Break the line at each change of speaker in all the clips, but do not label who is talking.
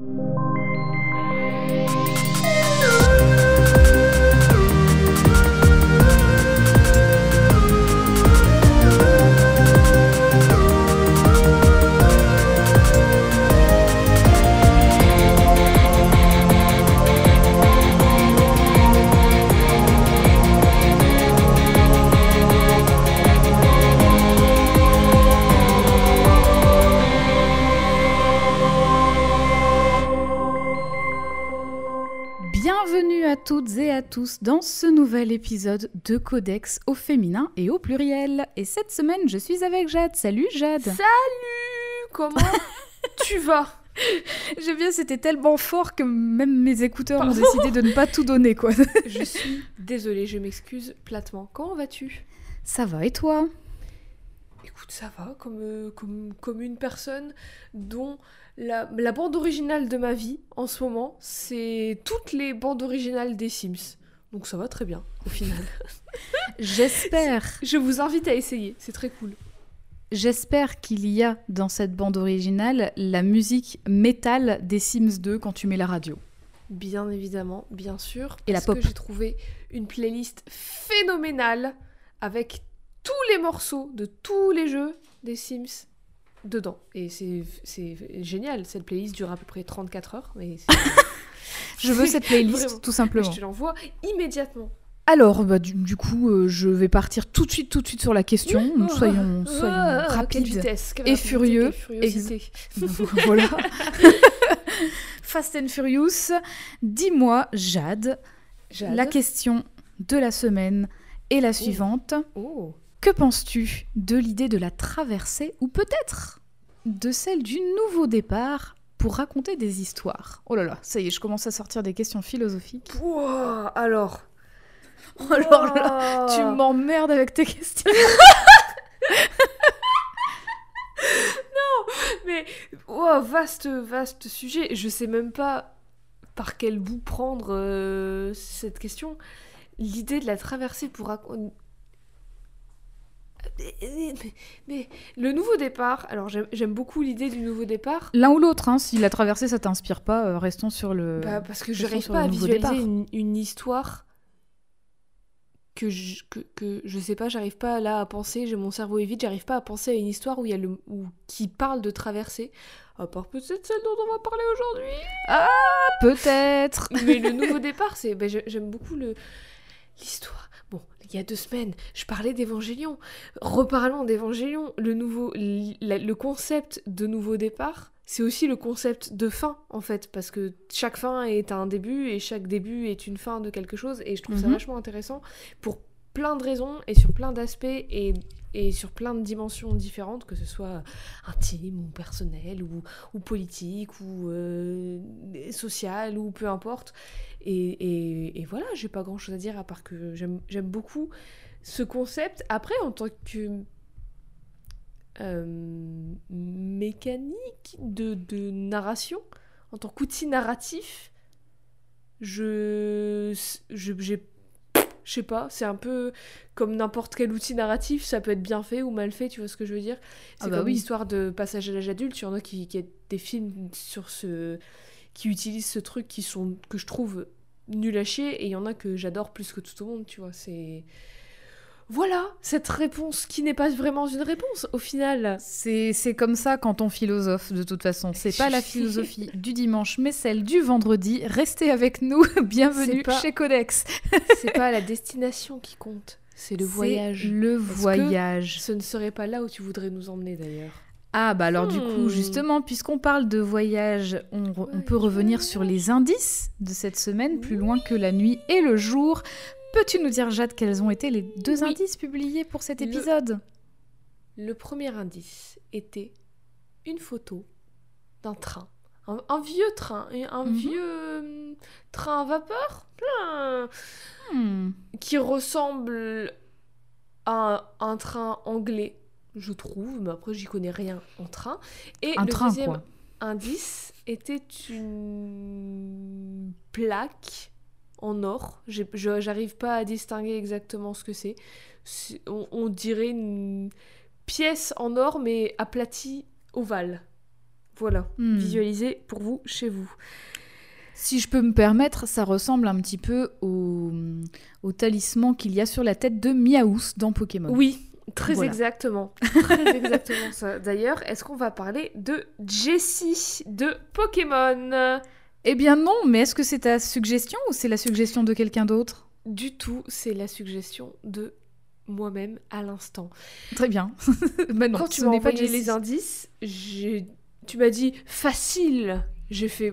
Bienvenue tous dans ce nouvel épisode de Codex au féminin et au pluriel. Et cette semaine, je suis avec Jade. Salut Jade
Salut Comment tu vas?
J'aime bien, c'était tellement fort que même mes écouteurs ont décidé de ne pas tout donner, quoi.
Je suis désolée, je m'excuse platement. Comment vas-tu?
Ça va et toi?
Écoute, ça va, comme, euh, comme, comme une personne dont la, la bande originale de ma vie en ce moment, c'est toutes les bandes originales des Sims. Donc ça va très bien, au final.
J'espère,
Je vous invite à essayer, c'est très cool.
j'espère qu'il y a dans cette bande originale la musique métal des Sims 2 quand tu mets la radio.
Bien évidemment, bien sûr.
Et la
parce
pop.
que j'ai trouvé une playlist phénoménale avec tous les morceaux de tous les jeux des Sims dedans. Et c'est c'est génial. Cette playlist dure à peu près 34 heures. Mais
Je veux cette playlist, tout
je
simplement.
te l'envoie immédiatement.
Alors, bah, du, du coup, euh, je vais partir tout de suite, tout de suite sur la question.
Oui.
Soyons, soyons
Ah,
rapides.
vitesse,
et furieux.
furiosité.
voilà. Fast and Furious. Dis-moi, Jade,
Jade.
la question de la semaine est la suivante.
Oh.
Que penses-tu de l'idée de la traversée ou peut-être de celle du nouveau départ pour raconter des histoires Oh là là, ça y est, je commence à sortir des questions philosophiques.
Pouah, alors.
Alors là,
Ouah.
tu m'emmerdes avec tes questions.
Mais oh, vaste, vaste sujet. Je sais même pas par quel bout prendre euh, cette question. L'idée de la traversée pour raconter. Mais, le nouveau départ, alors j'aime beaucoup l'idée du nouveau départ,
L'un ou l'autre, hein, si la traversée ça t'inspire pas, euh, restons sur le.
bah, parce que je n'arrive pas à visualiser une, une histoire que je, que, que je sais pas, j'arrive pas là à penser, j'ai mon cerveau est vide, j'arrive pas à penser à une histoire où il y a le où, qui parle de traversée, à part peut-être celle dont on va parler aujourd'hui.
Peut-être.
Mais le nouveau départ, c'est ben, j'ai- j'aime beaucoup le l'histoire. Bon, il y a deux semaines, je parlais d'Évangélion. Reparlons d'Évangélion. Le nouveau, le concept de nouveau départ, c'est aussi le concept de fin en fait, parce que chaque fin est un début et chaque début est une fin de quelque chose. Et je trouve ça
Mhm.
vachement intéressant pour plein de raisons et sur plein d'aspects et, et sur plein de dimensions différentes, que ce soit intime ou personnel ou, ou politique ou euh, social ou peu importe. Et, et- et voilà, j'ai pas grand chose à dire à part que j'aime beaucoup ce concept. Après, en tant que euh, mécanique de, de narration, en tant qu'outil narratif, je. je j'ai- je sais pas, c'est un peu comme n'importe quel outil narratif, ça peut être bien fait ou mal fait, tu vois ce que je veux dire? C'est
Ah bah
comme
oui.
l'histoire de passage à l'âge adulte, il y en a qui, qui a des films sur ce qui utilisent ce truc qui sont que je trouve nul à chier et il y en a que j'adore plus que tout au monde, tu vois, c'est voilà, cette réponse qui n'est pas vraiment une réponse au final.
C'est c'est comme ça quand on philosophe, de toute façon. C'est pas la philosophie du dimanche, mais celle du vendredi. Restez avec nous. Bienvenue
pas-
chez Codex.
C'est pas la destination qui compte, c'est le voyage.
Le voyage.
Ce ne serait pas là où tu voudrais nous emmener d'ailleurs?
Ah bah alors du coup,
Hmm.
justement, puisqu'on parle de voyage, on peut revenir sur les indices de cette semaine, plus loin que la nuit et le jour. Peux-tu nous dire, Jade, quels ont été les deux
Oui.
indices publiés pour cet épisode?
Le premier indice était une photo d'un train. Un, un vieux train, un
Mhm.
vieux euh, train à vapeur plein,
Hmm.
qui ressemble à un, un train anglais, je trouve, mais après j'y connais rien en train. Et
Un
le
train,
deuxième
quoi.
indice était une plaque en or. J'arrive pas à distinguer exactement ce que c'est. On, on dirait une pièce en or, mais aplatie ovale. Voilà,
Hmm.
visualisez pour vous, chez vous.
Si je peux me permettre, ça ressemble un petit peu au, au talisman qu'il y a sur la tête de Miaous dans Pokémon.
Oui, très
Voilà.
exactement. Très exactement ça. D'ailleurs, est-ce qu'on va parler de Jessie de Pokémon?
Eh bien non, mais est-ce que c'est ta suggestion ou c'est la suggestion de quelqu'un d'autre?
Du tout, c'est la suggestion de moi-même à l'instant.
Très bien. Mais non,
Quand tu m'as envoyé
Jessie.
les indices, j'ai- tu m'as dit facile. J'ai fait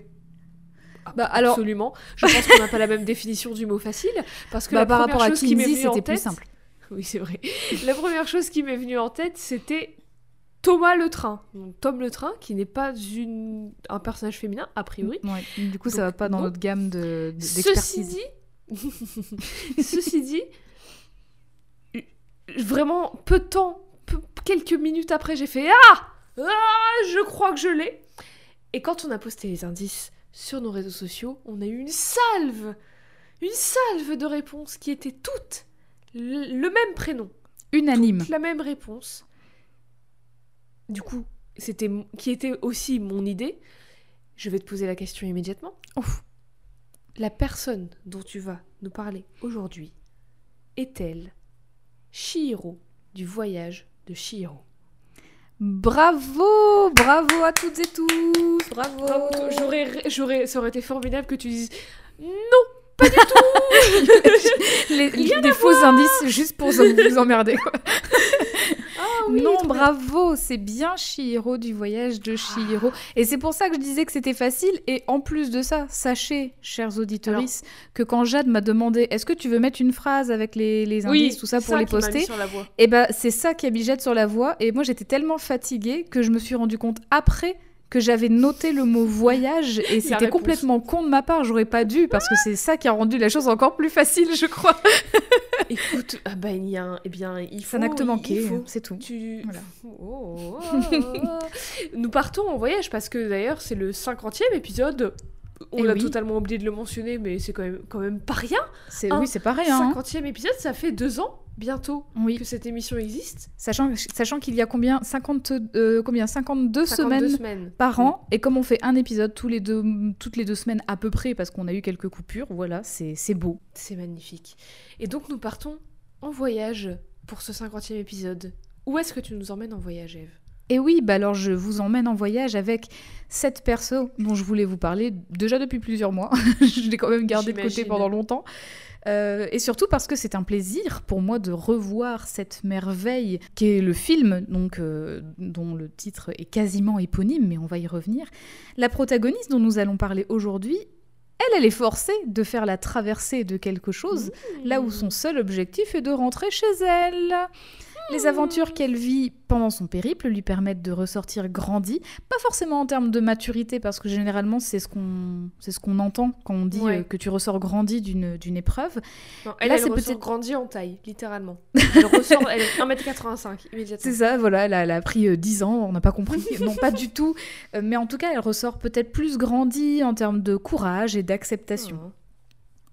Bah, alors,
absolument. Je pense qu'on n'a pas la même définition du mot facile parce que
bah,
la
par
première
rapport à
chose qui m'est venue en
c'était plus
tête,
simple.
Oui, c'est vrai. La première chose qui m'est venue en tête, c'était Thomas le Train. Donc, Tom le Train, qui n'est pas une... un personnage féminin, a priori.
Ouais, Du coup, ça
Donc,
va pas dans notre gamme de- de-
Ceci dit, ceci dit, vraiment peu de temps, peu- quelques minutes après, j'ai fait ah, ah, je crois que je l'ai. Et quand on a posté les indices sur nos réseaux sociaux, on a eu une salve, une salve de réponses qui étaient toutes le le même prénom,
Unanime.
la même réponse. Du coup, c'était qui était aussi mon idée. Je vais te poser la question immédiatement.
Ouf.
La personne dont tu vas nous parler aujourd'hui est-elle Shihiro du voyage de Shihiro?
Bravo, bravo à toutes et tous, bravo.
J'aurais, j'aurais, ça aurait été formidable que tu dises non.
les, des faux indices juste pour vous emmerder. quoi.
Ah
non, bravo, c'est bien Chihiro du voyage de Chihiro. Et c'est pour ça que je disais que c'était facile. Et en plus de ça, sachez, chers auditeurs, que quand Jade m'a demandé est-ce que tu veux mettre une phrase avec les, les
Oui,
indices, tout ça pour les
m'a mis
poster,
sur la voie.
et ben c'est ça qui a mis Jade sur la voie. Et moi j'étais tellement fatiguée que je me suis rendu compte après que j'avais noté le mot voyage et c'était complètement con de ma part, j'aurais pas dû parce que c'est ça qui a rendu la chose encore plus facile, je crois.
Écoute, ah il y a un- eh bien, il faut.
Ça n'a que te
il-
manquer,
il faut.
c'est tout.
Tu...
Voilà.
Oh, oh, oh. Nous partons en voyage parce que d'ailleurs c'est le 50e épisode. On
Eh
a
oui.
totalement oublié de le mentionner, mais c'est quand même, quand même pas rien.
C'est
Un
oui, c'est pas rien. hein.
50e épisode, ça fait deux ans bientôt
Oui,
que cette émission existe.
sachant, sachant qu'il y a combien 50 euh, combien 52,
52
semaines
semaines
par an et comme on fait un épisode tous les deux toutes les deux semaines à peu près parce qu'on a eu quelques coupures, voilà, c'est beau.
C'est magnifique. Et donc nous partons en voyage pour ce 50e épisode. Où est-ce que tu nous emmènes en voyage, Eve?
Et oui, bah alors je vous emmène en voyage avec cette perso dont je voulais vous parler déjà depuis plusieurs mois. je l'ai quand même gardé de côté pendant longtemps. Euh, et surtout parce que c'est un plaisir pour moi de revoir cette merveille qui est le film, donc euh, dont le titre est quasiment éponyme, mais on va y revenir. La protagoniste dont nous allons parler aujourd'hui, elle, elle est forcée de faire la traversée de quelque chose, là où son seul objectif est de rentrer chez elle. Les aventures qu'elle vit pendant son périple lui permettent de ressortir grandie, pas forcément en termes de maturité, parce que généralement c'est ce qu'on c'est ce qu'on entend quand on dit
Ouais.
euh, que tu ressors grandi d'une d'une épreuve.
Non, elle,
Là,
elle
c'est
ressort
peut-être-
grandie en taille, littéralement. Elle ressort, elle est 1m85 immédiatement.
C'est ça, voilà, elle a, elle a pris euh, 10 ans, on n'a pas compris, non pas du tout, Euh, mais en tout cas elle ressort peut-être plus grandie en termes de courage et d'acceptation.
Oh.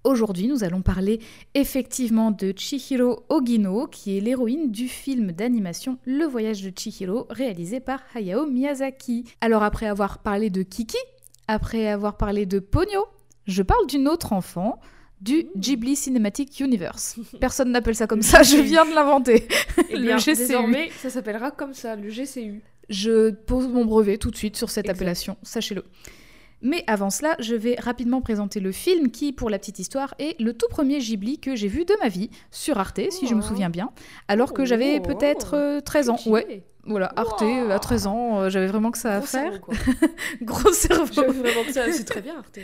Aujourd'hui, nous allons parler effectivement de Chihiro Ogino, qui est l'héroïne du film d'animation Le voyage de Chihiro, réalisé par Hayao Miyazaki. Alors après avoir parlé de Kiki, après avoir parlé de Ponyo, je parle d'une autre enfant du Ghibli Cinematic Universe. Personne n'appelle ça comme ça, je viens de l'inventer.
Eh
Le
bien,
GCU.
désormais, ça s'appellera comme ça, le GCU.
Je pose mon brevet tout de suite sur cette
Exact.
appellation, sachez-le. Mais avant cela, je vais rapidement présenter le film qui, pour la petite histoire, est le tout premier Ghibli que j'ai vu de ma vie, sur Arte, si je me
Oh.
souviens bien, alors que j'avais
Oh.
peut-être euh, 13 ans. Ouais, voilà, Arte,
Wow.
euh, à 13 ans, euh, j'avais vraiment que ça à faire.
cerveau, quoi.
Gros cerveau.
J'aime vraiment que ça, c'est très bien, Arte.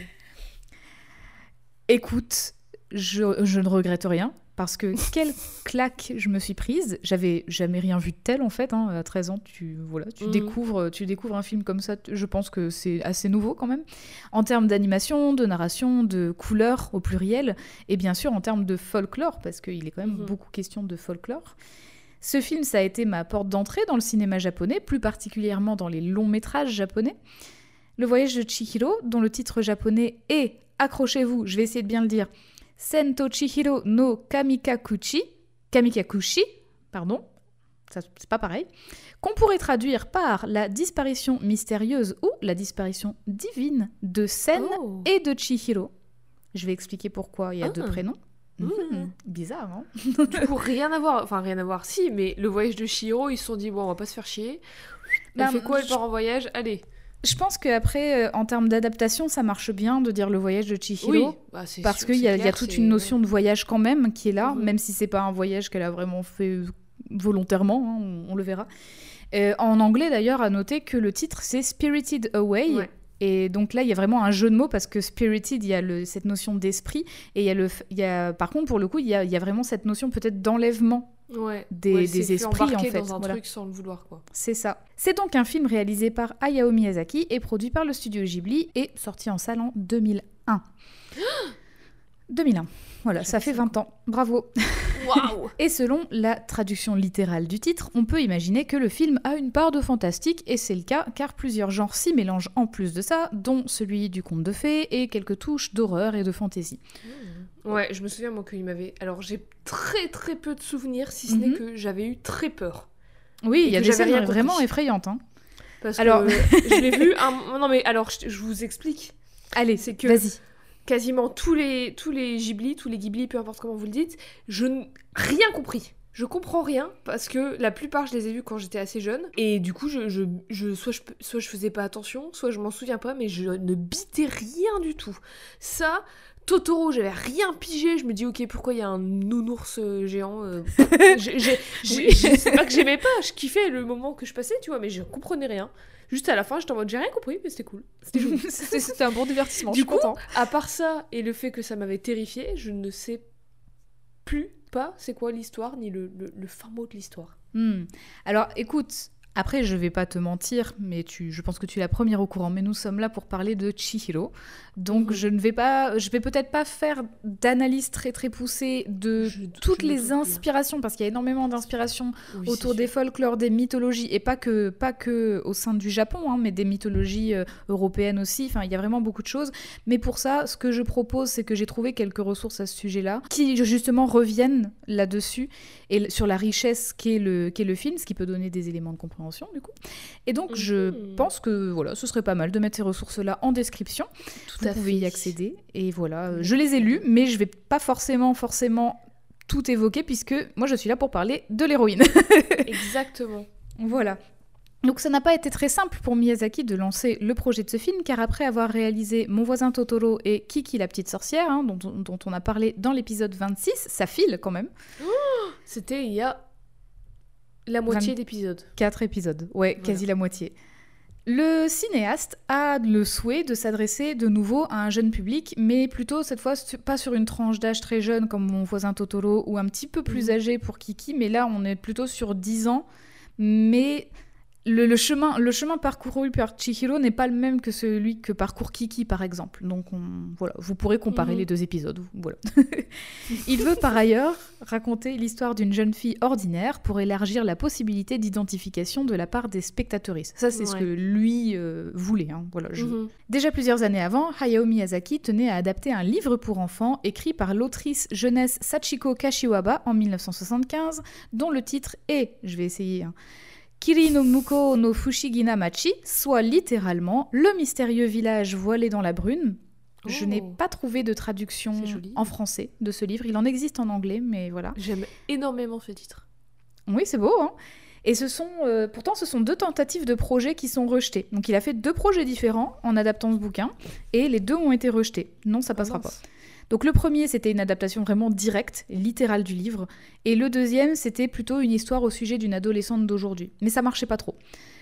Écoute, je, je ne regrette rien parce que quelle claque je me suis prise. J'avais jamais rien vu de tel en fait. hein. À 13 ans, tu voilà, tu
Mhm.
découvres, tu découvres un film comme ça. Je pense que c'est assez nouveau quand même en termes d'animation, de narration, de couleurs au pluriel et bien sûr en termes de folklore parce qu'il est quand même
Mhm.
beaucoup question de folklore. Ce film, ça a été ma porte d'entrée dans le cinéma japonais, plus particulièrement dans les longs métrages japonais. Le voyage de Chihiro, dont le titre japonais est, accrochez-vous, je vais essayer de bien le dire, Sento Chihiro no Kamikakuchi, Kamikakushi, pardon. c'est pas pareil, qu'on pourrait traduire par la disparition mystérieuse ou la disparition divine de Sen
Oh.
et de Chihiro. Je vais expliquer pourquoi il y a
Ah.
deux prénoms.
Mm.
Mhm. Bizarre, hein
Du coup, rien à voir. Enfin, rien à voir, si, mais le voyage de Shiro, ils se sont dit, bon, on va pas se faire chier. Elle
Bah,
fait quoi Elle part en voyage? Allez.
Je pense qu'après, euh, en termes d'adaptation, ça marche bien de dire le voyage de Chihiro.
Oui, bah,
Parce qu'il y, a- y toute une notion de voyage quand même qui est là,
Mhm.
même si c'est pas un voyage qu'elle a vraiment fait volontairement, hein, on, on le verra. Euh, en anglais d'ailleurs, à noter que le titre c'est Spirited Away.
Ouais.
Et donc là, il y a vraiment un jeu de mots parce que spirited, il y a le- cette notion d'esprit. Et il y a le, f- il y a, par contre, pour le coup, il y a, il y a vraiment cette notion peut-être d'enlèvement.
Ouais.
des-
Ouais,
esprits, en fait,
dans un
voilà.
truc sans le vouloir, quoi.
C'est ça. C'est donc un film réalisé par Hayao Miyazaki et produit par le studio Ghibli et sorti en salle en 2001. 2001. Voilà, ça fait 20 ans. Bravo.
Waouh
Et selon la traduction littérale du titre, on peut imaginer que le film a une part de fantastique, et c'est le cas car plusieurs genres s'y mélangent en plus de ça, dont celui du conte de fées et quelques touches d'horreur et de fantaisie.
Ouais, je me souviens, moi, qu'il m'avait. Alors, j'ai très très peu de souvenirs, si ce n'est
Mhm.
que j'avais eu très peur.
Oui, il y a des scènes vraiment effrayantes. hein.
Parce
Alors-
que je l'ai vu. un- Non, mais alors, je vous explique.
Allez,
C'est que-
vas-y.
Quasiment tous les, tous les Ghibli, tous les Ghibli, peu importe comment vous le dites, je n'ai rien compris. Je comprends rien parce que la plupart je les ai vus quand j'étais assez jeune et du coup je, je, je- soit, je soit je faisais pas attention soit je m'en souviens pas mais je ne bitais rien du tout. Ça Totoro j'avais rien pigé je me dis ok pourquoi il y a un nounours euh, géant euh, c'est pas que j'aimais pas je kiffais le moment que je passais tu vois mais je comprenais rien. Juste à la fin j'étais en mode j'ai rien compris mais c'était cool. C'était
un bon divertissement,
Du
je suis
coup,
content.
à part ça et le fait que ça m'avait terrifié, je ne sais plus pas c'est quoi l'histoire ni le, le, le fin mot de l'histoire.
Hmm. Alors écoute, après je vais pas te mentir, mais tu, je pense que tu es la première au courant, mais nous sommes là pour parler de Chihiro. Donc
Mhm.
je ne vais pas, je vais peut-être pas faire d'analyse très très poussée de
Je-
toutes les
bien.
inspirations, parce qu'il y a énormément d'inspirations
Oui,
autour des
sûr.
folklores, des mythologies, et pas que, pas que au sein du Japon, hein, mais des mythologies euh, européennes aussi. Enfin, il y a vraiment beaucoup de choses. Mais pour ça, ce que je propose, c'est que j'ai trouvé quelques ressources à ce sujet-là, qui justement reviennent là-dessus et sur la richesse qu'est le, qu'est le film, ce qui peut donner des éléments de compréhension du coup. Et donc, je
Mhm.
pense que voilà, ce serait pas mal de mettre ces ressources-là en description.
Tout
Vous pouvez y accéder. Et voilà, euh, je les ai lus, mais je vais pas forcément, forcément tout évoquer puisque moi je suis là pour parler de l'héroïne.
Exactement.
voilà. Donc ça n'a pas été très simple pour Miyazaki de lancer le projet de ce film, car après avoir réalisé Mon voisin Totoro et Kiki la petite sorcière, hein, dont, dont on a parlé dans l'épisode 26, ça file quand même,
C'était il y a la moitié d'épisodes.
quatre épisodes, ouais,
Voilà.
quasi la moitié. Le cinéaste a le souhait de s'adresser de nouveau à un jeune public, mais plutôt cette fois pas sur une tranche d'âge très jeune comme mon voisin Totoro ou un petit peu plus
Mhm.
âgé pour Kiki, mais là on est plutôt sur 10 ans. Mais le, le chemin, le chemin parcouru par Chihiro n'est pas le même que celui que parcourt Kiki par exemple. Donc on, voilà, vous pourrez comparer
Mhm.
les deux épisodes. Voilà. Il veut par ailleurs raconter l'histoire d'une jeune fille ordinaire pour élargir la possibilité d'identification de la part des spectatrices. Ça, c'est ce que lui euh, voulait. hein. Voilà, je-
Mhm.
Déjà plusieurs années avant, Hayao Miyazaki tenait à adapter un livre pour enfants écrit par l'autrice jeunesse Sachiko Kashiwaba en 1975, dont le titre est, je vais essayer, hein, Kiri no Muko no Fushigina Machi, soit littéralement le mystérieux village voilé dans la brune. Je
Oh.
n'ai pas trouvé de traduction en français de ce livre. Il en existe en anglais, mais voilà.
J'aime énormément ce titre.
Oui, c'est beau. Hein et ce sont, euh, pourtant, ce sont deux tentatives de projet qui sont rejetées. Donc, il a fait deux projets différents en adaptant ce bouquin, et les deux ont été rejetés. Non, ça passera pas. Donc, le premier, c'était une adaptation vraiment directe, littérale du livre, et le deuxième, c'était plutôt une histoire au sujet d'une adolescente d'aujourd'hui. Mais ça marchait pas trop.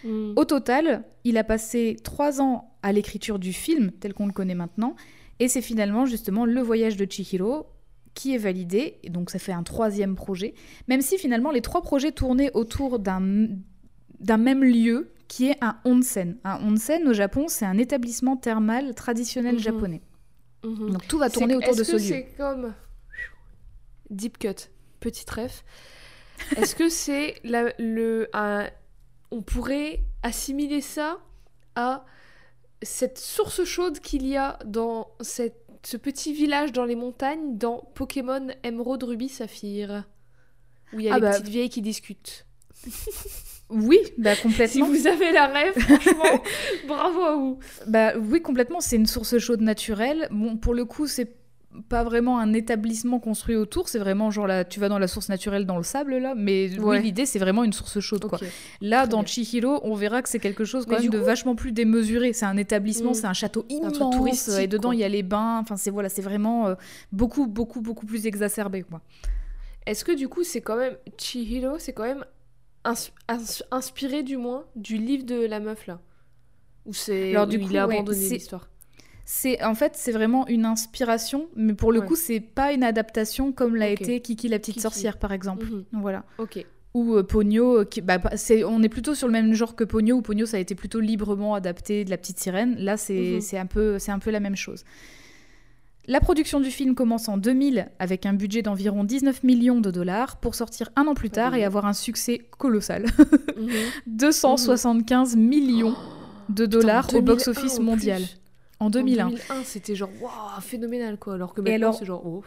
Mhm.
Au total, il a passé trois ans à l'écriture du film tel qu'on le connaît maintenant, et c'est finalement justement le voyage de Chihiro qui est validé, et donc ça fait un troisième projet, même si finalement les trois projets tournaient autour d'un d'un même lieu qui est un onsen. Un onsen au Japon, c'est un établissement thermal traditionnel
Mhm.
japonais.
Mhm.
Donc tout va tourner autour de ce
que
lieu.
C'est comme Deep Cut, petit ref. Est-ce que c'est le un- on pourrait assimiler ça à cette source chaude qu'il y a dans cette- ce petit village dans les montagnes dans Pokémon Émeraude, Rubis, Saphir où il y a
Ah
les
bah,
petites vieilles qui discutent.
Oui, bah
Si
complètement.
vous avez la rêve, franchement, bravo à vous.
Bah oui, complètement. C'est une source chaude naturelle. Bon, pour le coup, c'est pas vraiment un établissement construit autour. C'est vraiment genre là, tu vas dans la source naturelle dans le sable là. Mais
Ouais.
oui, l'idée c'est vraiment une source chaude quoi. Là,
Très
dans
bien.
Chihiro, on verra que c'est quelque chose quand même de
coup-
vachement plus démesuré. C'est un établissement,
Mm.
c'est un château
un truc
immense,
touristique,
et dedans il y a les bains. Enfin, c'est voilà, c'est vraiment euh, beaucoup, beaucoup, beaucoup plus exacerbé quoi.
Est-ce que du coup, c'est quand même. Chihiro, c'est quand même ins- ins- inspiré du moins du livre de la meuf là Ou c'est.
Alors,
où il
coup,
a abandonné
c'est-
l'histoire
C'est en fait c'est vraiment une inspiration, mais pour le
Ouais.
coup c'est pas une adaptation comme l'a été Kiki la petite
Kiki.
sorcière par exemple.
Mhm.
Voilà.
Ok.
Ou euh, Pogno, euh, qui, bah, c'est, on est plutôt sur le même genre que Pogno, où Pogno ça a été plutôt librement adapté de la petite sirène. Là, c'est,
Mhm.
c'est, un, peu, c'est un peu la même chose. La production du film commence en 2000 avec un budget d'environ 19 millions de dollars pour sortir un an plus tard et avoir un succès colossal.
Mhm.
275 millions de dollars
Putain,
au
2001
box-office mondial. En 2001.
En 2001, c'était genre waouh, phénoménal quoi. Alors que maintenant,
alors-
c'est genre oh.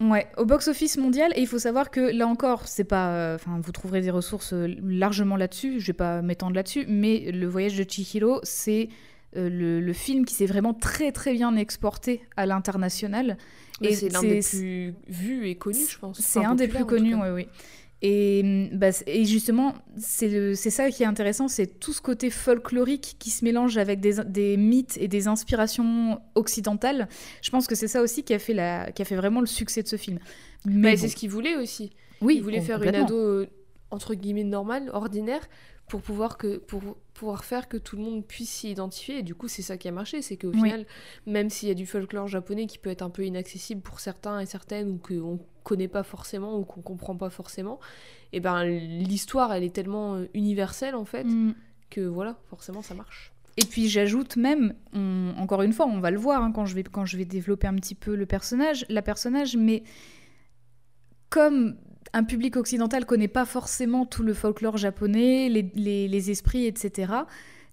Ouais, au box-office mondial, et il faut savoir que là encore, c'est pas. euh, Enfin, vous trouverez des ressources euh, largement là-dessus, je vais pas m'étendre là-dessus, mais Le Voyage de Chihiro, c'est euh, le, le film qui s'est vraiment très très bien exporté à l'international. Et
c'est l'un des plus vus et connus, je pense.
C'est
Enfin,
un des plus connus, oui, oui. Et, hum, bah, et justement, c'est ça qui est intéressant, c'est tout ce côté folklorique qui se mélange avec des, des mythes et des inspirations occidentales. Je pense que c'est ça aussi qui a, fait la, qui a fait vraiment le succès de ce film. Mais
Bah,
bon,
c'est ce qu'il voulait aussi.
oui,
il voulait faire une ado euh, entre guillemets normale, ordinaire, pour pouvoir que pour pouvoir faire que tout le monde puisse s'y identifier. Et du coup, c'est ça qui a marché, c'est qu'au
Oui.
final, même s'il y a du folklore japonais qui peut être un peu inaccessible pour certains et certaines ou qu'on connaît pas forcément ou qu'on comprend pas forcément, et ben l'histoire elle est tellement euh, universelle en fait
Mm.
que voilà, forcément ça marche.
Et puis j'ajoute même, on- encore une fois, on va le voir hein, quand, je vais, quand je vais développer un petit peu le personnage, la personnage, mais comme un public occidental connaît pas forcément tout le folklore japonais, les, les- les esprits, etc.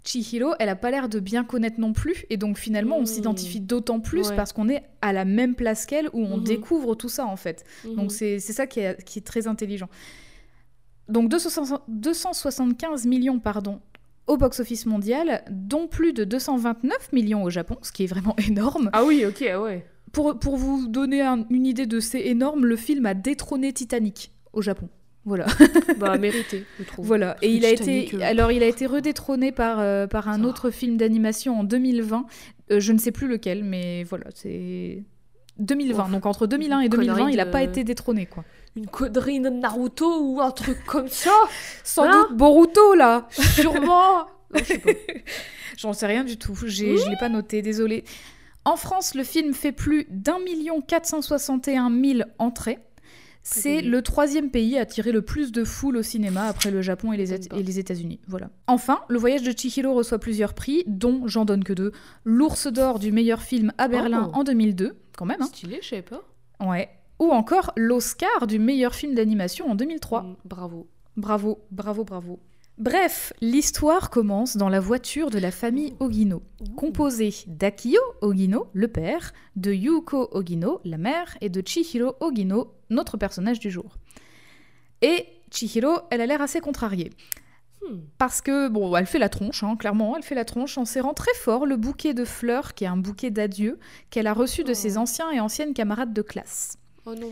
Chihiro, elle a pas l'air de bien connaître non plus, et donc finalement on
Mm.
s'identifie d'autant plus
Ouais.
parce qu'on est à la même place qu'elle où on
Mhm.
découvre tout ça en fait.
Mhm.
Donc c'est ça qui est, qui est très intelligent. Donc 260 275 millions pardon, au box-office mondial, dont plus de 229 millions au Japon, ce qui est vraiment énorme.
Ah oui, ok, ah ouais.
Pour, pour vous donner un- une idée de c'est énorme, le film a détrôné Titanic au Japon. Voilà.
Bah mérité, je trouve.
voilà. Et il a été alors il a été redétrôné par, euh, par un autre film d'animation en 2020. Euh, je ne sais plus lequel, mais voilà, c'est 2020.
Ouf.
Donc entre 2001 et
Une
2020,
connerie
il n'a pas été détrôné quoi.
Une connerie de Naruto ou un truc comme ça?
Sans
Hein?
doute Boruto là.
Sûrement sais.
J'en sais rien du tout. Je l'ai pas noté, désolé. En France, le film fait plus d'un million 461 mille entrées. C'est le troisième pays à attirer le plus de foule au cinéma après le Japon les, et les États-Unis. Voilà. Enfin, le voyage de Chihiro reçoit plusieurs prix, dont j'en donne que deux. L'Ours d'or du meilleur film à Berlin
Oh.
en 2002, quand même. hein.
Stylé, je savais pas.
Ouais. Ou encore l'Oscar du meilleur film d'animation en 2003.
Mm, Bravo.
Bravo, bravo, bravo. Bref, l'histoire commence dans la voiture de la famille Ogino, composée d'Akio Ogino, le père, de Yuko Ogino, la mère, et de Chihiro Ogino, notre personnage du jour. Et Chihiro, elle a l'air assez contrariée.
Hmm.
Parce que, bon, elle fait la tronche, hein, clairement, elle fait la tronche en serrant très fort le bouquet de fleurs, qui est un bouquet d'adieu, qu'elle a reçu de
Oh.
ses anciens et anciennes camarades de classe.
Oh non.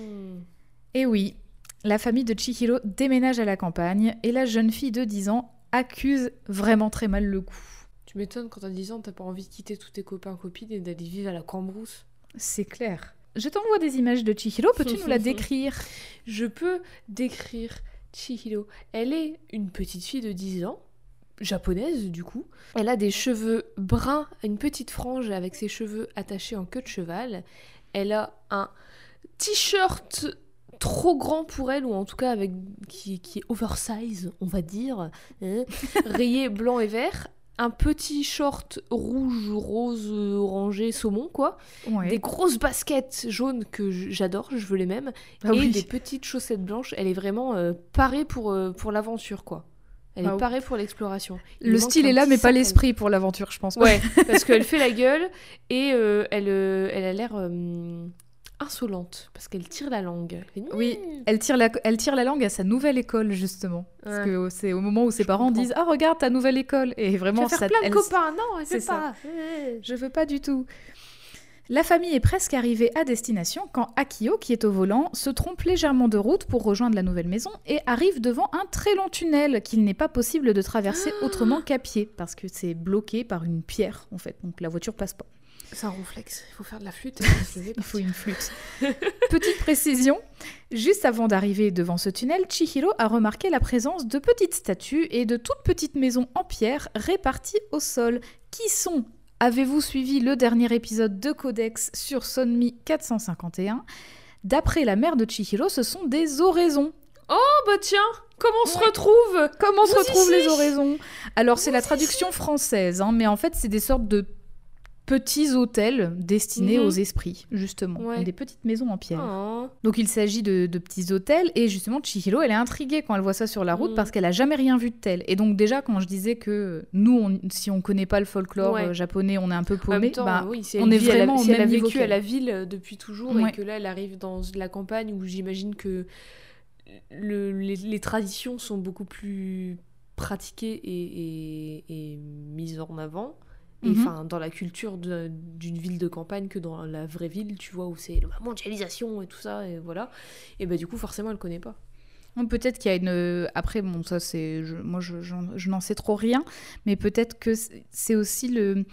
Et oui, la famille de Chihiro déménage à la campagne et la jeune fille de 10 ans accuse vraiment très mal le coup.
Tu m'étonnes quand t'as 10 ans, t'as pas envie de quitter tous tes copains copines et d'aller vivre à la Cambrousse.
C'est clair. Je t'envoie des images de Chihiro, peux-tu nous la décrire?
Je peux décrire Chihiro. Elle est une petite fille de 10 ans, japonaise du coup. Elle a des cheveux bruns, une petite frange avec ses cheveux attachés en queue de cheval. Elle a un t-shirt trop grand pour elle, ou en tout cas avec qui, qui est oversize, on va dire, hein, rayé blanc et vert. Un petit short rouge, rose, orangé, saumon, quoi.
Ouais.
Des grosses baskets jaunes que j'adore, je veux les mêmes
Ah
et
oui.
des petites chaussettes blanches. Elle est vraiment euh, parée pour, euh, pour l'aventure, quoi. Elle
Ah
est parée pour l'exploration.
Le style est là, mais pas l'esprit pour l'aventure, je pense.
Ouais, parce qu'elle fait la gueule et euh, elle, elle a l'air insolente parce qu'elle tire la langue.
Oui, elle tire, la, elle tire la langue à sa nouvelle école, justement. Parce que c'est au moment où ses parents
comprends.
disent Ah, regarde ta nouvelle école. Et vraiment,
vas faire
ça,
plein de
elle-
copains. Non, elle
c'est
fait pas. Ouais.
Je veux pas du tout. La famille est presque arrivée à destination quand Akio, qui est au volant, se trompe légèrement de route pour rejoindre la nouvelle maison et arrive devant un très long tunnel qu'il n'est pas possible de traverser autrement qu'à pied parce que c'est bloqué par une pierre en fait, donc la voiture passe pas.
C'est un ronflex. Il faut faire de la flûte. et
Il faut une flûte. Petite précision, juste avant d'arriver devant ce tunnel, Chihiro a remarqué la présence de petites statues et de toutes petites maisons en pierre réparties au sol. Qui sont? Avez-vous suivi le dernier épisode de Codex sur Sonmi 451 D'après la mère de Chihiro, ce sont des oraisons.
Oh bah tiens, comment on se retrouve?
Comment se retrouvent les oraisons? Alors c'est la traduction française, hein, mais en fait c'est des sortes de petits hôtels destinés
Mhm.
aux esprits, justement.
Ouais.
Des petites maisons en pierre.
Oh.
Donc il s'agit de, de petits hôtels et justement Chihiro elle est intriguée quand elle voit ça sur la route
Mm.
parce qu'elle a jamais rien vu de tel. Et donc déjà quand je disais que nous on- si on connaît pas le folklore
Ouais.
euh, japonais on est un peu paumé, bah,
oui, si
on est
vit
vraiment
si elle a vécu à la ville euh, depuis toujours
Ouais.
et que là elle arrive dans la campagne où j'imagine que le- les, les traditions sont beaucoup plus pratiquées et, et- et mises en avant. Et
Mhm.
enfin, dans la culture d'une ville de campagne que dans la vraie ville, tu vois, où c'est la mondialisation et tout ça, et voilà. Et bah, du coup, forcément, elle connaît pas.
Peut-être qu'il y a une. Après, bon, ça, c'est. je- Moi, je, n'en sais trop rien, mais peut-être que c'est- aussi le.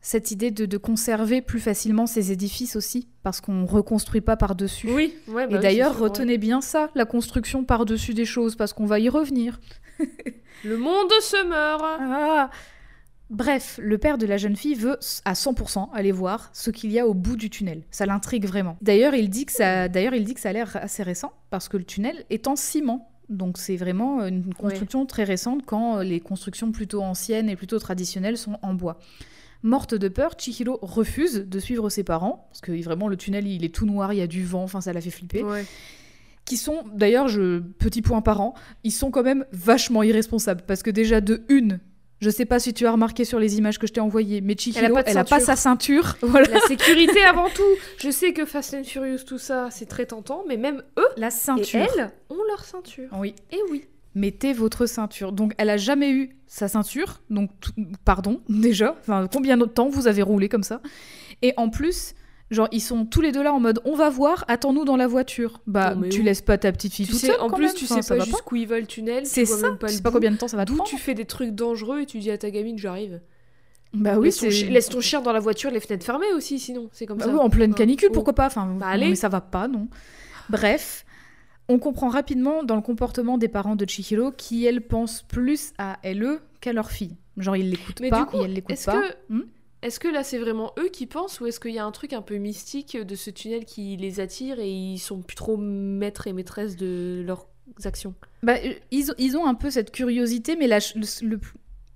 Cette idée de, de conserver plus facilement ces édifices aussi, parce qu'on reconstruit pas par-dessus.
Oui, ouais, bah
Et d'ailleurs, retenez bien ça, la construction par-dessus des choses, parce qu'on va y revenir.
Le monde se meurt
Ah. Bref, le père de la jeune fille veut à 100% aller voir ce qu'il y a au bout du tunnel. Ça l'intrigue vraiment. D'ailleurs, il dit que ça, d'ailleurs, il dit que ça a l'air assez récent parce que le tunnel est en ciment. Donc c'est vraiment une construction très récente quand les constructions plutôt anciennes et plutôt traditionnelles sont en bois. Morte de peur, Chihiro refuse de suivre ses parents parce que vraiment le tunnel il est tout noir, il y a du vent, enfin ça la fait flipper
Ouais.
qui sont, d'ailleurs, je, petit point par an, ils sont quand même vachement irresponsables. Parce que déjà, de une, je sais pas si tu as remarqué sur les images que je t'ai envoyées, mais Chihiro,
Elle a pas de
elle a pas
ceinture.
sa ceinture. Voilà.
La sécurité avant tout. Je sais que Fast and Furious, tout ça, c'est très tentant, mais même eux
La
et
ceinture.
elles ont leur ceinture.
Oui.
Et oui.
Mettez votre ceinture. Donc, elle a jamais eu sa ceinture. Donc, pardon, déjà. Enfin, combien de temps vous avez roulé comme ça? Et en plus, genre, ils sont tous les deux là en mode on va voir, attends-nous dans la voiture. Bah,
Non,
tu laisses pas ta petite fille
Tu
toute
sais,
seule.
en
quand
plus,
même.
tu
Enfin,
sais pas jusqu'où il va le tunnel.
C'est ça.
même pas
Tu sais pas combien de temps ça va te
D'où
prendre.
tu fais des trucs dangereux et tu dis à ta gamine j'arrive.
Bah oui,
laisse, ton laisse ton chien dans la voiture, les fenêtres fermées aussi, sinon c'est comme
Bah
ça.
oui, en pleine canicule,
Oh.
pourquoi pas Enfin,
Bah, allez.
mais ça va pas, non. Bref, on comprend rapidement dans le comportement des parents de Chihiro qui, elles, pensent plus à elle qu'à leur fille. Genre, ils l'écoutent pas
du coup,
et l'écoutent
est-ce
pas.
que-
Hmm
Est-ce que là c'est vraiment eux qui pensent ou est-ce qu'il y a un truc un peu mystique de ce tunnel qui les attire et ils sont plus trop maîtres et maîtresses de leurs actions?
Bah, euh, ils, ont- ils ont un peu cette curiosité, mais la ch- le, le,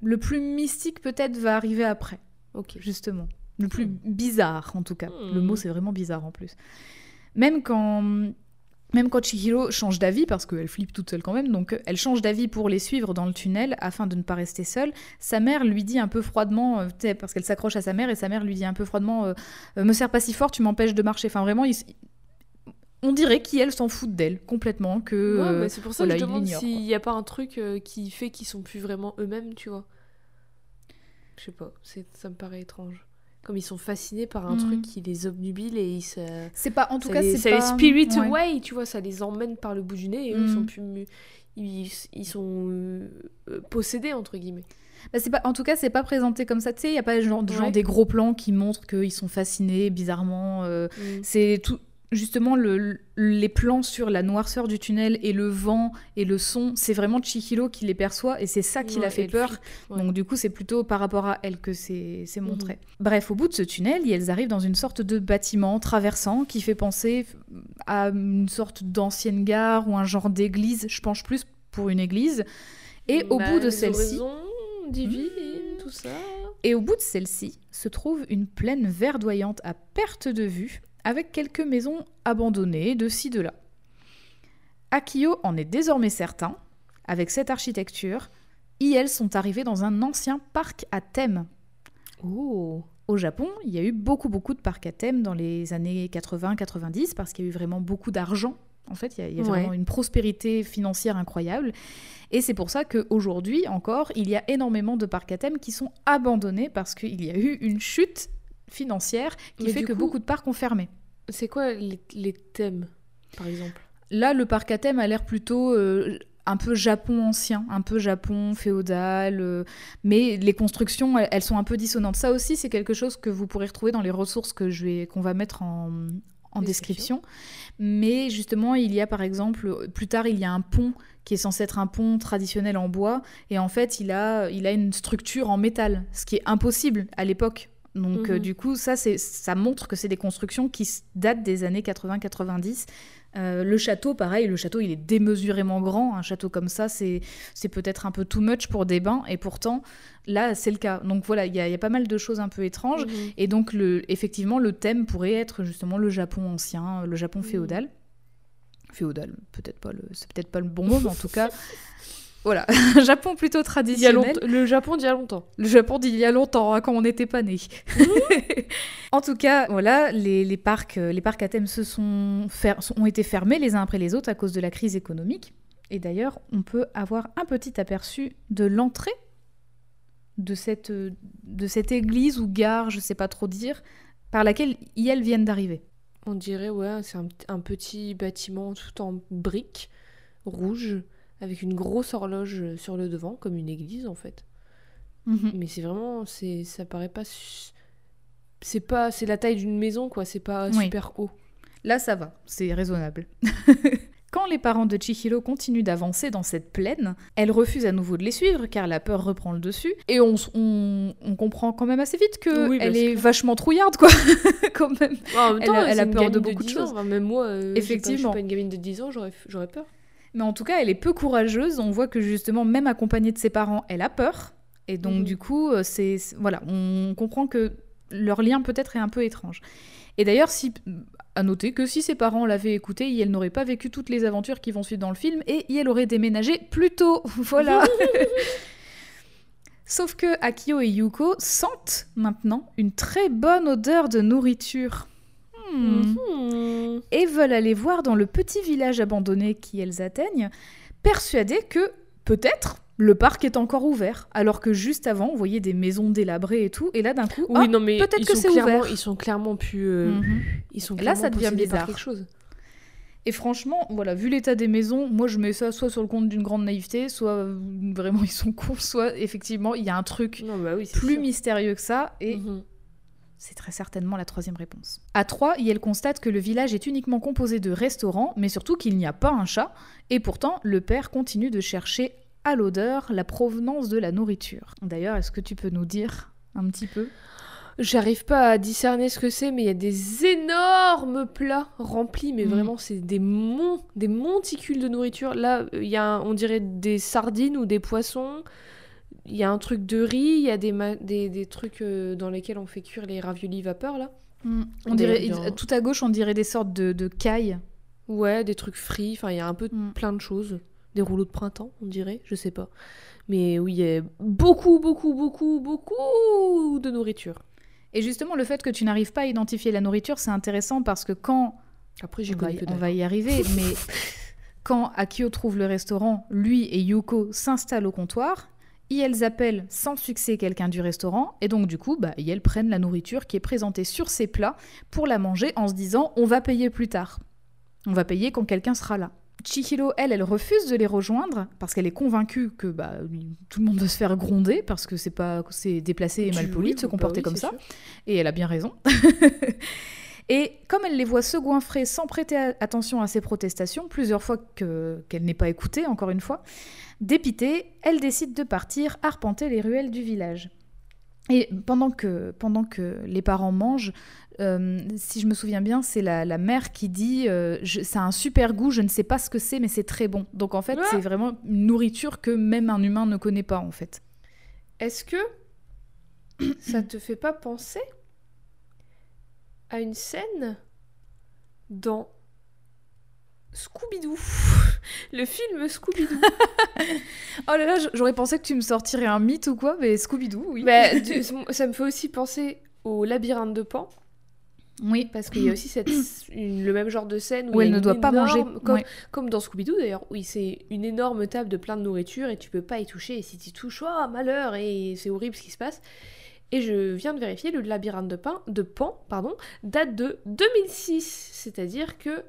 le plus mystique peut-être va arriver après,
Ok.
justement. Le plus
Hmm.
bizarre, en tout cas.
Hmm.
Le mot, c'est vraiment bizarre en plus. Même quand, même quand Chihiro change d'avis, parce qu'elle flippe toute seule quand même, donc euh, elle change d'avis pour les suivre dans le tunnel afin de ne pas rester seule, sa mère lui dit un peu froidement, euh, parce qu'elle s'accroche à sa mère, et sa mère lui dit un peu froidement euh, Me serre pas si fort, tu m'empêches de marcher. Enfin, vraiment, il on dirait qu'elle s'en fout d'elle complètement, que.
Ouais, mais c'est pour ça
voilà,
que je demande s'il n'y a pas un truc qui fait qu'ils sont plus vraiment eux-mêmes, tu vois. Je sais pas, ça me paraît étrange. Comme ils sont fascinés par un
Mhm.
truc qui les obnubile et ils se...
C'est pas, en tout
ça
cas, c'est
ça
pas.
les spirit
ouais.
away, tu vois, ça les emmène par le bout du nez et ils sont plus... mu- Ils, ils sont euh, euh, possédés, entre guillemets.
Bah, c'est pas, en tout cas, c'est pas présenté comme ça. Tu sais, il y a pas genre, genre
Ouais.
des gros plans qui montrent qu'ils sont fascinés bizarrement. euh, C'est tout. Justement, le, les plans sur la noirceur du tunnel et le vent et le son, c'est vraiment Chihiro qui les perçoit et c'est ça qui l'a fait peur.
ouais.
Donc du coup, c'est plutôt par rapport à elle que c'est c'est montré.
Mhm.
Bref, au bout de ce tunnel, elles arrivent dans une sorte de bâtiment traversant qui fait penser à une sorte d'ancienne gare ou un genre d'église. Je penche plus pour une église. Et au
Bah,
bout de
les
celle-ci,
oraisons divines, tout ça.
et au bout de celle-ci se trouve une plaine verdoyante à perte de vue, avec quelques maisons abandonnées de ci de là. Akio en est désormais certain, avec cette architecture, elles sont arrivées dans un ancien parc à thème.
Oh
au Japon, il y a eu beaucoup, beaucoup de parcs à thème dans les années 80-90 parce qu'il y a eu vraiment beaucoup d'argent. En fait, il y a, il y a
Ouais.
vraiment une prospérité financière incroyable. Et c'est pour ça qu'aujourd'hui encore, il y a énormément de parcs à thème qui sont abandonnés parce qu'il y a eu une chute financière qui
Mais
fait que
coup-
beaucoup de parcs ont fermé.
C'est quoi les, les thèmes, par exemple?
Là, le parc à thème a l'air plutôt euh, un peu Japon ancien, un peu Japon féodal, euh, mais les constructions, elles, elles sont un peu dissonantes. Ça aussi, c'est quelque chose que vous pourrez retrouver dans les ressources que je vais, qu'on va mettre en, en
Description.
description. Mais justement, il y a par exemple, plus tard, il y a un pont qui est censé être un pont traditionnel en bois, et en fait, il a, il a une structure en métal, ce qui est impossible à l'époque. Donc,
Mhm.
euh, du coup, ça, ça montre que c'est des constructions qui datent des années 80-90. Euh, le château, pareil, le château, il est démesurément grand. Un château comme ça, c'est, peut-être un peu too much pour des bains, et pourtant, là, c'est le cas. Donc voilà, il y, y a pas mal de choses un peu étranges.
Mhm.
Et donc, le, effectivement, le thème pourrait être justement le Japon ancien, le Japon
Mhm.
féodal. Féodal, peut-être pas le, c'est peut-être pas le bon mot, mais en tout cas, voilà, Japon plutôt traditionnel.
Le Japon d'il y a longtemps.
Le Japon d'il y a longtemps, hein, quand on n'était pas né. en tout cas, voilà, les, les parcs, euh, les parcs à thème se sont fer- ont été fermés les uns après les autres à cause de la crise économique. Et d'ailleurs, on peut avoir un petit aperçu de l'entrée de cette, de cette église ou gare, je sais pas trop dire, par laquelle elles viennent d'arriver.
On dirait, ouais, c'est un, un petit bâtiment tout en briques rouges, avec une grosse horloge sur le devant, comme une église en fait.
Mhm.
Mais c'est vraiment, c'est, ça paraît pas, c'est pas, c'est la taille d'une maison quoi, c'est pas
Oui.
super haut.
Là, ça va, c'est raisonnable. Quand les parents de Chihiro continuent d'avancer dans cette plaine, elle refuse à nouveau de les suivre car la peur reprend le dessus. Et on, on- on comprend quand même assez vite que
Oui,
elle est vachement trouillarde, quoi. quand même.
en même
Elle
temps,
a- elle a peur de beaucoup de
10
choses.
ans. Même moi, euh, pas-
Effectivement.
je suis pas une gamine de 10 ans, j'aurais, j'aurais peur.
Mais en tout cas, elle est peu courageuse. On voit que justement, même accompagnée de ses parents, elle a peur. Et donc,
Mhm.
du coup, euh, c'est c'est- voilà, on comprend que leur lien peut-être est un peu étrange. Et d'ailleurs, si à noter que si ses parents l'avaient écoutée, elle n'aurait pas vécu toutes les aventures qui vont suivre dans le film et elle aurait déménagé plus tôt. Voilà. Sauf que Akio et Yuko sentent maintenant une très bonne odeur de nourriture. Hmm
Mhm.
et veulent aller voir dans le petit village abandonné qu'elles atteignent, persuadées que peut-être le parc est encore ouvert, alors que juste avant on voyait des maisons délabrées et tout, et là d'un coup,
Oui,
ah,
non, mais
peut-être que c'est
clairement,
ouvert.
ils sont clairement plus, euh,
mhm.
ils sont
Et là,
clairement
ça devient bizarre.
quelque chose.
Et franchement, voilà, vu l'état des maisons, moi je mets ça soit sur le compte d'une grande naïveté, soit euh, vraiment ils sont cons, soit effectivement il y a un truc
Non, bah oui,
plus
sûr.
mystérieux que ça, et
Mhm.
C'est très certainement la troisième réponse. À 3, elle constate que le village est uniquement composé de restaurants, mais surtout qu'il n'y a pas un chat, et pourtant le père continue de chercher à l'odeur la provenance de la nourriture. D'ailleurs, est-ce que tu peux nous dire un petit peu?
J'arrive pas à discerner ce que c'est, mais il y a des énormes plats remplis, mais
Mhm.
vraiment c'est des monts, des monticules de nourriture. Là, il y a, un- on dirait des sardines ou des poissons. Il y a un truc de riz, il y a des, des, des trucs euh, dans lesquels on fait cuire les raviolis vapeur là.
On
Des-
dirait, Tout à gauche, on dirait des sortes de, de cailles.
Ouais, des trucs frits. Enfin, il y a un peu
Mm.
plein de choses. Des rouleaux de printemps, on dirait, je sais pas. Mais oui, il y a beaucoup, beaucoup, beaucoup, beaucoup de nourriture.
Et justement, le fait que tu n'arrives pas à identifier la nourriture, c'est intéressant parce que quand
Après, j'ai
on va, on va y arriver, mais quand Akio trouve le restaurant, lui et Yuko s'installent au comptoir, elles appellent sans succès quelqu'un du restaurant, et donc du coup, bah, elles prennent la nourriture qui est présentée sur ces plats pour la manger en se disant on va payer plus tard. On va payer quand quelqu'un sera là. Chihiro, elle, elle refuse de les rejoindre parce qu'elle est convaincue que bah, tout le monde va se faire gronder parce que c'est pas c'est déplacé et mal poli de se
bah
comporter
oui,
comme ça.
sûr.
Et elle a bien raison. et comme elle les voit se goinfrer sans prêter attention à ses protestations, plusieurs fois que- qu'elle n'est pas écoutée, encore une fois, dépitée, elle décide de partir arpenter les ruelles du village. Et pendant que, pendant que les parents mangent, euh, si je me souviens bien, c'est la, la mère qui dit euh, Je- Ça a un super goût, je ne sais pas ce que c'est, mais c'est très bon. Donc en fait,
Ah
c'est vraiment une nourriture que même un humain ne connaît pas, en fait.
Est-ce que ça te fait pas penser à une scène dans Scooby-Doo Le film Scooby-Doo.
Oh là là, j'aurais pensé que tu me sortirais un mythe ou quoi, mais Scooby-Doo, oui.
Bah, ça me fait aussi penser au labyrinthe de Pan.
Oui.
Parce qu'il y a aussi cette, une- le même genre de scène où,
elle ne doit pas manger.
Comme,
Ouais.
comme dans Scooby-Doo d'ailleurs, où c'est une énorme table de plein de nourriture et tu peux pas y toucher. Et si tu y touches, oh malheur, et c'est horrible ce qui se passe. Et je viens de vérifier, le labyrinthe de, Pan, de Pan pardon, date de 2006. C'est-à-dire que,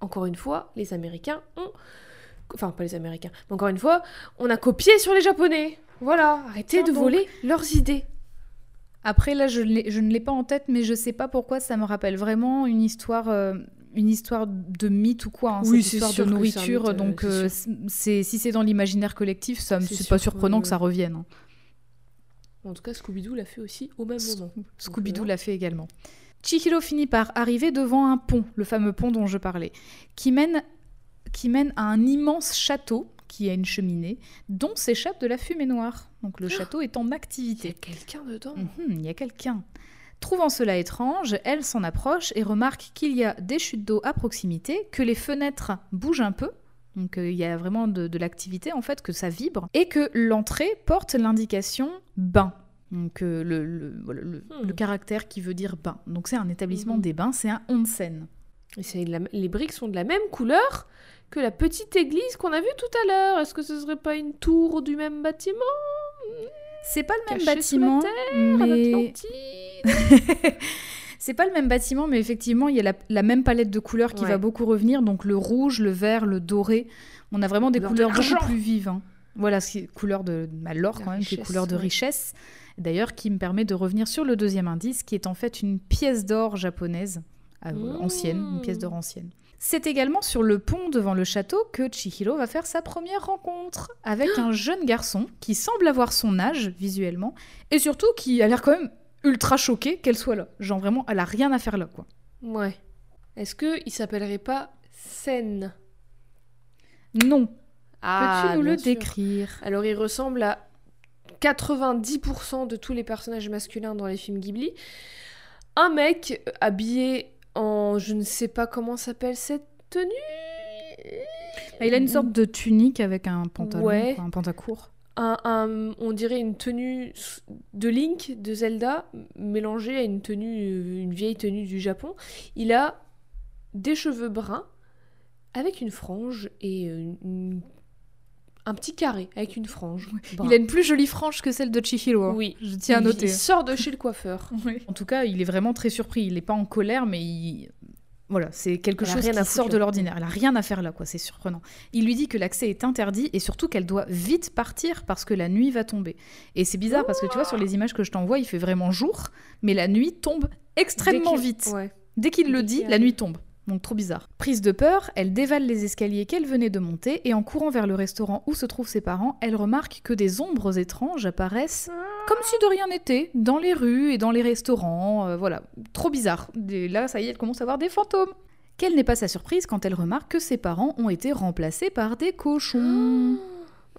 encore une fois, les Américains ont. Enfin, pas les Américains, mais encore une fois, on a copié sur les Japonais. Voilà, arrêtez
Tiens
de
donc.
voler leurs idées.
Après, là, je, ne l'ai pas en tête, mais je sais pas pourquoi ça me rappelle vraiment une histoire, euh, une histoire de mythe ou quoi. hein,
Oui,
cette histoire de nourriture.
mythe, euh,
donc, euh, c'est si c'est dans l'imaginaire collectif, ça, me-
C'est
pas surprenant
que-
que ça revienne.
En tout cas, Scooby-Doo l'a fait aussi au même moment.
Scooby-Doo l'a fait également. Chihiro finit par arriver devant un pont, le fameux pont dont je parlais, qui mène, qui mène à un immense château qui a une cheminée, dont s'échappe de la fumée noire. Donc le château est en
Il y
activité.
a quelqu'un dedans.
Mhm, il y a quelqu'un. Trouvant cela étrange, elle s'en approche et remarque qu'il y a des chutes d'eau à proximité, que les fenêtres bougent un peu, donc euh, il y a vraiment de, de l'activité en fait, que ça vibre, et que l'entrée porte l'indication bain. Donc euh, le, le- voilà, le-
Hmm.
le caractère qui veut dire bain. Donc c'est un établissement
Mhm.
des bains, c'est un onsen.
Et la- les briques sont de la même couleur que la petite église qu'on a vue tout à l'heure. Est-ce que ce serait pas une tour du même bâtiment?
C'est pas le même
Caché sous la
bâtiment,
En
mais c'est pas le même bâtiment, mais effectivement, il y a la, la même palette de couleurs qui
Ouais.
va beaucoup revenir. Donc le rouge, le vert, le doré. On a vraiment des
Couleur de
couleurs beaucoup plus vives. hein. Voilà, ce qui est couleur de bah, l'or quand même, qui est
richesse,
couleur de
ouais.
richesse. D'ailleurs, qui me permet de revenir sur le deuxième indice, qui est en fait une pièce d'or japonaise euh,
Mmh.
ancienne, une pièce d'or ancienne. C'est également sur le pont devant le château que Chihiro va faire sa première rencontre avec un jeune garçon qui semble avoir son âge visuellement et surtout qui a l'air quand même ultra choqué qu'elle soit là. Genre vraiment, elle a rien à faire là quoi.
Ouais. Est-ce que il s'appellerait pas Sen?
Non,
Ah,
peux-tu nous le
sûr.
décrire?
Alors, il ressemble à 90% de tous les personnages masculins dans les films Ghibli. Un mec euh, habillé en. Je ne sais pas comment s'appelle cette tenue.
Bah, Il a une sorte de tunique avec un pantalon,
Ouais.
un pantacourt.
Un, un- on dirait une tenue de Link de Zelda mélangée à une tenue, euh, une vieille tenue du Japon. Il a des cheveux bruns avec une frange et euh, une- un petit carré avec une frange. brun.
Il a une plus jolie frange que celle de Chihiro. hein.
Oui.
Je tiens à noter.
Il sort de chez le coiffeur.
En tout cas, il est vraiment très surpris. Il n'est pas en colère, mais il... voilà, c'est quelque
Elle
chose qui
foutre,
sort de l'ordinaire. Elle a rien à faire là, quoi. C'est surprenant. Il lui dit que l'accès est interdit et surtout qu'elle doit vite partir parce que la nuit va tomber. Et c'est bizarre parce que tu vois sur les images que je t'envoie, il fait vraiment jour, mais la nuit tombe extrêmement vite.
Ouais.
Dès qu'il le dit, la nuit tombe. Donc trop bizarre. Prise de peur, elle dévale les escaliers qu'elle venait de monter et en courant vers le restaurant où se trouvent ses parents, elle remarque que des ombres étranges apparaissent comme si de rien n'était dans les rues et dans les restaurants. euh, voilà, trop bizarre. Et là, ça y est, elle commence à voir des fantômes. Quelle n'est pas sa surprise quand elle remarque que ses parents ont été remplacés par des cochons.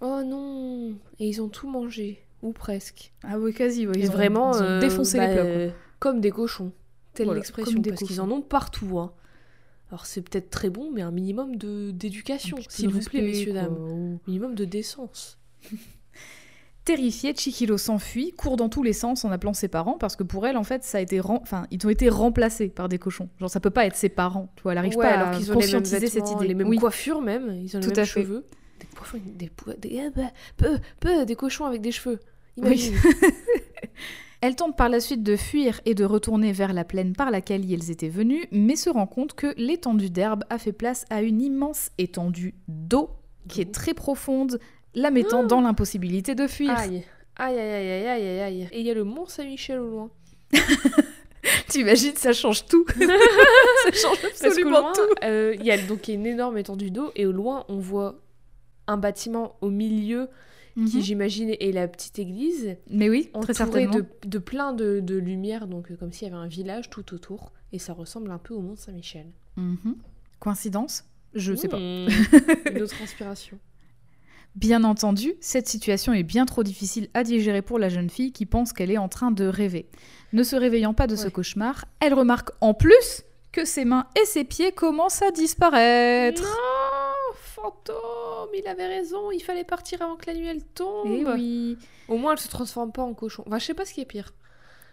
Oh non Et ils ont tout mangé. Ou presque.
Ah oui, quasi, oui.
Ils
Ils
ont vraiment
ils ont
euh,
défoncé
bah,
les plats. quoi.
euh, Comme des cochons. Telle
Voilà,
l'expression. Parce qu'ils en ont partout. hein. Alors c'est peut-être très bon, mais un minimum de d'éducation, s'il vous plaît, messieurs,
quoi,
dames. Minimum de décence.
Terrifiée, Chihiro s'enfuit, court dans tous les sens en appelant ses parents parce que pour elle, en fait, ça a été, enfin, ils ont été remplacés par des cochons. Genre, ça peut pas être ses parents. Tu vois, elle arrive
Ouais,
pas
alors
à
qu'ils ont les mêmes
cette idée.
les mêmes
Oui.
coiffures même, ils ont
Tout
les mêmes
à fait.
cheveux. Des coiffures, des, des, bah, peu, peu, des cochons avec des cheveux.
Oui. Elle tente par la suite de fuir et de retourner vers la plaine par laquelle ils étaient venus, mais se rend compte que l'étendue d'herbe a fait place à une immense étendue d'eau qui est très profonde, la mettant dans l'impossibilité de fuir.
Aïe. Aïe, aïe, aïe, aïe, aïe, aïe, aïe. Et il y a le Mont Saint-Michel au loin.
T'imagines, ça change tout. ça change absolument
loin,
tout.
euh, il y a donc il y a une énorme étendue d'eau et au loin on voit un bâtiment au milieu qui
Mhm.
j'imagine est la petite église
Mais oui, très certainement.
de, de plein de, de lumière donc euh, comme s'il y avait un village tout autour et ça ressemble un peu au Mont Saint-Michel.
Mhm. Coïncidence? Je sais pas.
Mmh. Une autre inspiration.
Bien entendu, cette situation est bien trop difficile à digérer pour la jeune fille qui pense qu'elle est en train de rêver. Ne se réveillant pas de ce cauchemar, elle remarque en plus que ses mains et ses pieds commencent à disparaître.
Non, fantôme, il avait raison, il fallait partir avant que la nuit elle tombe.
Eh oui.
Au moins elle se transforme pas en cochon. Enfin, je sais pas ce qui est pire.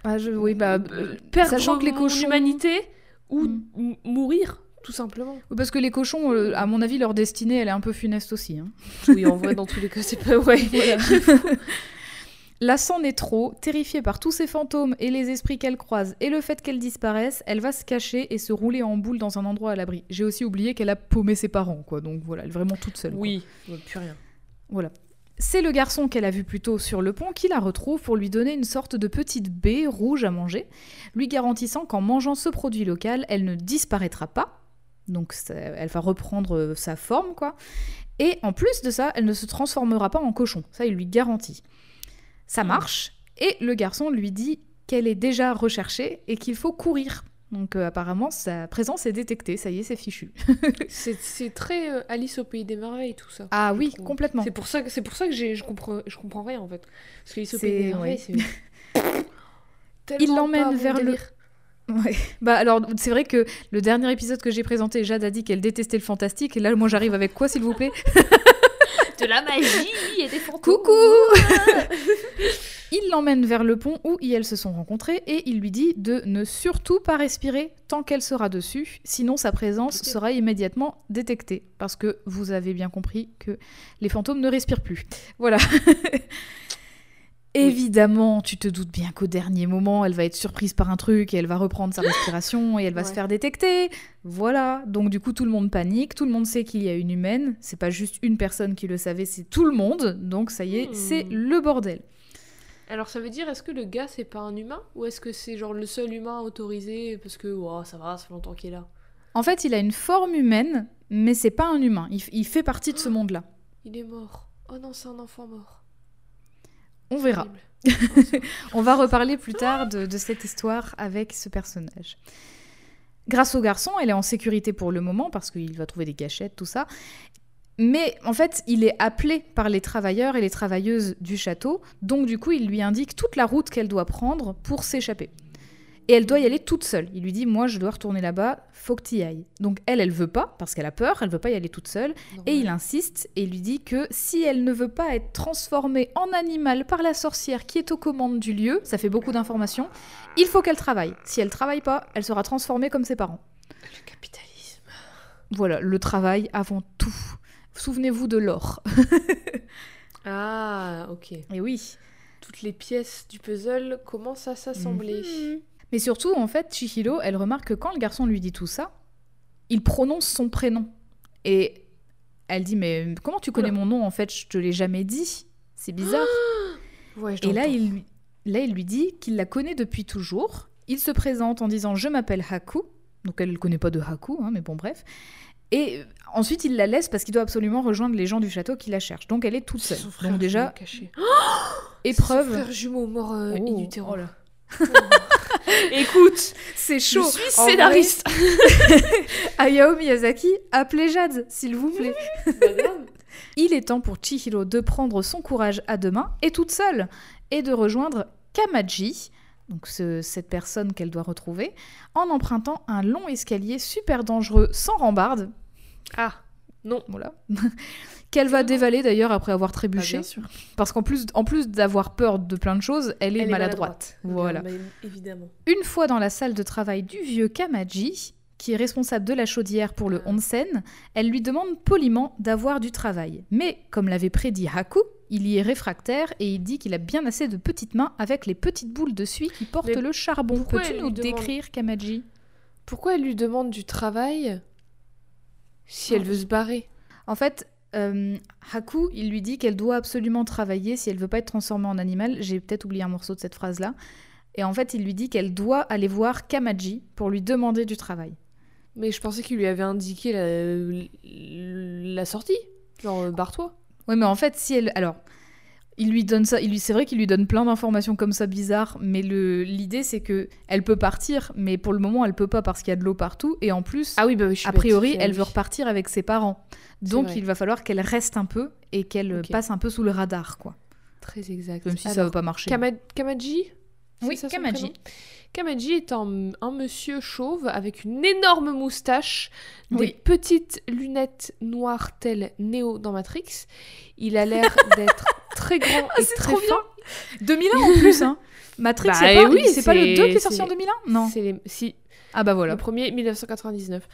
Ah, je, oui, bah,
Euh, Perdre
sachant que les cochons.
humanité ou
Mm.
m- mourir, tout simplement.
Oui, Parce que les cochons, euh, à mon avis, leur destinée, elle est un peu funeste aussi. hein.
Oui, en vrai, dans tous les cas, c'est pas... Ouais,
La s'en est trop, terrifiée par tous ces fantômes et les esprits qu'elle croise et le fait qu'elle disparaisse, elle va se cacher et se rouler en boule dans un endroit à l'abri. J'ai aussi oublié qu'elle a paumé ses parents, quoi. Donc voilà, elle est vraiment toute seule.
Oui, ouais, plus rien.
Voilà. C'est le garçon qu'elle a vu plus tôt sur le pont qui la retrouve pour lui donner une sorte de petite baie rouge à manger, lui garantissant qu'en mangeant ce produit local, elle ne disparaîtra pas. Donc ça- elle va reprendre euh, sa forme, quoi. Et en plus de ça, elle ne se transformera pas en cochon. Ça, il lui garantit. Ça marche. Et le garçon lui dit qu'elle est déjà recherchée et qu'il faut courir. Donc euh, apparemment, sa présence est détectée. Ça y est, c'est fichu.
C'est très euh, Alice au pays des merveilles, tout ça.
Ah oui,
trouve.
complètement.
C'est pour ça que c'est pour ça que je comprends je comprends rien en fait. Parce qu'Alice au pays des merveilles, c'est
Il l'emmène vers le-. Ouais. Bah alors, c'est vrai que le dernier épisode que j'ai présenté, Jade a dit qu'elle détestait le fantastique. Et là, moi, j'arrive avec quoi, s'il vous plaît?
de la magie et des fantômes.
Coucou Il l'emmène vers le pont où ils se sont rencontrés et il lui dit de ne surtout pas respirer tant qu'elle sera dessus, sinon sa présence sera immédiatement détectée. Parce que vous avez bien compris que les fantômes ne respirent plus. Voilà. Évidemment, tu te doutes bien qu'au dernier moment, elle va être surprise par un truc et elle va reprendre sa respiration et elle va se faire détecter. Voilà. Donc du coup, tout le monde panique, tout le monde sait qu'il y a une humaine. C'est pas juste une personne qui le savait, c'est tout le monde. Donc ça y est,
Hmm.
c'est le bordel.
Alors ça veut dire est-ce que le gars c'est pas un humain ou est-ce que c'est genre le seul humain autorisé parce que oh, ça va, ça fait longtemps qu'il est là?
En fait, il a une forme humaine, mais c'est pas un humain. Il, il fait partie de ce monde-là.
Il est mort. Oh non, c'est un enfant mort.
On verra. On va reparler plus tard de, de cette histoire avec ce personnage. Grâce au garçon, elle est en sécurité pour le moment parce qu'il va trouver des gâchettes, tout ça. Mais en fait, il est appelé par les travailleurs et les travailleuses du château, donc du coup, il lui indique toute la route qu'elle doit prendre pour s'échapper. Et elle doit y aller toute seule. Il lui dit Moi, je dois retourner là-bas, faut que tu y ailles. Donc elle, elle veut pas, parce qu'elle a peur, elle veut pas y aller toute seule. Et il insiste et lui dit que si elle ne veut pas être transformée en animal par la sorcière qui est aux commandes du lieu, ça fait beaucoup d'informations, il faut qu'elle travaille. Si elle travaille pas, elle sera transformée comme ses parents.
Le capitalisme.
Voilà, le travail avant tout. Souvenez-vous de l'or.
Ah, ok.
Et oui.
Toutes les pièces du puzzle commencent à s'assembler.
Mais surtout, en fait, Chihiro, elle remarque que quand le garçon lui dit tout ça, il prononce son prénom. Et elle dit Mais comment tu connais
Oula.
mon nom En fait, je te l'ai jamais dit. C'est bizarre.
Ouais, je
Et là il, lui, là, il lui dit qu'il la connaît depuis toujours. Il se présente en disant Je m'appelle Haku. Donc elle ne connaît pas de Haku, hein, mais bon, bref. Et ensuite, il la laisse parce qu'il doit absolument rejoindre les gens du château qui la cherchent. Donc elle est toute seule.
son frère
Donc déjà,
caché.
épreuve.
Son frère jumeau mort euh,
Oh, oh là.
Écoute,
C'est
je
chaud.
suis
En
scénariste.
Hayao Miyazaki, appelez Jade, s'il vous plaît.
Madame.
Il est temps pour Chihiro de prendre son courage à deux mains et toute seule, et de rejoindre Kamaji, donc ce- cette personne qu'elle doit retrouver, en empruntant un long escalier super dangereux sans rambarde,
Ah, non.
voilà, qu'elle va dévaler d'ailleurs après avoir
Bah,
trébuché,
bien sûr.
parce qu'en plus, en plus d'avoir peur de plein de choses, elle est
Elle
maladroite. Voilà.
Bah, évidemment.
Une fois dans la salle de travail du vieux Kamaji, qui est responsable de la chaudière pour le
Ah.
onsen, elle lui demande poliment d'avoir du travail. Mais, comme l'avait prédit Haku, il y est réfractaire et il dit qu'il a bien assez de petites mains avec les petites boules de suie qui portent
Mais
le charbon. Peux-tu nous
demande-
décrire, Kamaji?
Pourquoi elle lui demande du travail si elle veut se barrer?
En fait, euh, Haku, il lui dit qu'elle doit absolument travailler si elle veut pas être transformée en animal. J'ai peut-être oublié un morceau de cette phrase-là. Et en fait, il lui dit qu'elle doit aller voir Kamaji pour lui demander du travail.
Mais je pensais qu'il lui avait indiqué la, la sortie. Genre, euh, barre-toi.
Oui, mais en fait, si elle. Alors, il lui donne ça. Il lui... C'est vrai qu'il lui donne plein d'informations comme ça bizarres, mais le... l'idée, c'est que elle peut partir, mais pour le moment, elle peut pas parce qu'il y a de l'eau partout. Et en plus,
Ah oui, bah oui,
a priori, elle veut repartir avec ses parents. Donc, il va falloir qu'elle reste un peu et qu'elle passe un peu sous le radar, quoi.
Très exact.
Même si ça
Alors,
va pas marcher.
Kama- Kamaji? C'est
Oui,
ça prénom? Kamaji est un, un monsieur chauve avec une énorme moustache, des petites lunettes noires telles Neo dans Matrix. Il a l'air d'être très grand
Ah,
et
c'est
très
trop bien.
fin.
2001 en plus, hein. Matrix,
Bah,
c'est pas,
oui,
c'est pas le
c'est-
2 qui est sorti en 2001 Non.
C'est les... Si,
Ah bah
le
voilà.
premier, 1999.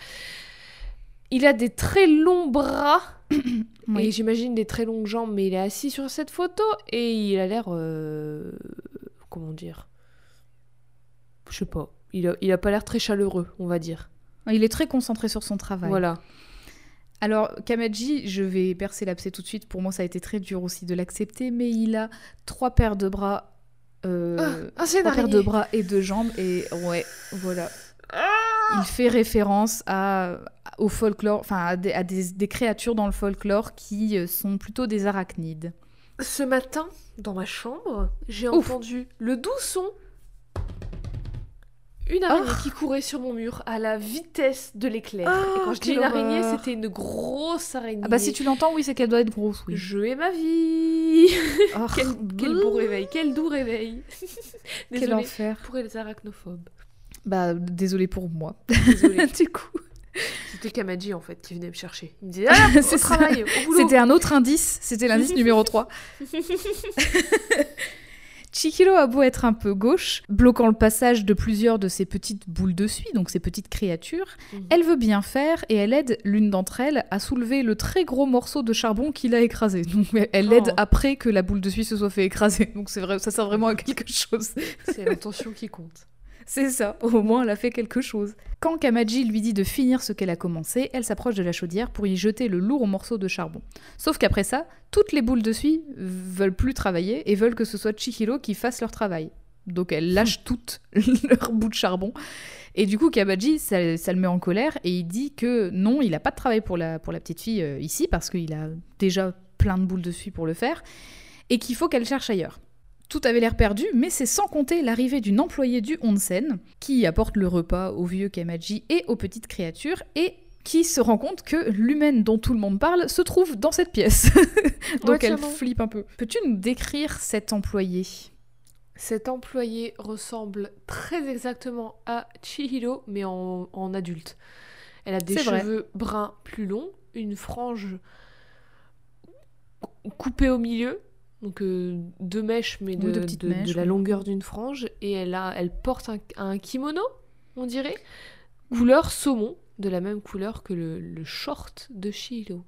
Il a des très longs bras
Oui.
et j'imagine des très longues jambes, mais il est assis sur cette photo et il a l'air... euh, Comment dire? Je sais pas. Il a, il a pas l'air très chaleureux, on va dire.
Il est très concentré sur son travail.
Voilà.
Alors, Kamaji, je vais percer l'abcès tout de suite. Pour moi, ça a été très dur aussi de l'accepter, mais il a trois paires de bras. euh,
Ah,
trois paires de bras et de jambes. Et ouais, voilà.
Ah
Il fait référence à, au folklore, enfin à, des, à des- des créatures dans le folklore qui euh, sont plutôt des arachnides.
Ce matin, dans ma chambre, j'ai entendu le doux son. Une araignée qui courait sur mon mur à la vitesse de l'éclair.
Ah,
Et quand je dis une araignée, c'était une grosse araignée.
Ah bah si tu l'entends, oui, c'est qu'elle doit être grosse, oui.
Je hais ma vie.
Oh,
quel, quel beau réveil, quel doux réveil.
Quel enfer.
pour les arachnophobes.
Bah désolé pour moi.
Désolée.
du coup,
C'était Kamadji en fait qui venait me chercher. Il me disait ah,
C'est
travail,
c'était un autre indice, c'était l'indice numéro 3. Chihiro a beau être un peu gauche, bloquant le passage de plusieurs de ces petites boules de suie, donc ces petites créatures,
Mhm.
elle veut bien faire et elle aide l'une d'entre elles à soulever le très gros morceau de charbon qu'il a écrasé. Donc elle l'aide
Oh.
après que la boule de suie se soit fait écraser. Donc c'est vrai, ça sert vraiment à quelque chose.
C'est l'intention qui compte.
C'est ça, au moins elle a fait quelque chose. Quand Kamaji lui dit de finir ce qu'elle a commencé, elle s'approche de la chaudière pour y jeter le lourd morceau de charbon. Sauf qu'après ça, toutes les boules de suie veulent plus travailler et veulent que ce soit Chihiro qui fasse leur travail. Donc elles lâchent toutes leur bout de charbon. Et du coup, Kamaji, ça, ça le met en colère et il dit que non, il n'a pas de travail pour la, pour la petite fille euh, ici parce qu'il a déjà plein de boules de suie pour le faire et qu'il faut qu'elle cherche ailleurs. Tout avait l'air perdu, mais c'est sans compter l'arrivée d'une employée du onsen qui apporte le repas au vieux Kamaji et aux petites créatures et qui se rend compte que l'humaine dont tout le monde parle se trouve dans cette pièce. Donc
Ouais,
elle flippe un peu. Peux-tu nous décrire cette employée
Cet employé ressemble très exactement à Chihiro, mais en, en adulte. Elle a des
vrai.
cheveux bruns plus longs, une frange coupée au milieu, donc euh, deux mèches, mais de,
Oui, de petites
de-
mèches,
de la
oui.
longueur d'une frange, et elle, a, elle porte un, un kimono, on dirait, couleur saumon, de la même couleur que le, le short de Chihiro.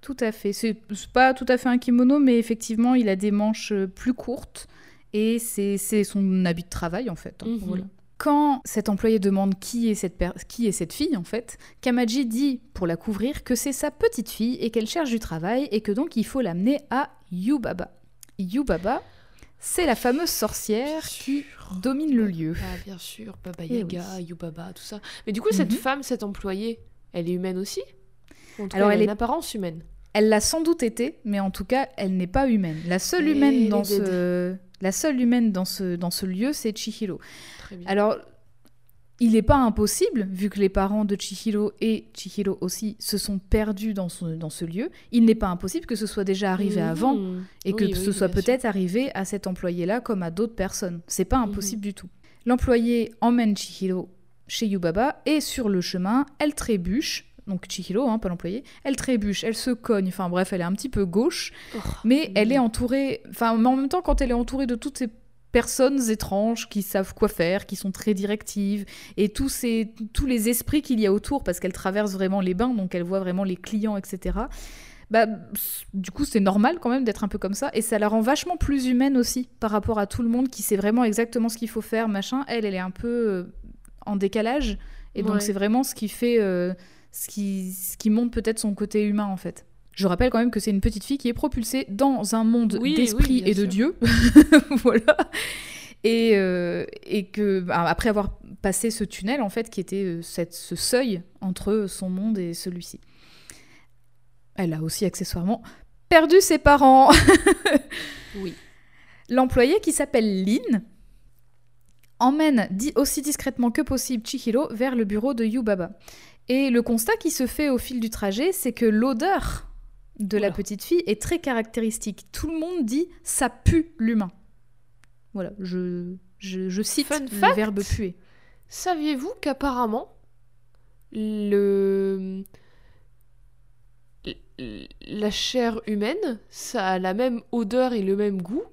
Tout à fait. C'est pas tout à fait un kimono, mais effectivement, il a des manches euh, plus courtes et c'est c'est son habit de travail en fait. hein.
Mhm.
Voilà. Quand cet employé demande qui est cette, qui est cette fille, en fait, Kamaji dit, pour la couvrir, que c'est sa petite fille et qu'elle cherche du travail et que donc il faut l'amener à Yubaba. Yubaba, c'est la fameuse sorcière qui domine le lieu.
Ah, bien sûr, Baba
Eh
Yaga, Yubaba, tout ça. Mais du coup, cette
Mhm.
femme, cette employée, elle est humaine aussi? En tout
Alors,
cas,
elle
elle a
est-
une apparence humaine.
Elle l'a sans doute été, mais en tout cas, elle n'est pas humaine. La seule humaine dans ce, la seule humaine dans ce, dans ce lieu, c'est Chihiro.
Très bien.
Alors, il n'est pas impossible, vu que les parents de Chihiro et Chihiro aussi se sont perdus dans ce, dans ce lieu, il n'est pas impossible que ce soit déjà arrivé
Mhm.
avant et que
Oui,
ce
oui,
soit peut-être arrivé à cet employé-là comme à d'autres personnes. C'est pas
Mhm.
impossible du tout. L'employé emmène Chihiro chez Yubaba et sur le chemin, elle trébuche. Donc Chihiro, hein, pas l'employé, elle trébuche, elle se cogne, enfin bref, elle est un petit peu gauche,
Oh,
mais elle est entourée, enfin, mais en même temps, quand elle est entourée de toutes ces personnes étranges qui savent quoi faire, qui sont très directives, et tous, ces, tous les esprits qu'il y a autour, parce qu'elle traverse vraiment les bains, donc elle voit vraiment les clients, etc. Bah, du coup, c'est normal quand même d'être un peu comme ça, et ça la rend vachement plus humaine aussi par rapport à tout le monde qui sait vraiment exactement ce qu'il faut faire, machin. Elle, elle est un peu euh, en décalage, et donc
Ouais.
c'est vraiment ce qui fait, euh, ce qui, ce qui montre peut-être son côté humain en fait. Je rappelle quand même que c'est une petite fille qui est propulsée dans un monde
Oui,
d'esprit
oui,
et de
sûr.
Dieu. voilà. Et, euh, et que, bah, après avoir passé ce tunnel, en fait, qui était euh, cette, ce seuil entre son monde et celui-ci. Elle a aussi accessoirement perdu ses parents.
Oui.
L'employé qui s'appelle Lynn emmène dit aussi discrètement que possible Chihiro vers le bureau de Yubaba. Et le constat qui se fait au fil du trajet, c'est que l'odeur de la petite fille est très caractéristique. Tout le monde dit ça pue l'humain. Voilà, je, je, je cite
Fun
le
fact.
verbe puer.
Saviez-vous qu'apparemment, le... la chair humaine, ça a la même odeur et le même goût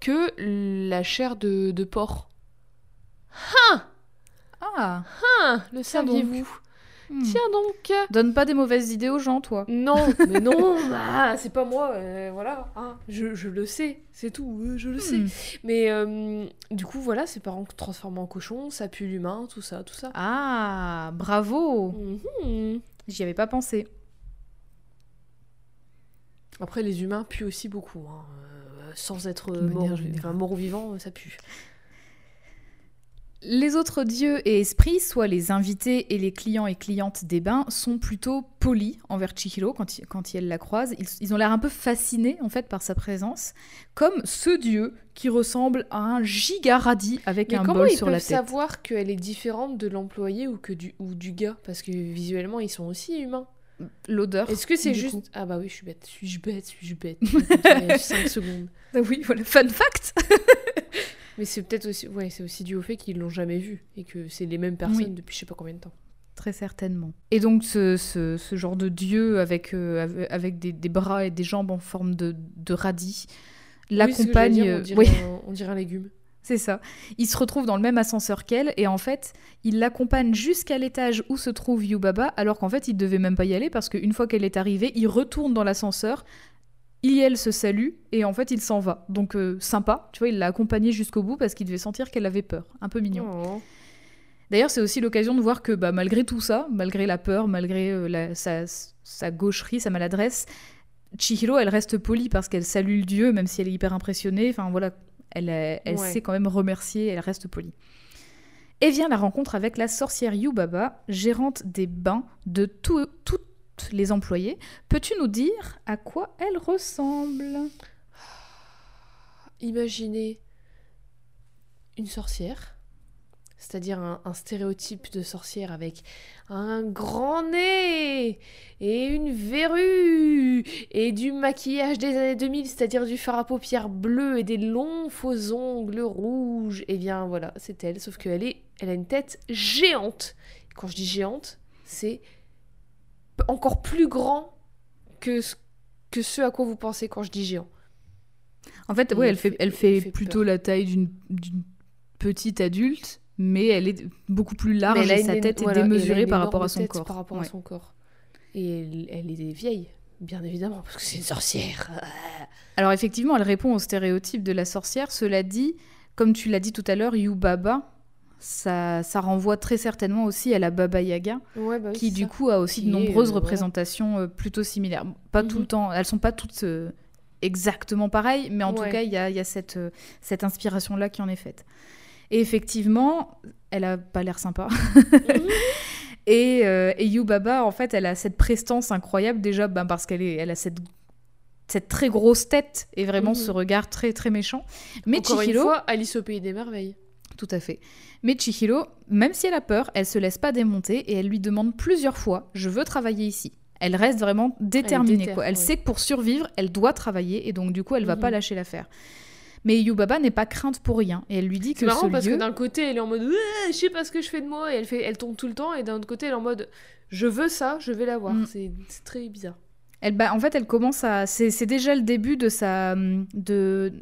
que la chair de, de porc? Ah
Ah
Ah Le saviez-vous?
Hmm.
Tiens donc
Donne pas des mauvaises idées aux gens, toi.
Non, mais non, bah, c'est pas moi, euh, voilà, hein, je, je le sais, c'est tout, euh, je le sais.
Hmm.
Mais euh, du coup, voilà, ses parents transformés en cochon, ça pue l'humain, tout ça, tout ça.
Ah, bravo
Mhm.
J'y avais pas pensé.
Après, les humains puent aussi beaucoup, hein, sans être
De manière
mort,
générale.
enfin, mort ou vivant, ça pue.
Les autres dieux et esprits, soit les invités et les clients et clientes des bains, sont plutôt polis envers Chihiro quand, il- quand la croise. Ils, ils ont l'air un peu fascinés en fait par sa présence, comme ce dieu qui ressemble à un giga radis avec
Mais
un
comment
bol
ils
sur
peuvent
la tête.
savoir qu'elle est différente de l'employé ou, que du, ou du gars? Parce que visuellement, ils sont aussi humains.
L'odeur.
Est-ce que c'est juste...
coup.
Ah bah oui, je suis bête, suis-je bête, suis-je bête 5 secondes.
Ah oui, voilà, fun fact
Mais c'est peut-être aussi, ouais, c'est aussi dû au fait qu'ils l'ont jamais vu et que c'est les mêmes personnes
Oui.
depuis je sais pas combien de temps.
Très certainement. Et donc ce, ce- ce genre de dieu avec, euh, avec, des, des bras et des jambes en forme de, de radis
Oui,
l'accompagne. euh,
on, dirait
oui,
un, on dirait un légume.
c'est ça. Il se retrouve dans le même ascenseur qu'elle et en fait, il l'accompagne jusqu'à l'étage où se trouve Yubaba alors qu'en fait, il devait même pas y aller parce qu'une fois qu'elle est arrivée, il retourne dans l'ascenseur. Il et elle se saluent et en fait il s'en va. Donc euh, sympa, tu vois, il l'a accompagnée jusqu'au bout parce qu'il devait sentir qu'elle avait peur. Un peu mignon.
Oh.
D'ailleurs, c'est aussi l'occasion de voir que bah, malgré tout ça, malgré la peur, malgré euh, la- sa, sa gaucherie, sa maladresse, Chihiro, elle reste polie parce qu'elle salue le dieu, même si elle est hyper impressionnée. Enfin voilà, elle, elle
Ouais.
sait quand même remercier, elle reste polie. Et vient la rencontre avec la sorcière Yubaba, gérante des bains de tout- toutes les employés. Peux-tu nous dire à quoi elle ressemble
Imaginez une sorcière, c'est-à-dire un, stéréotype de sorcière avec un grand nez et une verrue et du maquillage des années 2000, c'est-à-dire du fard à paupières bleu et des longs faux ongles rouges. Et bien voilà, c'est elle, sauf qu'elle elle a une tête géante. Quand je dis géante, c'est encore plus grand que ce, que ce à quoi vous pensez quand je dis géant.
En fait, ouais,
elle
fait,
fait-
elle
elle
fait,
fait
plutôt
peur.
la taille d'une petite adulte, mais elle est beaucoup plus large et sa tête est démesurée par rapport à son corps.
Par rapport
Ouais.
à son corps. Et elle, elle est vieille, bien évidemment, parce que c'est une sorcière.
Alors effectivement, elle répond au stéréotype de la sorcière. Cela dit, comme tu l'as dit tout à l'heure, Yubaba, ça, ça renvoie très certainement aussi à la Baba Yaga,
Ouais, bah oui,
qui du
ça.
coup a aussi
Qui
de nombreuses
euh,
représentations euh, plutôt similaires. Pas tout
Mhm.
le temps, elles sont pas toutes euh, exactement pareilles, mais en tout cas, il y a, il y a cette, cette inspiration-là qui en est faite. Et effectivement, elle a pas l'air sympa.
Mhm.
Et, euh, et Yubaba, en fait, elle a cette prestance incroyable déjà ben, parce qu'elle elle a cette, cette très grosse tête et vraiment
Mhm.
ce regard très très méchant. Mais
Encore
Chihiro,
une fois, Alice au pays des merveilles.
Tout à fait. Mais Chihiro, même si elle a peur, elle se laisse pas démonter et elle lui demande plusieurs fois "Je veux travailler ici." Elle reste vraiment déterminée.
déterre,
quoi. Elle
ouais.
sait que pour survivre, elle doit travailler et donc du coup, elle va
Mhm.
pas lâcher l'affaire. Mais Yubaba n'est pas crainte pour rien et elle lui dit
C'est
que
marrant
ce
parce
lieu...
que d'un côté, elle est en mode je sais pas ce que je fais de moi, et elle, fait, elle tombe tout le temps, et d'un autre côté, elle est en mode je veux ça, je vais l'avoir.
Mm.
C'est c'est très bizarre.
Elle, bah, en fait, elle commence à. C'est c'est déjà le début de sa. De,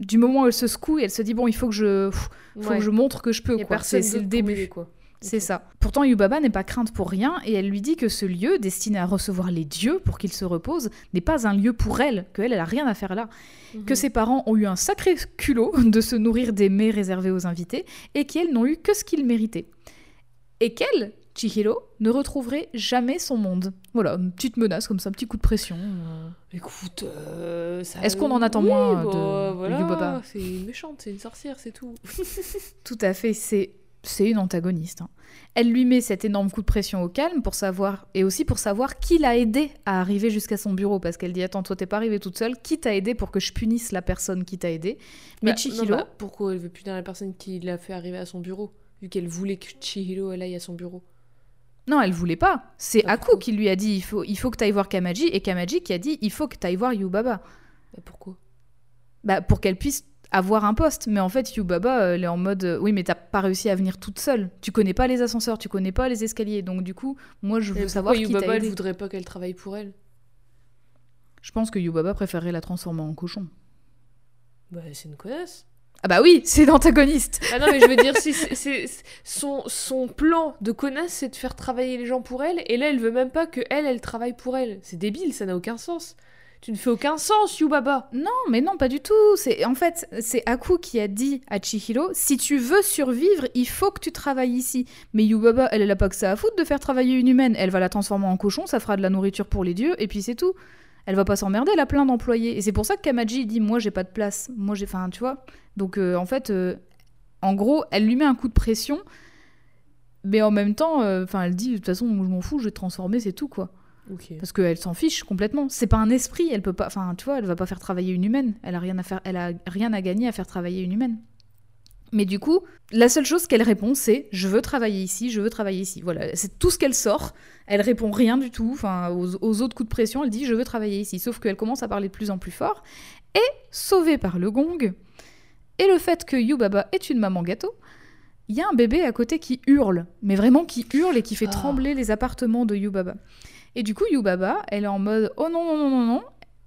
du moment où elle se secoue elle se dit bon, il faut que je, pff, faut
Ouais.
que je montre que je peux. C'est le début.
quoi.
C'est ça. Pourtant, Yubaba n'est pas crainte pour rien et elle lui dit que ce lieu, destiné à recevoir les dieux pour qu'ils se reposent, n'est pas un lieu pour elle, qu'elle, elle a rien à faire là.
Mhm.
Que ses parents ont eu un sacré culot de se nourrir des mets réservés aux invités et qu'elles n'ont eu que ce qu'ils méritaient. Et qu'elle, Chihiro, ne retrouverait jamais son monde. Voilà, une petite menace comme ça, un petit coup de pression. euh.
Écoute, euh, ça-
Est-ce qu'on en attend
Oui,
moins de-
bah,
de
voilà, C'est une méchante, c'est une sorcière, c'est tout.
Tout à fait, c'est c'est une antagoniste. hein. Elle lui met cet énorme coup de pression au calme pour savoir et aussi pour savoir qui l'a aidé à arriver jusqu'à son bureau parce qu'elle dit attends toi t'es pas arrivé toute seule, qui t'a aidé pour que je punisse la personne qui t'a aidé? Mais
Bah,
Chihiro,
non, bah, pourquoi elle veut punir la personne qui l'a fait arriver à son bureau Vu qu'elle voulait que Chihiro elle aille à son bureau?
Non elle voulait pas. C'est Aku qui lui a dit il faut il faut que t'ailles voir Kamaji et Kamaji qui a dit il faut que t'ailles voir Yubaba.
Bah, pourquoi?
Bah pour qu'elle puisse avoir un poste. Mais en fait Yubaba elle est en mode euh, oui mais t'as pas réussi à venir toute seule. Tu connais pas les ascenseurs, tu connais pas les escaliers donc du coup moi je veux
Et
savoir
pourquoi
qui
Yubaba elle voudrait pas qu'elle travaille pour elle?
Je pense que Yubaba préférerait la transformer en cochon.
Bah, c'est une connasse.
Ah bah oui, c'est l'antagoniste.
Ah non, mais je veux dire, si c'est- c'est- son, son plan de connasse, c'est de faire travailler les gens pour elle, et là, elle veut même pas que elle, elle travaille pour elle. C'est débile, ça n'a aucun sens. Tu ne fais aucun sens, Yubaba.
Non, mais non, pas du tout. C'est en fait, c'est Aku qui a dit à Chihiro si tu veux survivre, il faut que tu travailles ici. Mais Yubaba, elle, elle a pas que ça à foutre de faire travailler une humaine. Elle va la transformer en cochon, ça fera de la nourriture pour les dieux, et puis c'est tout. Elle va pas s'emmerder, elle a plein d'employés. Et c'est pour ça que Kamaji dit moi j'ai pas de place. Moi j'ai, enfin tu vois. Donc euh, en fait, euh, en gros, elle lui met un coup de pression, mais en même temps, euh, enfin elle dit de toute façon je m'en fous, je vais te transformer, c'est tout quoi. Parce qu'elle s'en fiche complètement. C'est pas un esprit, elle peut pas. Enfin, tu vois, elle va pas faire travailler une humaine. Elle a rien à faire. Elle a rien à gagner à faire travailler une humaine. Mais du coup, la seule chose qu'elle répond, c'est je veux travailler ici, je veux travailler ici. Voilà, c'est tout ce qu'elle sort. Elle répond rien du tout. Enfin, aux, aux autres coups de pression, elle dit je veux travailler ici. Sauf qu'elle commence à parler de plus en plus fort. Et sauvée par le gong et le fait que Yubaba est une maman gâteau, il y a un bébé à côté qui hurle, mais vraiment qui hurle et qui fait
Ah.
trembler les appartements de Yubaba. Et du coup, Yubaba, elle est en mode oh non, non, non, non, non.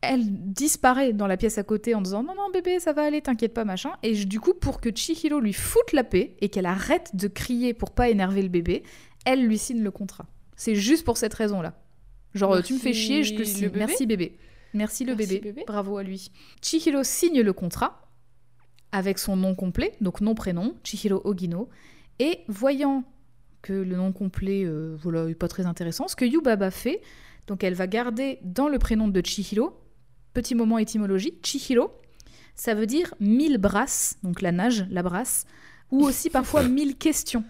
Elle disparaît dans la pièce à côté en disant non, non, bébé, ça va aller, t'inquiète pas, machin. Et je- du coup, pour que Chihiro lui foute la paix et qu'elle arrête de crier pour pas énerver le bébé, elle lui signe le contrat. C'est juste pour cette raison-là. Genre, euh, tu me fais chier, je te signe.
bébé
Merci bébé. Merci le
Merci,
bébé.
bébé.
Bravo à lui. Chihiro signe le contrat avec son nom complet, donc nom-prénom, Chihiro Ogino. Et voyant que le nom complet euh, voilà, est pas très intéressant, ce que Yubaba fait, donc elle va garder dans le prénom de Chihiro, petit moment étymologie, Chihiro, ça veut dire mille brasses, donc la nage, la brasse, ou aussi parfois mille questions.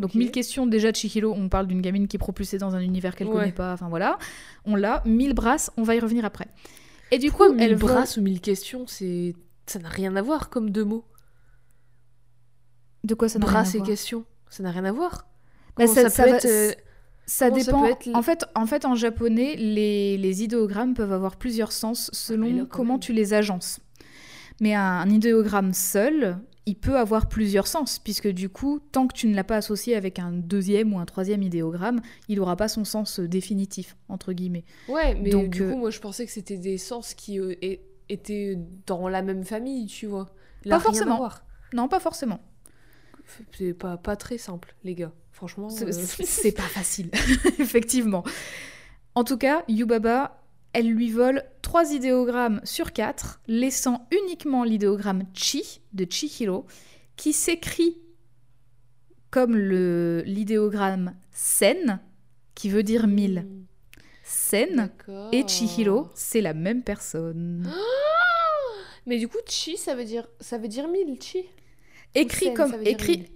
Donc mille questions, déjà Chihiro, on parle d'une gamine qui est propulsée dans un univers qu'elle
Ouais.
connaît pas, enfin voilà. On l'a, mille brasses, on va y revenir après. Et du
Pourquoi
coup, elle
mille
va-
brasses ou mille questions, c'est... Ça n'a rien à voir comme deux mots.
De quoi ça n'a rien à
Brasses et
voir
questions, ça n'a rien à voir.
Bah, ça-
peut être... euh,
Ça
Comment
dépend.
être
En, fait, en fait, en japonais, les, les idéogrammes peuvent avoir plusieurs sens selon
là,
comment
même.
tu les agences. Mais un, un idéogramme seul, il peut avoir plusieurs sens, puisque du coup, tant que tu ne l'as pas associé avec un deuxième ou un troisième idéogramme, il n'aura pas son sens euh, définitif, entre guillemets.
Ouais, mais
Donc,
du
euh,
coup, moi, je pensais que c'était des sens qui euh, étaient dans la même famille, tu vois.
Pas
Là,
forcément. Non, pas forcément.
C'est pas, pas très simple, les gars. Franchement.
C'est-
euh,
C'est pas facile, effectivement. En tout cas, Yubaba, elle lui vole trois idéogrammes sur quatre, laissant uniquement l'idéogramme Chi de Chihiro, qui s'écrit comme l'idéogramme Sen, qui veut dire mille. Sen et Chihiro, c'est la même personne.
Mais du coup, chi, ça veut dire, ça veut dire mille, chi?
Écrit
sen,
comme écrit.
mille?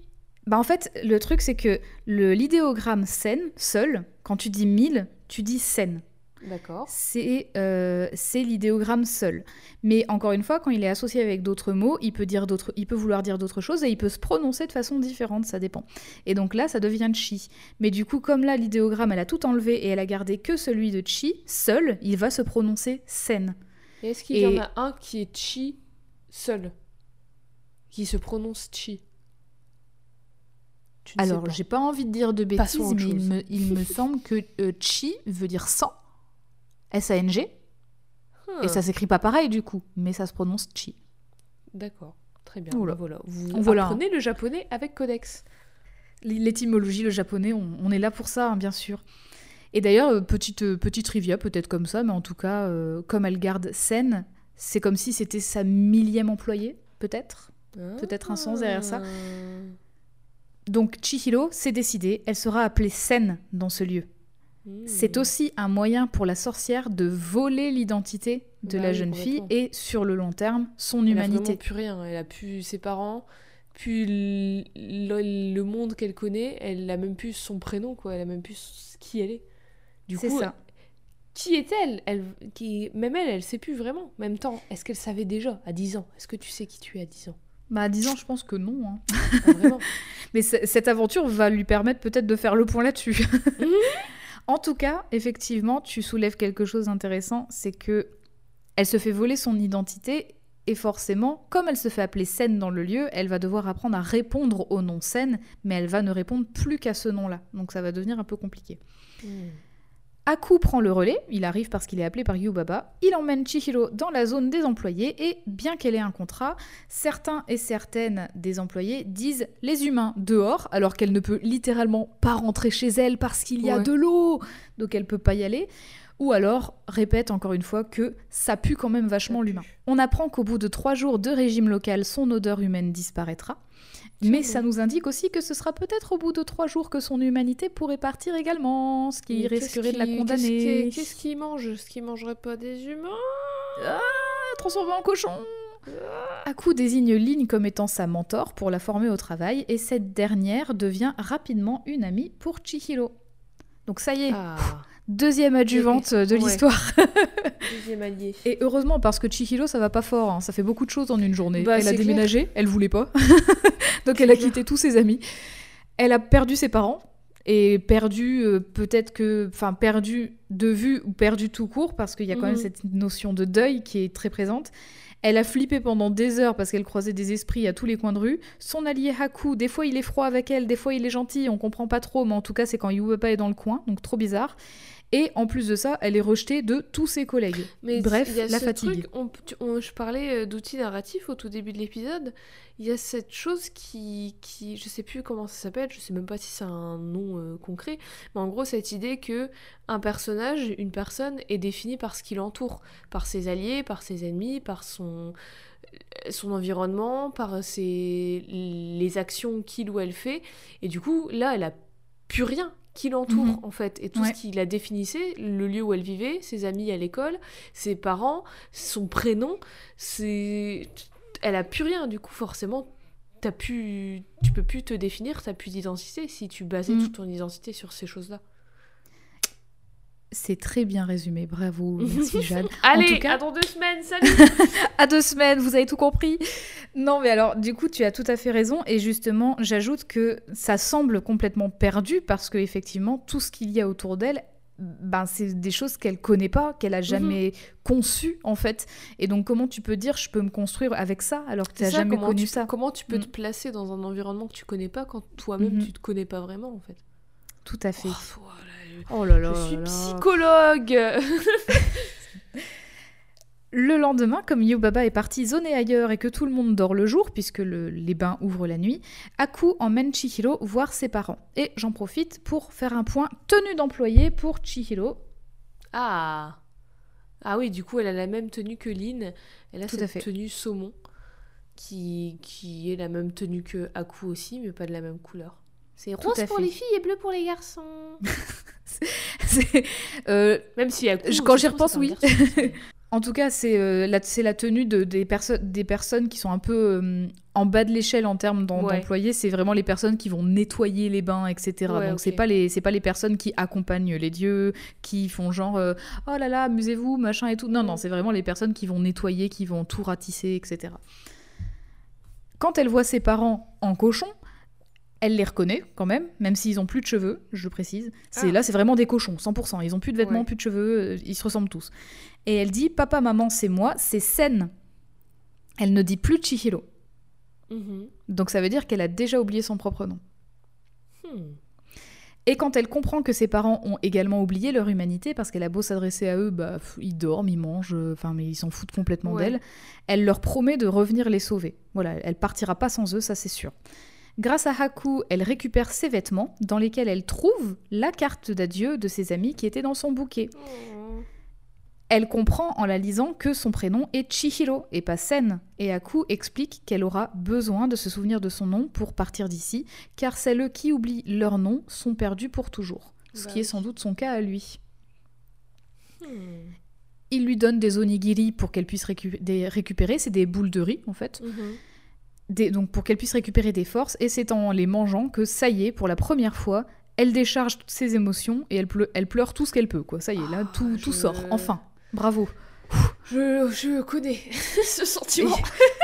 Bah en fait, le truc c'est que le l'idéogramme Sen seul, quand tu dis mille, tu dis Sen.
D'accord.
c'est euh, c'est l'idéogramme seul. Mais encore une fois, quand il est associé avec d'autres mots, il peut, dire d'autres, il peut vouloir dire d'autres choses et il peut se prononcer de façon différente, ça dépend. Et donc là, ça devient chi. Mais du coup, comme là, l'idéogramme, elle a tout enlevé et elle a gardé que celui de chi, seul, il va se prononcer sen.
Et est-ce qu'il y en a un qui est chi seul? Qui se prononce chi? Tu ne sais
Alors, j'ai pas envie de dire de bêtises, mais il me, il me semble que euh, chi veut dire sang, S-A-N-G,
Ah,
et ça s'écrit pas pareil du coup, mais ça se prononce chi.
D'accord. Très bien.
Oula.
Voilà. Vous
Voilà.
apprenez le japonais avec Codex.
L'étymologie, le japonais, on, on est là pour ça, hein, bien sûr. Et d'ailleurs, euh, petite, euh, petite trivia, peut-être comme ça, mais en tout cas, euh, comme elle garde Sen, c'est comme si c'était sa millième employée, peut-être. Peut-être un sens derrière ça. Donc Chihiro, c'est décidé, elle sera appelée Sen dans ce lieu.
Hmm.
C'est aussi un moyen pour la sorcière de voler l'identité de
Bah
la
oui,
jeune fille et, sur le long terme, son
Elle a
humanité.
plus rien. Elle a plus ses parents, plus le, le monde qu'elle connaît. Elle a même plus son prénom, quoi. Elle a même plus qui elle est. Du coup,
ça.
qui est-elle? Elle, qui, Même elle, elle sait plus vraiment. En même temps, est-ce qu'elle savait déjà à 10 ans? Est-ce que tu sais qui tu es à 10 ans?
Bah, à 10 ans, je pense que non. hein.
Vraiment.
Mais cette aventure va lui permettre peut-être de faire le point là-dessus.
Mhm.
en tout cas, effectivement, tu soulèves quelque chose d'intéressant, c'est que elle se fait voler son identité et forcément, comme elle se fait appeler Sen dans le lieu, elle va devoir apprendre à répondre au nom Sen, mais elle va ne répondre plus qu'à ce nom-là. Donc ça va devenir un peu compliqué.
Hmm.
Aku prend le relais, il arrive parce qu'il est appelé par Yubaba, il emmène Chihiro dans la zone des employés et bien qu'elle ait un contrat, certains et certaines des employés disent les humains dehors alors qu'elle ne peut littéralement pas rentrer chez elle parce qu'il y a
Ouais.
de l'eau, donc elle peut pas y aller. Ou alors répète encore une fois que ça pue quand même vachement l'humain. On apprend qu'au bout de trois jours de régime local, son odeur humaine disparaîtra. Mais ça nous indique aussi que ce sera peut-être au bout de trois jours que son humanité pourrait partir également, ce qui
Mais
risquerait de la
qui-
condamner.
Qu'est-ce qui- qu'il mange Est-ce qu'il mangerait pas des humains?
Ah, transformé en cochon. Aku désigne Lin comme étant sa mentor pour la former au travail et cette dernière devient rapidement une amie pour Chihiro. Donc ça y est,
Ah,
deuxième adjuvante de
Ouais.
l'histoire.
deuxième allié.
Et heureusement parce que Chihiro ça va pas fort, hein. ça fait beaucoup de choses en une journée.
Bah,
elle a
clair.
déménagé, elle voulait pas, donc elle a quitté tous ses amis. Elle a perdu ses parents et perdu euh, peut-être que, enfin perdu de vue ou perdu tout court parce qu'il y a quand même
Mhm.
cette notion de deuil qui est très présente. Elle a flippé pendant des heures parce qu'elle croisait des esprits à tous les coins de rue. Son allié Haku, des fois il est froid avec elle, des fois il est gentil, on comprend pas trop, mais en tout cas c'est quand Yubaba est dans le coin, donc trop bizarre. Et en plus de ça, elle est rejetée de tous ses collègues.
Mais
Bref,
y a
la
ce
fatigue.
truc, on- je parlais euh, d'outils narratifs au tout début de l'épisode. Il y a cette chose qui, qui, je sais plus comment ça s'appelle, je sais même pas si c'est un nom euh, concret, mais en gros cette idée que un personnage, une personne est définie par ce qui l'entoure, par ses alliés, par ses ennemis, par son son environnement, par ses les actions qu'il ou elle fait, et du coup là elle a plus rien qui l'entoure
Mhm.
en fait, et tout
Ouais.
ce qui la définissait, le lieu où elle vivait, ses amis à l'école, ses parents, son prénom, c'est elle a plus rien du coup forcément t'as pu tu peux plus te définir t'as plus d'identité si tu basais toute ton identité sur ces choses là
C'est très bien résumé, bravo, merci Jade.
allez
tout cas-
à dans deux semaines salut
à deux semaines, vous avez tout compris. Non, mais alors, du coup, tu as tout à fait raison. Et justement, j'ajoute que ça semble complètement perdu parce que effectivement, tout ce qu'il y a autour d'elle, ben, c'est des choses qu'elle connaît pas, qu'elle a jamais conçues en fait. Et donc, comment tu peux dire, je peux me construire avec ça alors que tu n'as jamais connu
tu,
ça?
comment tu peux
Mm.
te placer dans un environnement que tu connais pas quand toi-même
Mhm.
tu te connais pas vraiment en fait?
Tout à fait.
Oh, voilà,
Oh là là.
je suis
là
psychologue
Le lendemain, comme Yubaba est parti zoner ailleurs et que tout le monde dort le jour, puisque le- les bains ouvrent la nuit, Aku emmène Chihiro voir ses parents. Et j'en profite pour faire un point tenue d'employé pour Chihiro.
ah ah oui du coup elle a la même tenue que Lynn elle a
Tout à
cette
fait.
tenue saumon qui, qui est la même tenue que Aku aussi mais pas de la même couleur c'est rose pour
fait.
les filles et bleu pour les garçons
euh,
Même si
Je- quand j'y repense, oui.
garçon.
en tout cas, c'est euh, la, tenue de, des, perso- des personnes qui sont un peu euh, en bas de l'échelle en termes
Ouais.
d'employés. C'est vraiment les personnes qui vont nettoyer les bains, etc.
Ouais,
Donc,
ok.
c'est pas les c'est pas les personnes qui accompagnent les dieux, qui font genre euh, oh là là, amusez-vous, machin et tout. Non, non, c'est vraiment les personnes qui vont nettoyer, qui vont tout ratisser, etc. Quand elle voit ses parents en cochon, elle les reconnaît quand même, même s'ils ont plus de cheveux, je précise. C'est
Ah.
là, c'est vraiment des cochons, 100%. Ils ont plus de vêtements,
Ouais.
plus de cheveux, euh, ils se ressemblent tous. Et elle dit papa, maman, c'est moi, c'est Sen. Elle ne dit plus Chihiro.
Mhm.
Donc ça veut dire qu'elle a déjà oublié son propre nom.
Hmm.
Et quand elle comprend que ses parents ont également oublié leur humanité, parce qu'elle a beau s'adresser à eux, bah, ils dorment, ils mangent, euh, enfin, mais ils s'en foutent complètement
Ouais.
d'elle, elle leur promet de revenir les sauver. Voilà, elle partira pas sans eux, ça c'est sûr. Grâce à Haku, elle récupère ses vêtements, dans lesquels elle trouve la carte d'adieu de ses amis qui était dans son bouquet.
Oh.
Elle comprend en la lisant que son prénom est Chihiro et pas Sen. Et Aku explique qu'elle aura besoin de se souvenir de son nom pour partir d'ici, car celles qui oublient leur nom sont perdues pour toujours. Ce
Bah
qui est sans doute son cas à lui.
Hmm.
Il lui donne des onigiri pour qu'elle puisse récu- des- récupérer, c'est des boules de riz en fait,
Mhm.
Des- donc pour qu'elle puisse récupérer des forces, et c'est en les mangeant que ça y est, pour la première fois, elle décharge toutes ses émotions et elle, pleu- elle pleure tout ce qu'elle peut, quoi. Ça y est, là,
Ah,
tout, tout
je-
sort, enfin. Bravo.
Je, je connais ce sentiment.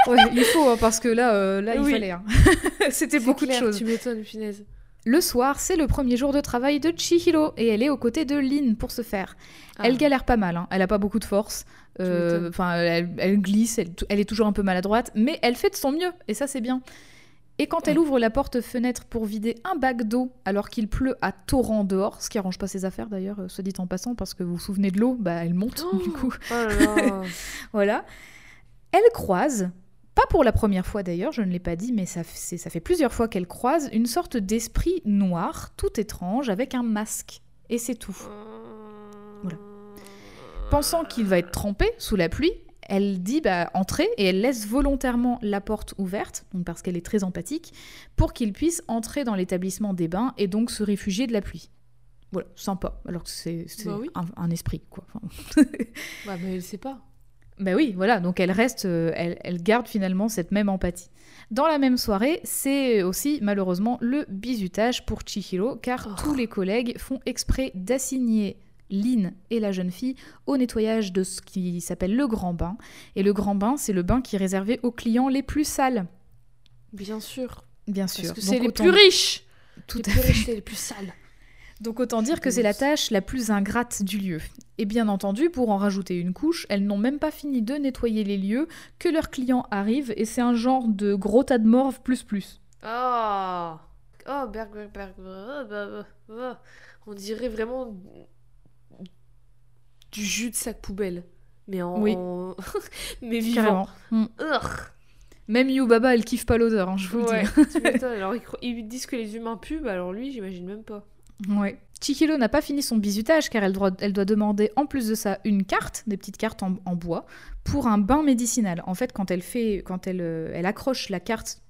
Ouais, il faut, hein, parce que là, euh, là il fallait. hein. C'était beaucoup
clair,
de choses.
Tu m'étonnes, punaise.
Le soir, c'est le premier jour de travail de Chihiro et elle est aux côtés de Lin pour ce faire.
Ah.
Elle galère pas mal, hein. elle a pas beaucoup de force. Euh. Enfin, elle, elle glisse, elle, elle est toujours un peu maladroite, mais elle fait de son mieux et ça c'est bien. Et quand elle ouvre la porte-fenêtre pour vider un bac d'eau alors qu'il pleut à torrent dehors, ce qui arrange pas ses affaires d'ailleurs, euh, soit dit en passant, parce que vous vous souvenez de l'eau, bah elle monte
Oh.
du coup.
Oh là là.
Voilà. Elle croise, pas pour la première fois d'ailleurs, je ne l'ai pas dit, mais ça, fait plusieurs fois qu'elle croise une sorte d'esprit noir, tout étrange, avec un masque. Et c'est tout. Voilà. Pensant qu'il va être trempé sous la pluie, elle dit bah, entrez et elle laisse volontairement la porte ouverte, donc parce qu'elle est très empathique, pour qu'il puisse entrer dans l'établissement des bains et donc se réfugier de la pluie. Voilà, sympa. Alors que c'est c'est
Bah oui.
un, un esprit, quoi. Enfin,
Bah, mais elle sait pas.
Bah oui, voilà, donc elle reste, euh, elle, elle garde finalement cette même empathie. Dans la même soirée, c'est aussi malheureusement le bizutage pour Chihiro, car
Oh.
tous les collègues font exprès d'assigner Lynn et la jeune fille au nettoyage de ce qui s'appelle le grand bain. Et le grand bain, c'est le bain qui est réservé aux clients les plus sales,
Bien sûr.
bien
Parce
sûr.
que
Donc
c'est les plus riches.
Tout
les
à
plus
fait.
riches, c'est les plus sales.
Donc autant dire que c'est la tâche la plus ingrate du lieu. Et bien entendu, pour en rajouter une couche, elles n'ont même pas fini de nettoyer les lieux que leurs clients arrivent et c'est un genre de gros tas de morve plus plus.
Oh Oh, berg, berg, berg. On dirait vraiment du jus de sac poubelle. Mais en.
Oui.
mais vivant.
Mm. Même Yubaba, elle kiffe pas l'odeur, hein, je vous
Ouais,
le.
Alors, ils, ils disent que les humains puent, bah alors lui, j'imagine même pas.
Chihiro n'a pas fini son bizutage car elle doit, elle doit demander en plus de ça une carte, des petites cartes en, en bois, pour un bain médicinal. En fait, quand elle fait, quand elle, euh, elle accroche la carte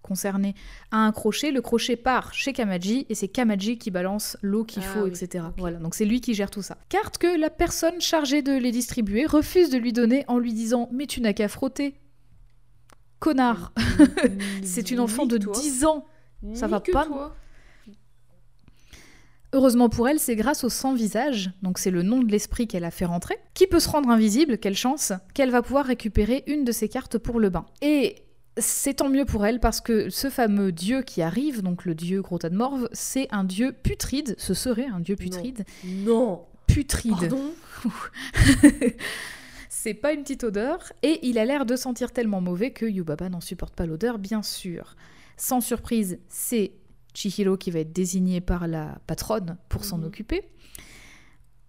concernée à un crochet, le crochet part chez Kamaji et c'est Kamaji qui balance l'eau qu'il
Ah
faut,
oui,
etc. Voilà, donc c'est lui qui gère tout ça. Carte que la personne chargée de les distribuer refuse de lui donner en lui disant Mais tu n'as qu'à frotter. Connard, c'est une enfant de
Nique-toi.
10 ans. ça va pas. Heureusement pour elle, c'est grâce au sans-visage, donc c'est le nom de l'esprit qu'elle a fait rentrer, qui peut se rendre invisible, quelle chance, qu'elle va pouvoir récupérer une de ses cartes pour le bain. Et c'est tant mieux pour elle parce que ce fameux dieu qui arrive, donc le dieu gros tas de morve, c'est un dieu putride, ce serait un dieu putride.
Non.
Putride.
Pardon
c'est pas une petite odeur, et il a l'air de sentir tellement mauvais que Yubaba n'en supporte pas l'odeur, bien sûr. Sans surprise, c'est Chihiro qui va être désignée par la patronne pour s'en
Mhm.
occuper.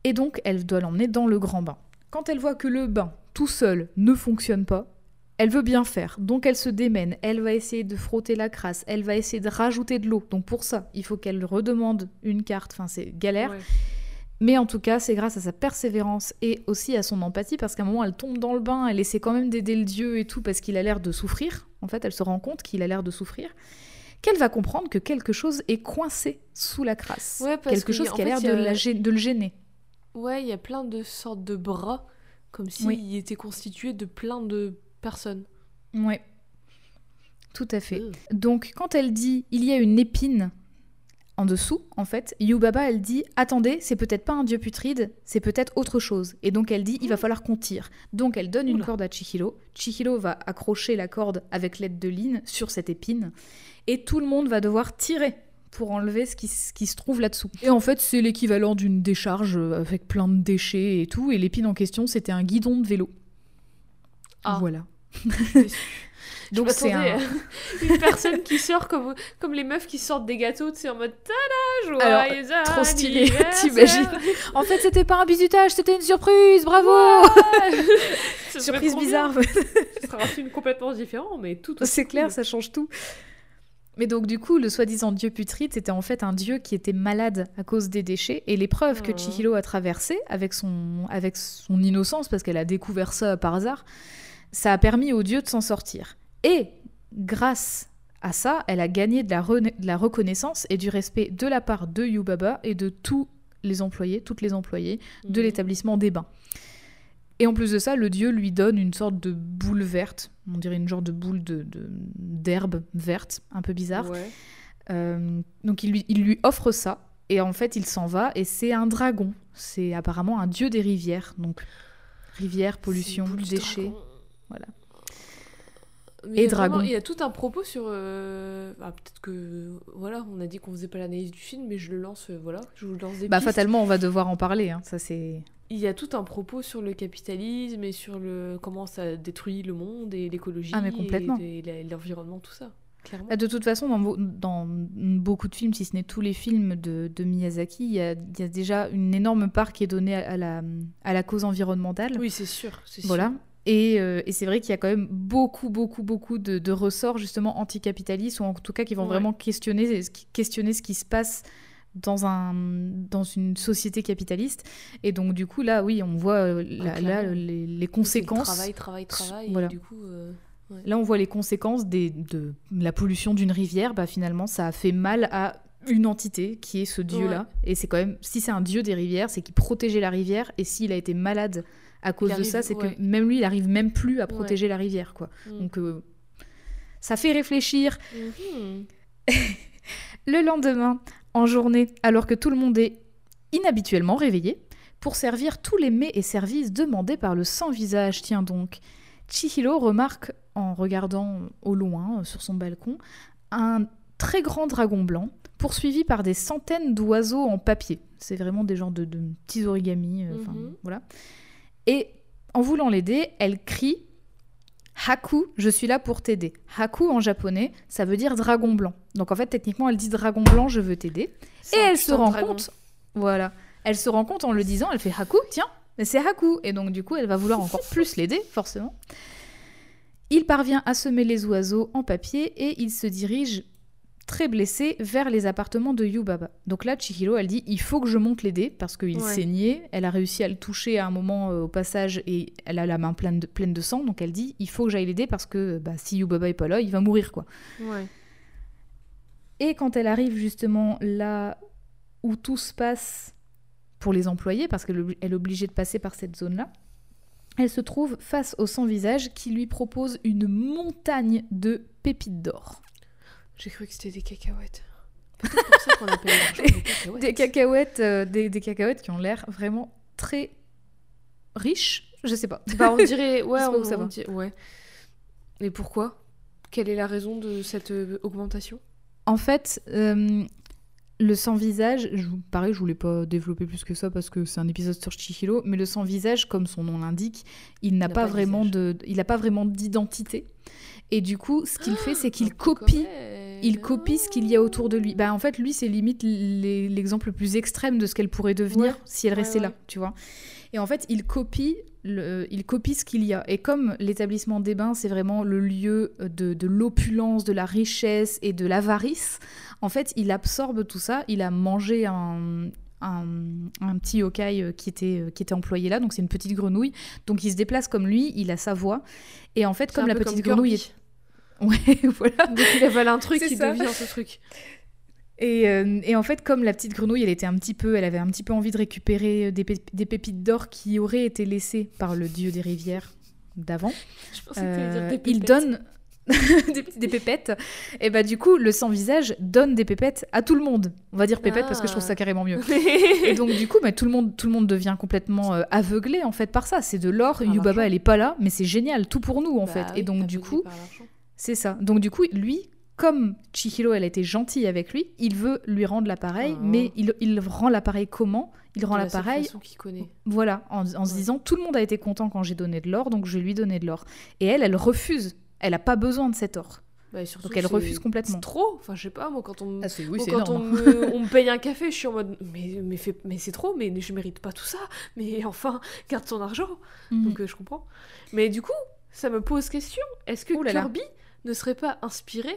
Et donc, elle doit l'emmener dans le grand bain. Quand elle voit que le bain, tout seul, ne fonctionne pas, elle veut bien faire. Donc, elle se démène. Elle va essayer de frotter la crasse. Elle va essayer de rajouter de l'eau. Donc, pour ça, il faut qu'elle redemande une carte. Enfin, c'est galère.
Ouais.
Mais en tout cas, c'est grâce à sa persévérance et aussi à son empathie, parce qu'à un moment, elle tombe dans le bain, elle essaie quand même d'aider le dieu et tout, parce qu'il a l'air de souffrir. En fait, elle se rend compte qu'il a l'air de souffrir. Qu'elle va comprendre que quelque chose est coincé sous la crasse.
Ouais, parce
quelque
que,
chose qui a l'air de,
a-
la gê- de le gêner.
Ouais, il y a plein de sortes de bras, comme s'il
Oui.
était constitué de plein de personnes.
Ouais. Tout à fait.
Euh.
Donc, quand elle dit il y a une épine en dessous, en fait, Yubaba, elle dit attendez, c'est peut-être pas un dieu putride, c'est peut-être autre chose. Et donc, elle dit il va falloir qu'on tire. Donc, elle donne une corde à Chihiro. Chihiro va accrocher la corde avec l'aide de Lynn sur cette épine. Et tout le monde va devoir tirer pour enlever ce qui se trouve là-dessous. Et en fait, c'est l'équivalent d'une décharge euh, avec plein de déchets et tout. Et l'épine en question, c'était un guidon de vélo.
Ah.
Voilà. Donc, c'est un.
une personne qui sort comme, comme les meufs qui sortent des gâteaux, tu sais, en mode tada,
Alors,
joyeux
trop stylé,
anniversaire.
t'imagines En fait, c'était pas un bizutage, c'était une surprise, bravo
serait
Surprise bizarre.
Ce serait un film complètement différent, mais tout aussi
C'est clair,
cool.
ça change tout. Mais donc, du coup, le soi-disant dieu putride, c'était en fait un dieu qui était malade à cause des déchets. Et l'épreuve que
Oh.
Chihiro a traversée avec son, avec son innocence, parce qu'elle a découvert ça par hasard, ça a permis au dieu de s'en sortir. Et grâce à ça, elle a gagné de la, rena- de la reconnaissance et du respect de la part de Yubaba et de tous les employés, toutes les employées de
Mhm.
l'établissement des bains. Et en plus de ça, le dieu lui donne une sorte de boule verte, on dirait une genre de boule de- de- d'herbe verte, un peu bizarre.
Ouais.
Euh, donc il lui, il lui offre ça, et en fait il s'en va, et c'est un dragon. C'est apparemment un dieu des rivières, donc rivière, pollution, déchets.
dragon.
Voilà.
Mais
Et dragon.
Il y a tout un propos sur. euh, ah, Peut-être que. Voilà, on a dit qu'on faisait pas l'analyse du film, mais je le lance. euh, voilà, je vous lance des
Bah
pistes.
fatalement on va devoir en parler, hein, ça c'est...
Il y a tout un propos sur le capitalisme et sur le comment ça détruit le monde et l'écologie
Ah,
et, et l'environnement, tout ça. clairement.
Bah, De toute façon, dans, beau- dans beaucoup de films, si ce n'est tous les films de, de Miyazaki, il y, a, il y a déjà une énorme part qui est donnée à, à la, à la cause environnementale.
Oui, c'est sûr. c'est sûr.
Et, euh, et c'est vrai qu'il y a quand même beaucoup, beaucoup, beaucoup de, de ressorts justement anticapitalistes, ou en tout cas qui vont
Ouais.
vraiment questionner, ce qui- questionner ce qui se passe dans, un, dans une société capitaliste. Et donc du coup, là, oui, on voit euh, là, là, les, conséquences.
Travail, travail, travail.
Voilà.
Et du coup, euh,
Là, on voit les conséquences des, de la pollution d'une rivière. Bah, finalement, ça a fait mal à une entité qui est ce dieu-là. Et c'est quand même, si c'est un dieu des rivières, c'est qu'il protégeait la rivière. Et s'il a été malade à cause
Il
de ça, c'est
ouais.
que même lui, il arrive même plus à protéger la rivière, quoi.
mm.
Donc, euh, ça fait réfléchir.
Mhm.
Le lendemain, en journée, alors que tout le monde est inhabituellement réveillé, pour servir tous les mets et services demandés par le sans-visage, tiens donc. Chihiro remarque, en regardant au loin, euh, sur son balcon, un très grand dragon blanc, poursuivi par des centaines d'oiseaux en papier. C'est vraiment des genres de, de petits origamis, euh,
Mhm.
voilà. Et en voulant l'aider, elle crie Haku, je suis là pour t'aider. Haku en japonais, ça veut dire dragon blanc. Donc en fait, techniquement, elle dit dragon blanc, je veux t'aider. Et elle se rend
dragon.
compte, voilà, elle se rend compte en le disant, elle fait Haku, tiens, mais c'est Haku. Et donc du coup, elle va vouloir encore plus l'aider, forcément. Il parvient à semer les oiseaux en papier et il se dirige très blessé vers les appartements de Yubaba. Donc là, Chihiro, elle dit il faut que je monte l'aider parce qu'il
Ouais.
saignait. Elle a réussi à le toucher à un moment euh, au passage et elle a la main pleine de, pleine de sang. Donc elle dit il faut que j'aille l'aider parce que bah, si Yubaba est pas là, il va mourir quoi.
Ouais.
Et quand elle arrive justement là où tout se passe pour les employés, parce qu'elle est obligée de passer par cette zone-là, elle se trouve face au sans-visage qui lui propose une montagne de pépites d'or.
J'ai cru que c'était des cacahuètes. Pour ça qu'on appelle des cacahuètes.
Des cacahuètes, euh, des, des cacahuètes qui ont l'air vraiment très riches. Je sais pas.
Bah, on dirait. Ouais, on,
ça
on
va.
dit- ouais. Et pourquoi? Quelle est la raison de cette euh, augmentation?
En fait, euh, le sans-visage, je, pareil, je voulais pas développer plus que ça parce que c'est un épisode sur Chihiro, mais le sans-visage, comme son nom l'indique, il n'a pas, vraiment de, il n'a pas vraiment d'identité. Et du coup, ce qu'il fait, c'est qu'il copie. Il copie ce qu'il y a autour de lui. Bah, en fait, lui, c'est limite l'exemple le plus extrême de ce qu'elle pourrait devenir
Ouais.
si elle restait
ouais.
là, tu vois. Et en fait, il copie, le, il copie ce qu'il y a. Et comme l'établissement des bains, c'est vraiment le lieu de, de l'opulence, de la richesse et de l'avarice, en fait, il absorbe tout ça. Il a mangé un, un, un petit yokai euh, qui était, euh, qui était employé là, donc c'est une petite grenouille. Donc il se déplace comme lui, il a sa voix. Et en fait, comme la petite
comme
grenouille
Kirby.
Ouais, voilà.
Dès qu'il avale un truc, il
ça.
devient ce truc.
Et, euh, et en fait, comme la petite grenouille, elle était un petit peu, elle avait un petit peu envie de récupérer euh, des, pép- des pépites d'or qui auraient été laissées par le dieu des rivières d'avant.
Je pensais que t'allais dire
Euh, il donne des, des pépettes. Et bah du coup, le sans-visage donne des pépettes à tout le monde. On va dire pépettes parce que je trouve ça carrément mieux. Et donc du coup, bah, tout, le monde, tout le monde devient complètement euh, aveuglé en fait par ça. C'est de l'or. Yubaba, elle est pas là, mais c'est génial, tout pour nous en
Bah
fait.
oui,
Et donc du coup. C'est ça. Donc du coup, lui, comme Chihiro, elle a été gentille avec lui, il veut lui rendre l'appareil,
Oh.
mais il, il rend l'appareil comment? Il rend l'appareil,
qu'il connaît.
voilà, en, en se disant tout le monde a été content quand j'ai donné de l'or, donc je vais lui donner de l'or. Et elle, elle refuse. Elle n'a pas besoin de cet or.
Bah, surtout
Donc elle refuse complètement.
C'est trop. Enfin, je sais pas, moi, quand on Moi, quand on me, on me paye un café, je suis en mode mais, mais, c'est trop, mais je mérite pas tout ça. Mais enfin, garde ton argent.
Mhm.
Donc euh, je comprends. Mais du coup, ça me pose question. Est-ce que
Ouh là là.
Kirby ne serait pas inspiré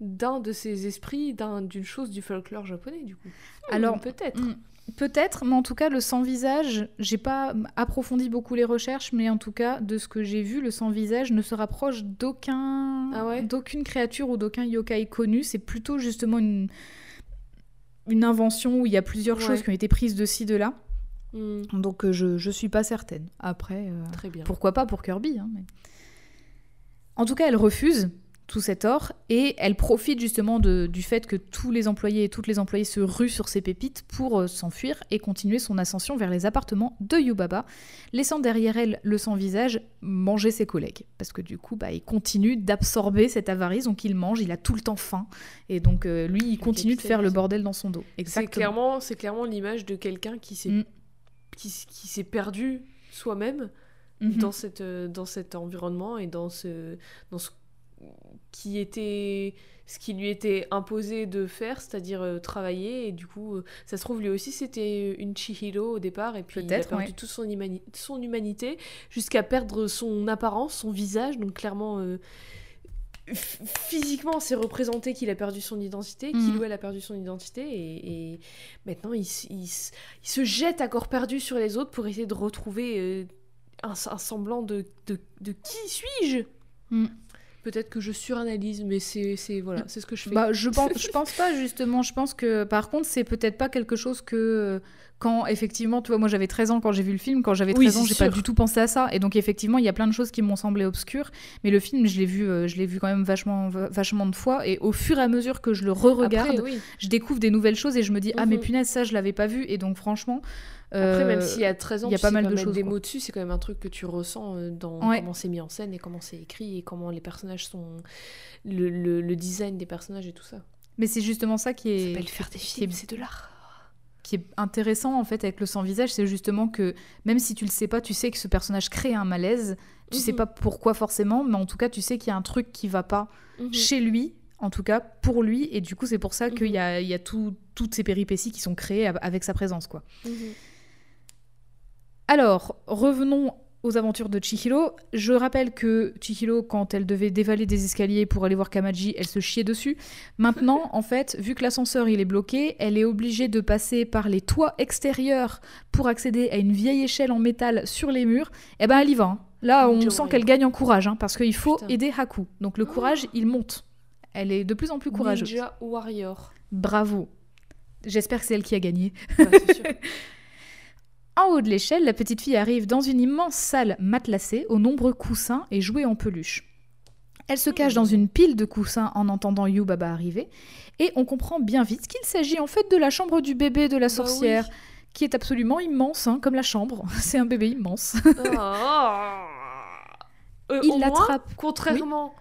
d'un de ces esprits, d'un- d'une chose du folklore japonais, du coup
Alors,
Hmm, peut-être.
Mm, Peut-être, mais en tout cas, le sans-visage, j'ai pas approfondi beaucoup les recherches, mais en tout cas, de ce que j'ai vu, le sans-visage ne se rapproche d'aucun,
Ah ouais?
d'aucune créature ou d'aucun yokai connu. C'est plutôt justement une, une invention où il y a plusieurs
Ouais.
choses qui ont été prises de ci, de là.
Hmm,
Donc euh, je, je suis pas certaine. Après, euh,
très bien.
pourquoi pas pour Kirby hein, mais- En tout cas, elle refuse tout cet or et elle profite justement de- du fait que tous les employés et toutes les employées se ruent sur ces pépites pour euh, s'enfuir et continuer son ascension vers les appartements de Yubaba, laissant derrière elle le sans-visage manger ses collègues. Parce que du coup, bah, il continue d'absorber cette avarice, donc il mange, il a tout le temps faim. Et donc euh, lui, il continue de faire le bordel dans son dos.
C'est clairement, c'est clairement l'image de quelqu'un qui s'est
Mm.
qui, qui s'est perdu soi-même
Mhm.
dans, cette, euh, dans cet environnement et dans ce, dans ce qui était ce qui lui était imposé de faire, c'est-à-dire euh, travailler. Et du coup, euh, ça se trouve, lui aussi, c'était une Chihiro au départ. Et puis, il a perdu
ouais.
toute son, imani- son humanité jusqu'à perdre son apparence, son visage. Donc, clairement, euh, physiquement, c'est représenté qu'il a perdu son identité, qu'il
Mhm.
ou elle a perdu son identité. Et, et maintenant, il, il se jette à corps perdu sur les autres pour essayer de retrouver un, un semblant de, de, de qui suis-je?
Mm.
Peut-être que je suranalyse, mais c'est c'est- voilà, c'est ce que je fais.
Bah, je pense, je pense pas justement. Je pense que par contre, c'est peut-être pas quelque chose que quand effectivement, tu vois, moi j'avais 13 ans quand j'ai vu le film. Quand j'avais
Oui,
13 ans,
c'est
j'ai pas du tout pensé à ça. Et donc effectivement, il y a plein de choses qui m'ont semblé obscures. Mais le film, je l'ai vu, euh, je l'ai vu quand même vachement, va- vachement de fois. Et au fur et à mesure que je le re-regarde,
oui.
je découvre des nouvelles choses et je me dis ah mais
Mhm.
punaise ça je l'avais pas vu. Et donc franchement.
Après, même s'il y a 13 ans,
il y a pas mal de choses,
des
quoi.
mots dessus, c'est quand même un truc que tu ressens euh, dans
Ouais.
comment c'est mis en scène et comment c'est écrit et comment les personnages sont. Le, le- le design des personnages et tout ça.
Mais c'est justement ça qui
Ça
est,
s'appelle faire des films,
est-
c'est de l'art.
qui est intéressant en fait avec le sans visage, c'est justement que même si tu le sais pas, tu sais que ce personnage crée un malaise. Tu sais
Mhm.
pas pourquoi forcément, mais en tout cas tu sais qu'il y a un truc qui va pas
Mhm.
chez lui, en tout cas pour lui, et du coup c'est pour ça qu'il
Mhm.
y a, il y a tout- toutes ces péripéties qui sont créées av- avec sa présence quoi. Alors revenons aux aventures de Chihiro. Je rappelle que Chihiro, quand elle devait dévaler des escaliers pour aller voir Kamaji, elle se chiait dessus. Maintenant, en fait, vu que l'ascenseur il est bloqué, elle est obligée de passer par les toits extérieurs pour accéder à une vieille échelle en métal sur les murs. Et ben elle y va. hein. Là, on sent qu'elle gagne en courage, hein, parce qu'il faut
Putain.
aider Haku. Donc le courage, il monte. Elle est de plus en plus courageuse.
Ninja Warrior.
Bravo. J'espère que c'est elle qui a gagné.
Ouais, c'est sûr.
En haut de l'échelle, la petite fille arrive dans une immense salle matelassée aux nombreux coussins et jouets en peluche. Elle se cache dans une pile de coussins en entendant Yubaba arriver, et on comprend bien vite qu'il s'agit en fait de la chambre du bébé de la
Bah
sorcière,
oui.
qui est absolument immense, hein, comme la chambre. C'est un bébé immense.
Ah. Euh,
Il l'attrape.
Contrairement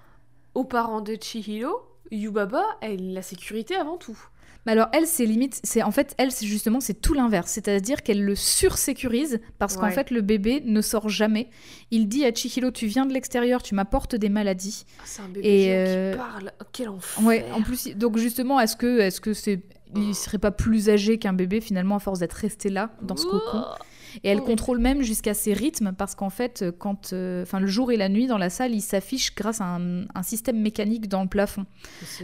aux parents de Chihiro, Yubaba, elle la sécurité avant tout.
Mais alors elle, c'est limite, c'est en fait elle, c'est justement c'est tout l'inverse, c'est-à-dire qu'elle le sursécurise parce qu'en fait le bébé ne sort jamais. Il dit à Chihiro, tu viens de l'extérieur, tu m'apportes des maladies.
Ah, c'est un bébé
Et, euh,
qui parle. Oh, quel enfer.
Ouais, en plus, donc justement, est-ce que, est-ce que c'est, il serait pas plus âgé qu'un bébé finalement à force d'être resté là dans ce cocon? Et elle contrôle même jusqu'à ses rythmes parce qu'en fait, quand, euh, le jour et la nuit dans la salle, il s'affiche grâce à un, un système mécanique dans le plafond.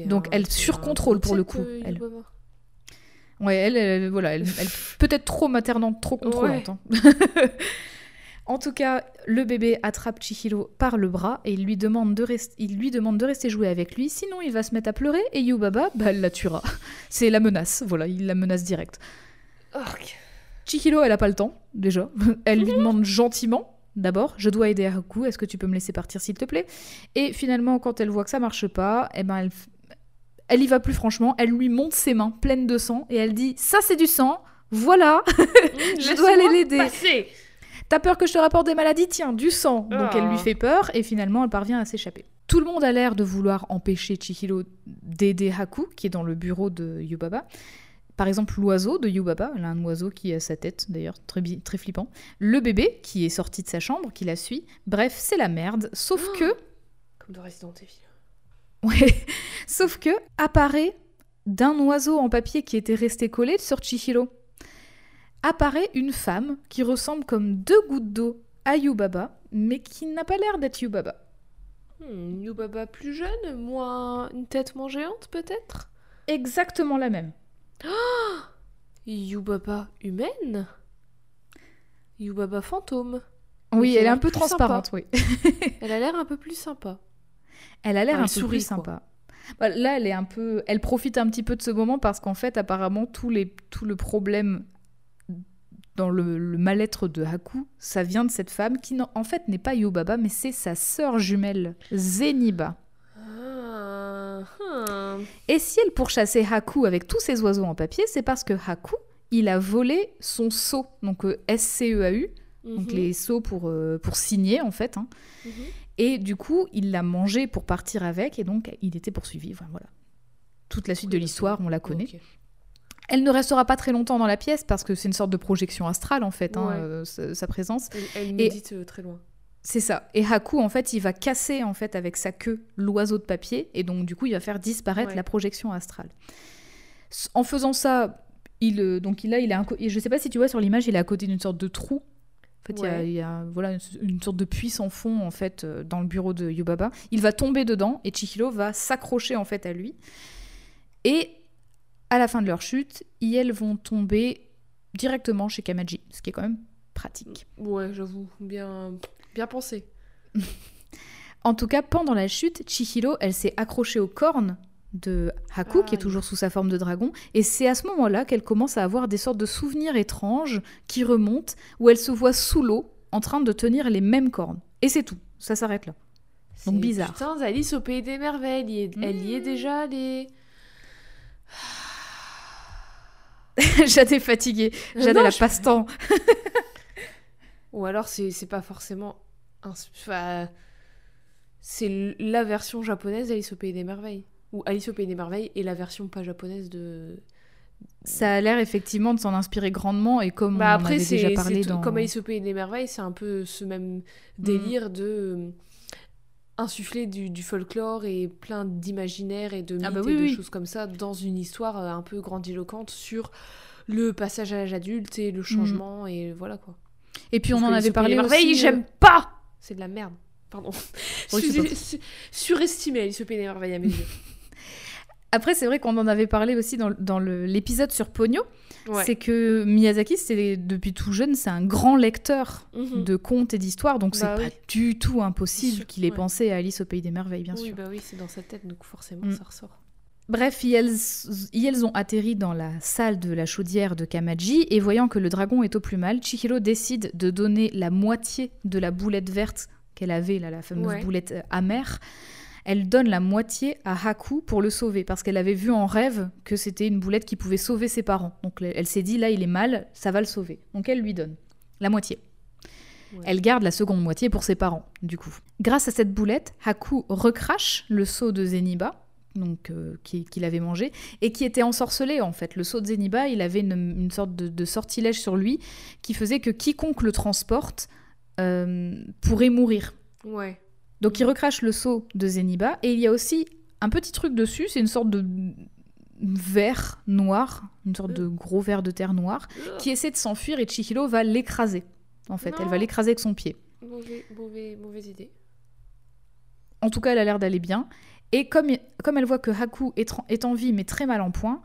Donc, elle
c'est
surcontrôle pour le coup,
euh,
elle. Ouais, elle, elle- voilà, elle, elle peut-être trop maternante, trop contrôlante. hein. en tout cas, le bébé attrape Chihiro par le bras et il lui demande de, rest- il lui demande de rester jouer avec lui, sinon il va se mettre à pleurer et Yubaba, bah, elle la tuera. C'est la menace, voilà, il la menace direct.
Orc.
Chihiro, elle a pas le temps, déjà. Elle lui demande gentiment, d'abord, je dois aider Haku, est-ce que tu peux me laisser partir s'il te plaît? Et finalement, quand elle voit que ça marche pas, eh ben elle, elle y va plus franchement, elle lui monte ses mains pleines de sang et elle dit ça c'est du sang, voilà,
Je
dois aller l'aider. T'as peur que je te rapporte des maladies, tiens, du sang. Donc elle lui fait peur et finalement elle parvient à s'échapper. Tout le monde a l'air de vouloir empêcher Chihiro d'aider Haku, qui est dans le bureau de Yubaba. Par exemple, l'oiseau de Yubaba, elle a un oiseau qui a sa tête, d'ailleurs, très, flippant. Le bébé, qui est sorti de sa chambre, qui la suit. Bref, c'est la merde. Sauf
Oh.
que,
Comme dans Resident Evil.
ouais, sauf que apparaît d'un oiseau en papier qui était resté collé sur Chihiro. Apparaît une femme qui ressemble comme deux gouttes d'eau à Yubaba, mais qui n'a pas l'air d'être Yubaba.
Hmm, Yubaba plus jeune, moins une tête moins géante peut-être?
Exactement la même.
Yubaba humaine? Yubaba fantôme.
Oui, elle est un peu transparente, oui.
Elle a l'air un peu plus sympa.
Elle a l'air
Ah,
un
elle
peu plus sympa. Bah, là, elle est un peu, elle profite un petit peu de ce moment parce qu'en fait, apparemment, tout, les... tout le problème dans le, le mal-être de Haku, ça vient de cette femme qui, en fait, n'est pas Yubaba, mais c'est sa sœur jumelle, Zeniba. Et si elle pourchassait Haku avec tous ses oiseaux en papier, c'est parce que Haku, il a volé son sceau, donc euh, S-C-E-A-U, donc
Mhm.
les sceaux pour, euh, pour signer, en fait. hein.
Mhm.
Et du coup, il l'a mangé pour partir avec, et donc il était poursuivi. Enfin, voilà. Toute la suite
Oui,
de l'histoire, on la connaît. Elle ne restera pas très longtemps dans la pièce parce que c'est une sorte de projection astrale, en fait, hein, euh, sa, sa présence.
Elle, elle médite très loin.
C'est ça. Et Haku, en fait, il va casser en fait avec sa queue l'oiseau de papier, et donc du coup, il va faire disparaître
Ouais.
la projection astrale. En faisant ça, il euh, donc a, il a un je sais pas si tu vois sur l'image, il est à côté d'une sorte de trou. En fait, il y a-
Ouais.
il y, a voilà une, une sorte de puits sans fond en fait euh, dans le bureau de Yubaba. Il va tomber dedans et Chihiro va s'accrocher en fait à lui. Et à la fin de leur chute, ils vont tomber directement chez Kamaji, ce qui est quand même pratique.
Ouais, j'avoue, bien, bien pensé.
En tout cas, pendant la chute, Chihiro, elle s'est accrochée aux cornes de Haku, qui est
Aïe.
toujours sous sa forme de dragon, et c'est à ce moment-là qu'elle commence à avoir des sortes de souvenirs étranges qui remontent, où elle se voit sous l'eau, en train de tenir les mêmes cornes. Et c'est tout, ça s'arrête là. Donc
C'est-
bizarre.
Putain, Alice au pays des merveilles, elle y est, elle y est
Mmh.
déjà allée.
Jade est fatiguée, Jade
Non,
elle a
je-
passe-temps.
Ou alors c'est pas forcément. enfin, c'est la version japonaise d'Alice au pays des merveilles. Ou Alice au pays des merveilles et la version pas japonaise de.
Ça a l'air effectivement de s'en inspirer grandement, et comme
Bah
on en avait déjà parlé
tout-
dans...
comme Alice au pays des merveilles, c'est un peu ce même délire de euh, insuffler du, du folklore et plein d'imaginaire et de mythes
Ah bah
et
oui,
de
oui.
choses comme ça dans une histoire euh, un peu grandiloquente sur le passage à l'âge adulte et le changement et voilà quoi.
Et puis on en avait parlé aussi... euh,
j'aime pas. C'est de la merde. Pardon. Surestimé Alice au pays des merveilles à mes yeux.
Après, c'est vrai qu'on en avait parlé aussi dans, dans l'épisode sur Pogno,
Ouais.
c'est que Miyazaki, depuis tout jeune, c'est un grand lecteur
Mhm.
de contes et d'histoires, donc
Bah
c'est
oui.
pas du tout impossible qu'il ait
ouais.
pensé à Alice au Pays des Merveilles, bien
oui,
sûr.
bah oui, c'est dans sa tête, donc forcément
Mm.
ça ressort.
Bref, ils, ils ont atterri dans la salle de la chaudière de Kamaji, et voyant que le dragon est au plus mal, Chihiro décide de donner la moitié de la boulette verte qu'elle avait, là, la fameuse
Ouais.
boulette euh, amère. Elle donne la moitié à Haku pour le sauver, parce qu'elle avait vu en rêve que c'était une boulette qui pouvait sauver ses parents. Donc elle elle s'est dit, là il est mal, ça va le sauver. Donc elle lui donne la moitié.
Ouais.
Elle garde la seconde moitié pour ses parents, du coup. Grâce à cette boulette, Haku recrache le seau de Zeniba, donc euh, qui- qu'il avait mangé, et qui était ensorcelé en fait. Le seau de Zeniba, il avait une, une sorte de, de sortilège sur lui qui faisait que quiconque le transporte euh, pourrait mourir.
Ouais.
Donc il recrache le seau de Zeniba, et il y a aussi un petit truc dessus, c'est une sorte de verre noir, une sorte de gros verre de terre noir, qui essaie de s'enfuir et Chihiro va l'écraser. En fait, elle va l'écraser avec son pied.
Mauvais, mauvais, mauvaise idée.
En tout cas, elle a l'air d'aller bien. Et comme, comme elle voit que Haku est, en vie mais très mal en point,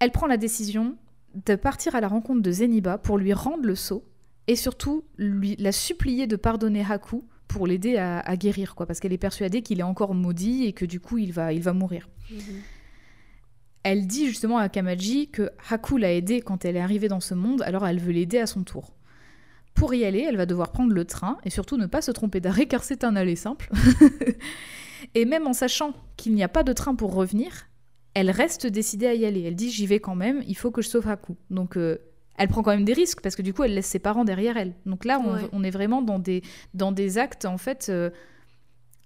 elle prend la décision de partir à la rencontre de Zeniba pour lui rendre le sceau et surtout lui, la supplier de pardonner Haku pour l'aider à, à guérir, quoi, parce qu'elle est persuadée qu'il est encore maudit et que du coup il va, il va mourir.
Mhm.
Elle dit justement à Kamaji que Haku l'a aidée quand elle est arrivée dans ce monde, alors elle veut l'aider à son tour. Pour y aller, elle va devoir prendre le train et surtout ne pas se tromper d'arrêt car c'est un aller simple. et même en sachant qu'il n'y a pas de train pour revenir, elle reste décidée à y aller. Elle dit j'y vais quand même, il faut que je sauve Haku. Donc euh, elle prend quand même des risques parce que du coup elle laisse ses parents derrière elle. Donc là on,
Ouais.
on est vraiment dans des, dans des actes en fait. euh,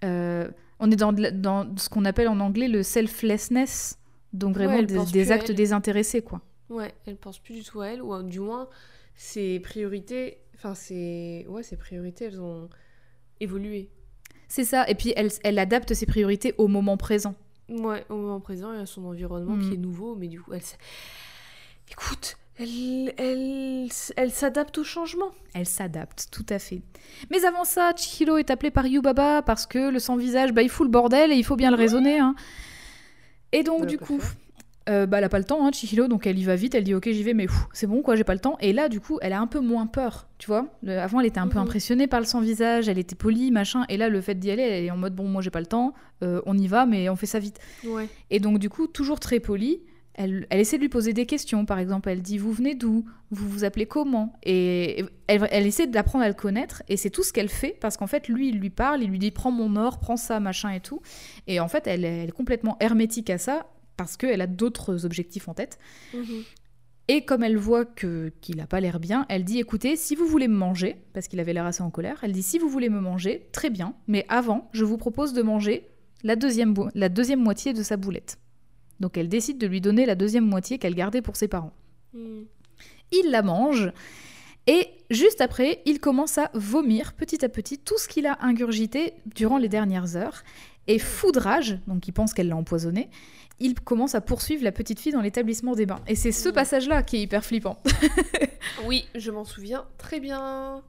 euh, on est dans, dans ce qu'on appelle en anglais le selflessness. Donc vraiment
Ouais,
des, actes désintéressés quoi.
Ouais, elle pense plus du tout à elle, ou du moins, ses priorités, enfin, ses... Ouais, ses priorités, elles ont évolué.
C'est ça. Et puis elle, elle adapte ses priorités au moment présent.
Ouais, au moment présent, il y a son environnement qui est nouveau, mais du coup, elle... Écoute, elle, elle, elle s'adapte au changement.
Elle s'adapte, tout à fait. Mais avant ça, Chihiro est appelé par Yubaba parce que le sans-visage, bah, il fout le bordel et il faut bien le raisonner. hein. Et donc,
a
du coup,
fait.
Euh, bah, elle a pas le temps, hein, Chihiro, donc elle y va vite, elle dit ok, j'y vais, mais c'est bon, quoi, j'ai pas le temps. Et là, du coup, elle a un peu moins peur, tu vois. Avant, elle était un peu
Mhm.
impressionnée par le sans-visage, elle était polie, machin. Et là, le fait d'y aller, elle est en mode bon, moi j'ai pas le temps, euh, on y va, mais on fait ça vite.
Ouais.
Et donc, du coup, toujours très polie, elle, elle essaie de lui poser des questions. Par exemple, elle dit Vous venez d'où? Vous vous appelez comment? Et elle, elle essaie d'apprendre à le connaître. Et c'est tout ce qu'elle fait parce qu'en fait, lui, il lui parle, il lui dit Prends mon or, prends ça, machin et tout. Et en fait, elle est complètement hermétique à ça parce qu'elle a d'autres objectifs en tête.
Mhm.
Et comme elle voit que qu'il a pas l'air bien, elle dit écoutez, si vous voulez me manger, parce qu'il avait l'air assez en colère, elle dit si vous voulez me manger, très bien, mais avant, je vous propose de manger la deuxième, la deuxième moitié de sa boulette. Donc elle décide de lui donner la deuxième moitié qu'elle gardait pour ses parents.
Mhm.
Il la mange Et juste après, il commence à vomir petit à petit tout ce qu'il a ingurgité durant les dernières heures. Et foudrage, donc il pense qu'elle l'a empoisonné, il commence à poursuivre la petite fille dans l'établissement des bains. Et c'est ce
Mm.
passage-là qui est hyper flippant.
Oui, je m'en souviens très bien.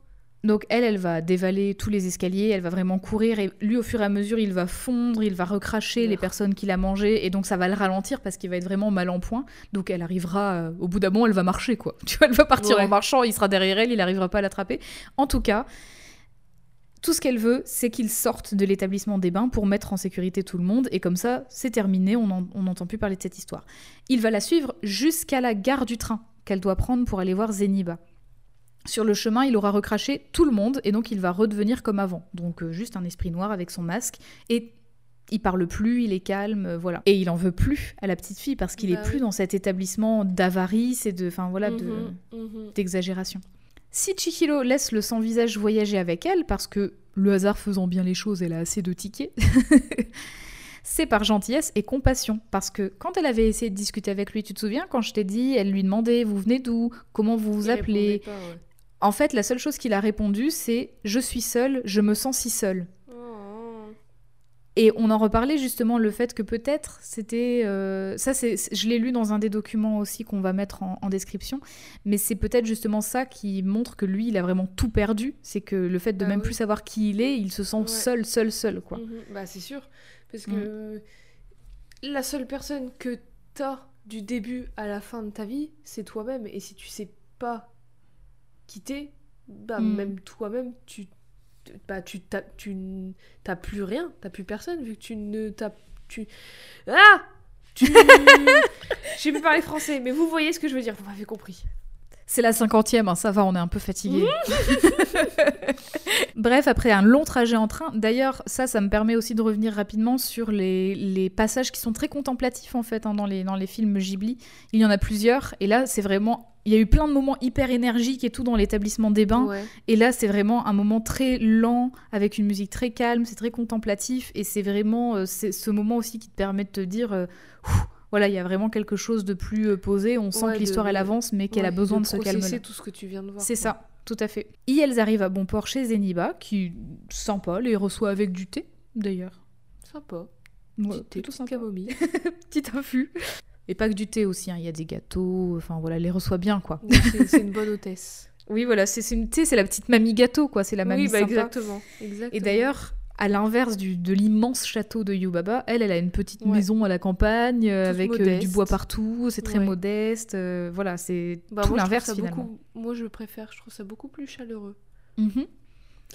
Donc elle, elle va dévaler tous les escaliers, elle va vraiment courir et lui au fur et à mesure il va fondre, il va recracher les
Urgh.
personnes qu'il a mangées et donc ça va le ralentir parce qu'il va être vraiment mal en point. Donc elle arrivera, euh, au bout d'un moment elle va marcher quoi. Tu vois, elle va partir
Ouais.
en marchant, il sera derrière elle, il n'arrivera pas à l'attraper. En tout cas, tout ce qu'elle veut, c'est qu'il sorte de l'établissement des bains pour mettre en sécurité tout le monde et comme ça c'est terminé, on n'en- on n'entend plus parler de cette histoire. Il va la suivre jusqu'à la gare du train qu'elle doit prendre pour aller voir Zeniba. Sur le chemin, il aura recraché tout le monde et donc il va redevenir comme avant. Donc euh, juste un esprit noir avec son masque et il parle plus, il est calme, euh, voilà. Et il en veut plus à la petite fille parce qu'il
Bah
est plus dans cet établissement d'avarice et de, enfin voilà,
Mhm, mhm.
d'exagération. Si Chihiro laisse le sans-visage voyager avec elle, parce que le hasard faisant bien les choses, elle a assez de tickets, c'est par gentillesse et compassion. Parce que quand elle avait essayé de discuter avec lui, tu te souviens, quand je t'ai dit, elle lui demandait, vous venez d'où Comment vous vous
Il
appelez?
répondait pas, ouais.
En fait, la seule chose qu'il a répondu, c'est Je suis seule, je me sens si seule. Et on en reparlait justement le fait que peut-être c'était euh, ça c'est je l'ai lu dans un des documents aussi qu'on va mettre en, en description mais c'est peut-être justement ça qui montre que lui il a vraiment tout perdu c'est que le fait de
Bah
même
oui.
plus savoir qui il est il se sent
Ouais.
seul seul seul quoi
Mhm, Bah c'est sûr. Parce
Mm.
que la seule personne que t'as du début à la fin de ta vie, c'est toi-même. Et si tu sais pas quitter, bah
Mm.
même toi-même, tu bah tu t'as tu t'as plus rien, t'as plus personne vu que tu ne t'as tu ah tu j'ai pu parler français, mais vous voyez ce que je veux dire, vous m'avez compris.
C'est la cinquantième hein, ça va on est un peu fatigué. Bref après un long trajet en train d'ailleurs ça ça me permet aussi de revenir rapidement sur les, les passages qui sont très contemplatifs en fait hein, dans, les, dans les films Ghibli. Il y en a plusieurs et là c'est vraiment il y a eu plein de moments hyper énergiques et tout dans l'établissement des bains.
Ouais.
Et là, c'est vraiment un moment très lent, avec une musique très calme, c'est très contemplatif, et c'est vraiment euh, ce moment aussi qui te permet de te dire, euh, voilà, il y a vraiment quelque chose de plus euh, posé, on sent
Ouais,
que l'histoire, elle avance, mais qu'elle a besoin de, ce
processer
calme-là.
tout ce que tu viens de voir.
C'est ça, tout à fait. Et elles arrivent à bon port chez Zeniba, qui, sympa, les reçoit avec du thé, d'ailleurs.
Sympa.
Ouais,
thé, petite
sympa. Petit infus. Et pas que du thé aussi, hein, il y a des gâteaux, enfin voilà, les reçoit bien, quoi.
C'est- C'est une bonne hôtesse.
Oui, voilà, c'est c'est une, c'est la petite mamie gâteau, quoi, c'est la mamie
oui, bah
sympa.
exactement. exactement.
Et d'ailleurs, à l'inverse de l'immense château de Yubaba, elle, elle a une petite
Ouais.
maison à la campagne euh, avec euh, du bois partout, c'est très
Ouais.
modeste. euh, voilà, c'est
Bah,
tout l'inverse finalement.
beaucoup- Moi, je préfère, je trouve ça beaucoup plus chaleureux.
Mhm.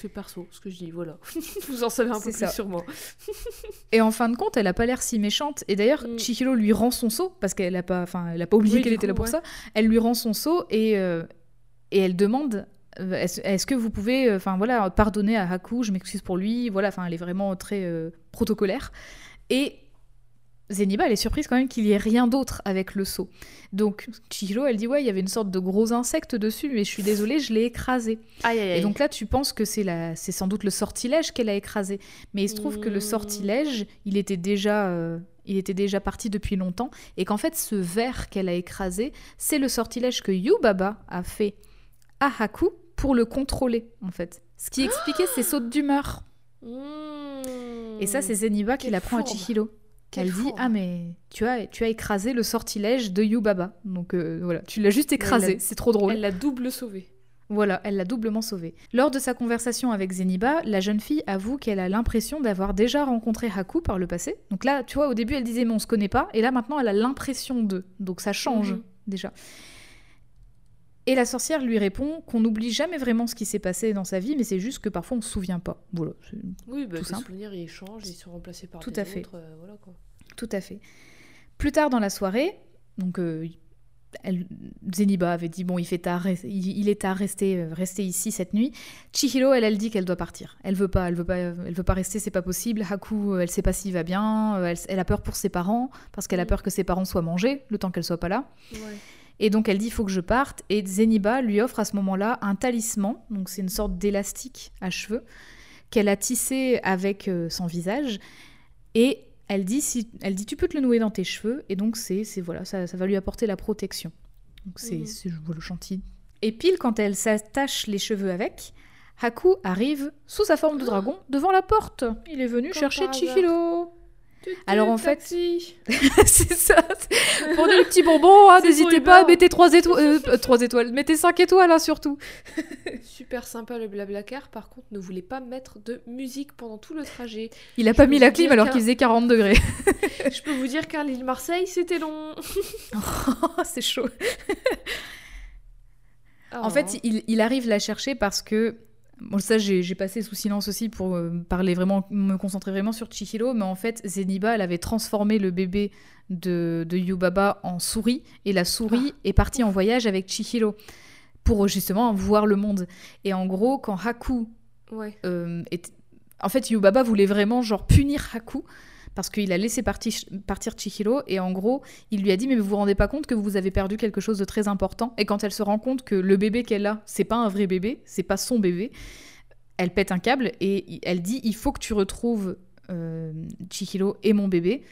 C'est perso, ce que je dis, voilà. Vous en savez un peu plus
ça.
sur moi.
Et en fin de compte, elle a pas l'air si méchante. Et d'ailleurs,
Mm.
Chihiro lui rend son seau parce qu'elle a pas, enfin, elle a pas oublié
Oui,
qu'elle était là pour
ouais.
ça. Elle lui rend son seau et et elle demande. Est-ce que vous pouvez, euh, enfin voilà, pardonner à Haku Je m'excuse pour lui. Voilà, enfin, elle est vraiment très euh, protocolaire. Et Zeniba, elle est surprise quand même qu'il y ait rien d'autre avec le seau. Donc Chihiro, elle dit ouais, il y avait une sorte de gros insecte dessus, mais je suis désolée, je l'ai écrasé.
Aïe, aïe,
Et donc là, tu penses que c'est la, c'est sans doute le sortilège qu'elle a écrasé. Mais il se trouve que le
Mmh.
sortilège, il était déjà, euh, il était déjà parti depuis longtemps, et qu'en fait, ce verre qu'elle a écrasé, c'est le sortilège que Yubaba a fait à Haku pour le contrôler, en fait. Ce qui expliquait ses sautes d'humeur. Et ça, c'est Zeniba qui l'apprend à. Chihiro.
Quelle
Elle dit
fourbe.
ah mais tu as tu as écrasé le sortilège de Yubaba donc euh, voilà tu l'as juste écrasé c'est trop drôle
Elle l'a double sauvée.
voilà, elle l'a doublement sauvée. Lors de sa conversation avec Zeniba, la jeune fille avoue qu'elle a l'impression d'avoir déjà rencontré Haku par le passé. Donc là, tu vois, au début, elle disait mais on se connaît pas, et là maintenant, elle a l'impression de. Donc ça change
Mhm.
déjà. Et la sorcière lui répond qu'on n'oublie jamais vraiment ce qui s'est passé dans sa vie, mais c'est juste que parfois on se souvient pas. Voilà,
Oui, bah,
Tout
les
simple.
souvenirs, ils changent, ils sont remplacés par
Tout
des
à fait.
autres, euh, voilà, quoi.
Tout à fait. Plus tard dans la soirée, donc euh, elle- Zeniba avait dit bon il fait tard, rest- il, il est tard, restez, euh, restez ici cette nuit. Chihiro elle elle dit qu'elle doit partir. Elle veut pas, elle veut pas, elle veut pas rester, c'est pas possible. Haku euh, elle sait pas s'il va bien, elle, elle a peur pour ses parents parce qu'elle a
Mm.
peur que ses parents soient mangés le temps qu'elle soit pas là.
Ouais.
Et donc elle dit il faut que je parte. Et Zeniba lui offre à ce moment-là un talisman, donc c'est une sorte d'élastique à cheveux qu'elle a tissé avec euh, son visage. Et elle dit, si, elle dit tu peux te le nouer dans tes cheveux. Et donc c'est, c'est voilà, ça, ça va lui apporter la protection. Donc c'est, c'est- voilà, gentil. Et pile quand elle s'attache les cheveux avec, Haku arrive sous sa forme de dragon devant la porte. Il est venu
Comme
chercher Chihiro. Alors, en fait- c'est ça. Pour des petits bonbons, hein, n'hésitez pas, mettez 3 étoiles. euh, 3 étoiles, mettez 5 étoiles hein, surtout.
Super sympa le blablacar, par contre ne voulait pas mettre de musique pendant tout le trajet.
Il a pas mis la clim alors qu'il faisait 40 degrés.
Je peux vous dire qu'un Lille-Marseille, c'était long.
Oh, c'est chaud. En
Oh.
fait, il, il arrive la chercher parce que. Bon, ça, j'ai passé sous silence aussi pour euh, parler vraiment, me concentrer vraiment sur Chihiro, mais en fait, Zeniba, elle avait transformé le bébé de, de Yubaba en souris, et la souris est partie en voyage avec Chihiro pour justement voir le monde. Et en gros, quand Haku
Ouais.
euh, En fait, Yubaba voulait vraiment genre punir Haku parce qu'il a laissé partir, partir Chihiro et en gros, il lui a dit mais vous vous rendez pas compte que vous avez perdu quelque chose de très important? Et quand elle se rend compte que le bébé qu'elle a, c'est pas un vrai bébé, c'est pas son bébé, elle pète un câble et elle dit il faut que tu retrouves euh, Chihiro et mon bébé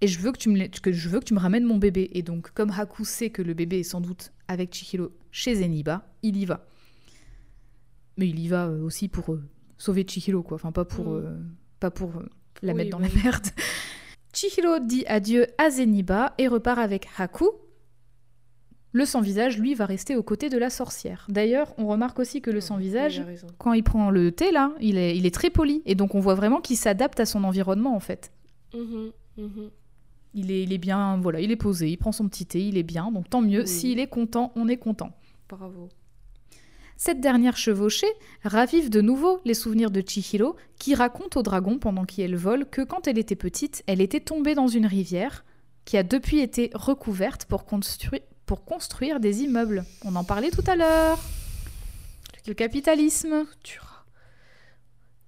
et je veux que tu me la- que je veux que tu me ramènes mon bébé et donc comme Haku sait que le bébé est sans doute avec Chihiro chez Zeniba, il y va. Mais il y va euh, aussi pour euh, sauver Chihiro, quoi. Enfin, pas pour,
Mm.
euh, pas pour la
Oui,
mettre dans
oui.
la merde. Chihiro dit adieu à Zeniba et repart avec Haku. Le sans-visage, lui, va rester aux côtés de la sorcière. D'ailleurs, on remarque aussi que le sans-visage, quand il prend le thé, là, il est, il est très poli. Et donc, on voit vraiment qu'il s'adapte à son environnement, en fait.
Mhm, mhm.
Il est, il est bien, voilà, il est posé, il prend son petit thé, il est bien. Donc, tant mieux. S'il est content, on est content.
Bravo.
Cette dernière chevauchée ravive de nouveau les souvenirs de Chihiro, qui raconte au dragon pendant qu'elle vole que quand elle était petite, elle était tombée dans une rivière, qui a depuis été recouverte pour, construire pour construire des immeubles. On en parlait tout à l'heure. Le capitalisme.
Tu.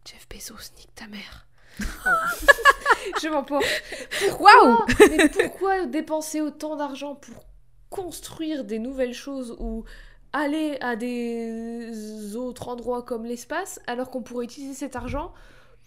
Jeff Bezos, nique ta mère. Je m'emporte.
Waouh
Mais pourquoi dépenser autant d'argent pour construire des nouvelles choses ou aller à des autres endroits comme l'espace alors qu'on pourrait utiliser cet argent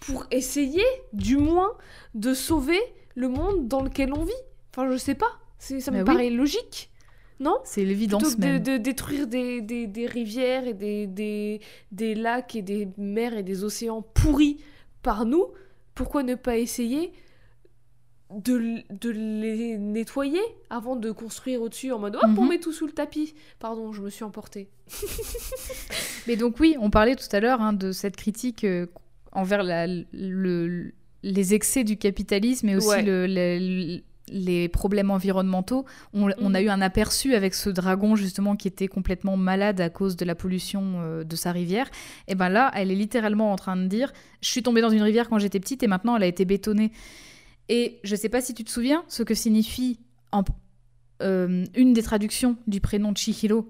pour essayer, du moins, de sauver le monde dans lequel on vit Enfin, je sais pas. Ça me
Bah oui.
paraît logique. Non?
C'est l'évidence
que de,
même.
de détruire des, des- des rivières et des, des, des lacs et des mers et des océans pourris par nous, pourquoi ne pas essayer de, les nettoyer avant de construire au-dessus en mode hop, on
Mhm.
met tout sous le tapis Pardon, je me suis emportée.
Mais donc oui, on parlait tout à l'heure hein, de cette critique euh, envers la- le- les excès du capitalisme et aussi
Ouais.
le- le- les problèmes environnementaux. On, on a
Mhm.
eu un aperçu avec ce dragon justement qui était complètement malade à cause de la pollution euh, de sa rivière. Et ben là, elle est littéralement en train de dire, je suis tombée dans une rivière quand j'étais petite et maintenant elle a été bétonnée. Et je sais pas si tu te souviens ce que signifie en- euh, une des traductions du prénom Chihiro.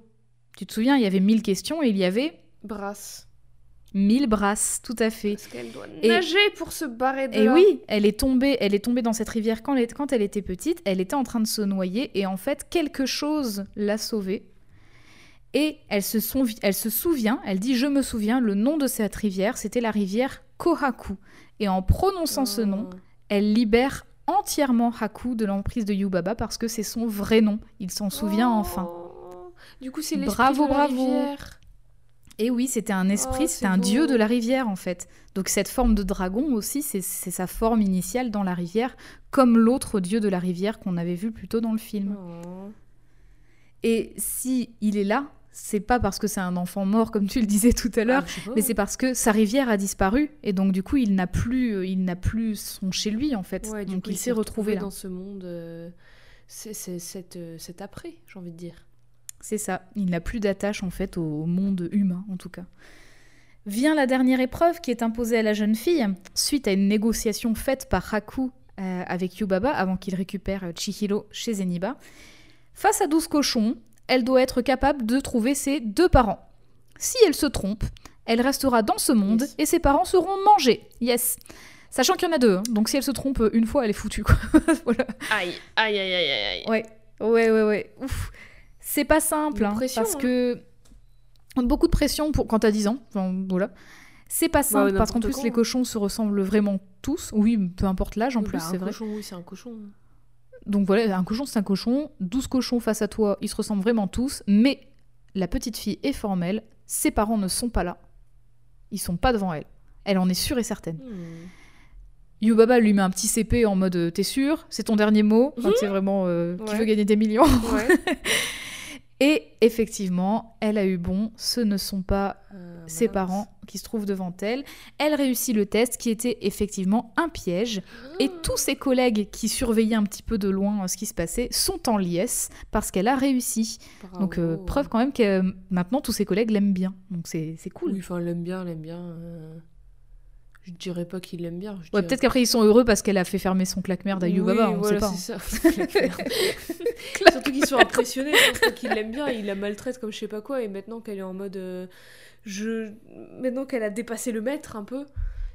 Tu te souviens, il y avait mille questions et il y avait
Brasse.
Mille brasses, tout à fait.
Parce qu'elle doit
Et-
nager pour se barrer de
Et
là.
oui, elle est tombée, elle est tombée dans cette rivière quand elle, quand elle était petite. Elle était en train de se noyer et en fait quelque chose l'a sauvée. Et elle se, souvi- elle se souvient, elle dit je me souviens, le nom de cette rivière c'était la rivière Kohaku. Et en prononçant ce nom,
Oh.
Elle libère entièrement Haku de l'emprise de Yubaba parce que c'est son vrai nom. Il s'en souvient
Oh.
enfin.
Du coup, c'est l'esprit
Bravo,
de la
bravo.
rivière.
Et oui, c'était un esprit,
Oh,
c'était un dieu de la rivière en fait. Donc cette forme de dragon aussi, c'est c'est sa forme initiale dans la rivière, comme l'autre dieu de la rivière qu'on avait vu plus tôt dans le film.
Oh.
Et si il est là, c'est pas parce que c'est un enfant mort comme tu le disais tout à l'heure,
Ah,
mais c'est parce que sa rivière a disparu et donc du coup il n'a plus, euh, il n'a plus son chez lui en fait.
Ouais,
donc
coup,
il s'est retrouvé là.
dans ce monde. euh, c'est cet, euh, cet après, j'ai envie de dire.
C'est ça. Il n'a plus d'attache en fait au monde humain en tout cas. Vient la dernière épreuve qui est imposée à la jeune fille suite à une négociation faite par Haku euh, avec Yubaba avant qu'il récupère Chihiro chez Zeniba. Face à 12 cochons, elle doit être capable de trouver ses deux parents. Si elle se trompe, elle restera dans ce monde
Yes.
et ses parents seront mangés. Yes. Sachant qu'il y en a deux, hein. donc si elle se trompe une fois, elle est foutue. Quoi. voilà.
Aïe, aïe, aïe, aïe, aïe.
Ouais, ouais, ouais, ouais. Ouf. C'est pas simple, hein,
pression,
parce
hein.
que beaucoup de pression pour quand t'as 10 ans. Enfin, voilà. C'est pas simple
ouais,
parce qu'en plus les
hein.
cochons se ressemblent vraiment tous. Oui, peu importe l'âge en
Oui,
plus,
bah,
c'est
un
vrai.
cochon, oui, c'est un cochon.
Donc voilà, un cochon c'est un cochon. 12 cochons face à toi, ils se ressemblent vraiment tous, mais la petite fille est formelle, ses parents ne sont pas là. Ils sont pas devant elle. Elle en est sûre et certaine.
Hmm.
Yubaba lui met un petit CP en mode euh, T'es sûr C'est ton dernier mot? Enfin. C'est vraiment euh, qui veut gagner des millions.
Ouais.
Et effectivement, elle a eu bon. Ce ne sont pas
Euh,
ses
mince.
parents qui se trouvent devant elle. Elle réussit le test qui était effectivement un piège. Et tous ses collègues qui surveillaient un petit peu de loin euh, ce qui se passait sont en liesse parce qu'elle a réussi. Donc euh, preuve quand même que euh, maintenant tous ses collègues l'aiment bien. Donc c'est c'est cool.
Oui, enfin, elle l'aime bien, elle aime bien. euh, Je dirais pas qu'il l'aime bien.
Ouais, peut-être qu'après ils sont heureux parce qu'elle a fait fermer son claque-merde à Yubaba,
Oui,
on
voilà,
sait pas. hein.
ça. Surtout qu'ils sont impressionnés, je pense qu'ils l'aiment bien, ils la maltraitent comme je sais pas quoi, et maintenant qu'elle est en mode. euh, je... Maintenant qu'elle a dépassé le maître un peu,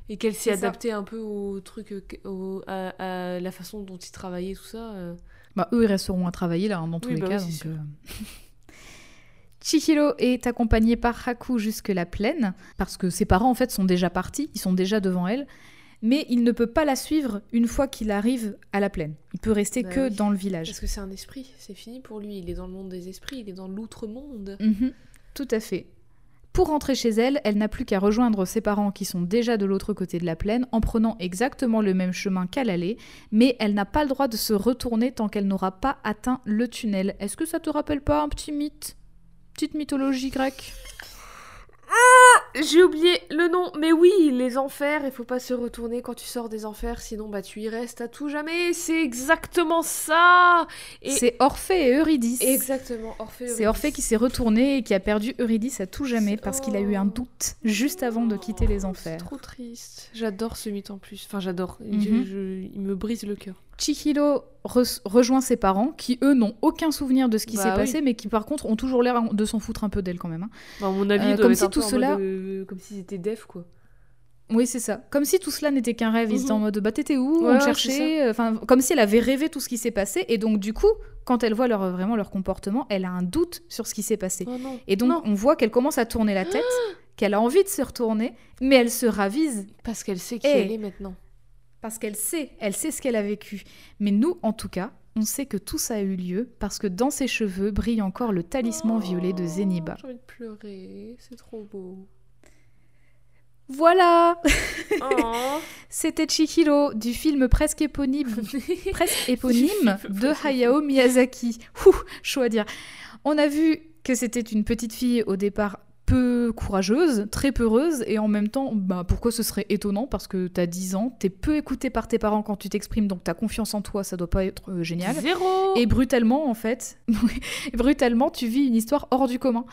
et qu'elle s'est
ça.
adaptée un peu au truc, euh, au- à, à la façon dont ils travaillaient, tout ça. euh,
Bah, eux, ils resteront à travailler là, hein, dans tous
Oui,
les
bah
cas.
oui,
donc, euh. Chihiro est accompagné par Haku jusque la plaine, parce que ses parents en fait sont déjà partis, ils sont déjà devant elle, mais il ne peut pas la suivre une fois qu'il arrive à la plaine. Il peut rester
Bah
que
oui.
dans le village.
Parce que c'est un esprit, c'est fini pour lui, il est dans le monde des esprits, il est dans l'outre-monde.
Mhm, tout à fait. Pour rentrer chez elle, elle n'a plus qu'à rejoindre ses parents qui sont déjà de l'autre côté de la plaine en prenant exactement le même chemin qu'à l'aller, mais elle n'a pas le droit de se retourner tant qu'elle n'aura pas atteint le tunnel. Est-ce que ça te rappelle pas un petit mythe? Petite mythologie grecque?
J'ai oublié le nom, mais oui, les enfers, il faut pas se retourner quand tu sors des enfers, sinon bah tu y restes à tout jamais, c'est exactement ça Et-
C'est Orphée et Eurydice.
Exactement, Orphée.
C'est Orphée qui s'est retourné et qui a perdu Eurydice à tout jamais parce qu'il a eu un doute juste avant de quitter les
Oh, C'est
enfers.
trop triste. J'adore ce mythe en plus. Enfin, j'adore.
Mhm.
Il me brise le cœur.
Chihiro re- rejoint ses parents qui, eux, n'ont aucun souvenir de ce qui
Bah
s'est
oui.
passé, mais qui, par contre, ont toujours l'air de s'en foutre un peu d'elle quand même. hein.
Bah, à mon avis,
Euh, comme si tout cela-
mode, euh, comme s'ils étaient def, quoi.
Oui, c'est ça. Comme si tout cela n'était qu'un rêve. Ils
Mhm.
étaient en mode bah t'étais où?
Ouais,
On cherchait. Enfin, comme si elle avait rêvé tout ce qui s'est passé. Et donc, du coup, quand elle voit leur, vraiment leur comportement, elle a un doute sur ce qui s'est passé.
Oh.
Et donc,
Non.
on voit qu'elle commence à tourner la tête, qu'elle a envie de se retourner, mais elle se ravise
Parce qu'elle sait qui elle est maintenant.
Parce qu'elle sait, elle sait ce qu'elle a vécu. Mais nous, en tout cas, on sait que tout ça a eu lieu parce que dans ses cheveux brille encore le talisman violet de Zeniba.
J'ai envie de pleurer, c'est trop beau.
Voilà
Oh.
C'était Chihiro du film presque éponyme, presque éponyme de Hayao Miyazaki. Ouh, chaud à dire. On a vu que c'était une petite fille au départ peu courageuse, très peureuse, et en même temps, bah, pourquoi ce serait étonnant? Parce que t'as 10 ans, t'es peu écouté par tes parents quand tu t'exprimes, donc ta confiance en toi, ça doit pas être euh, génial.
Zéro
Et brutalement, en fait, brutalement, tu vis une histoire hors du commun.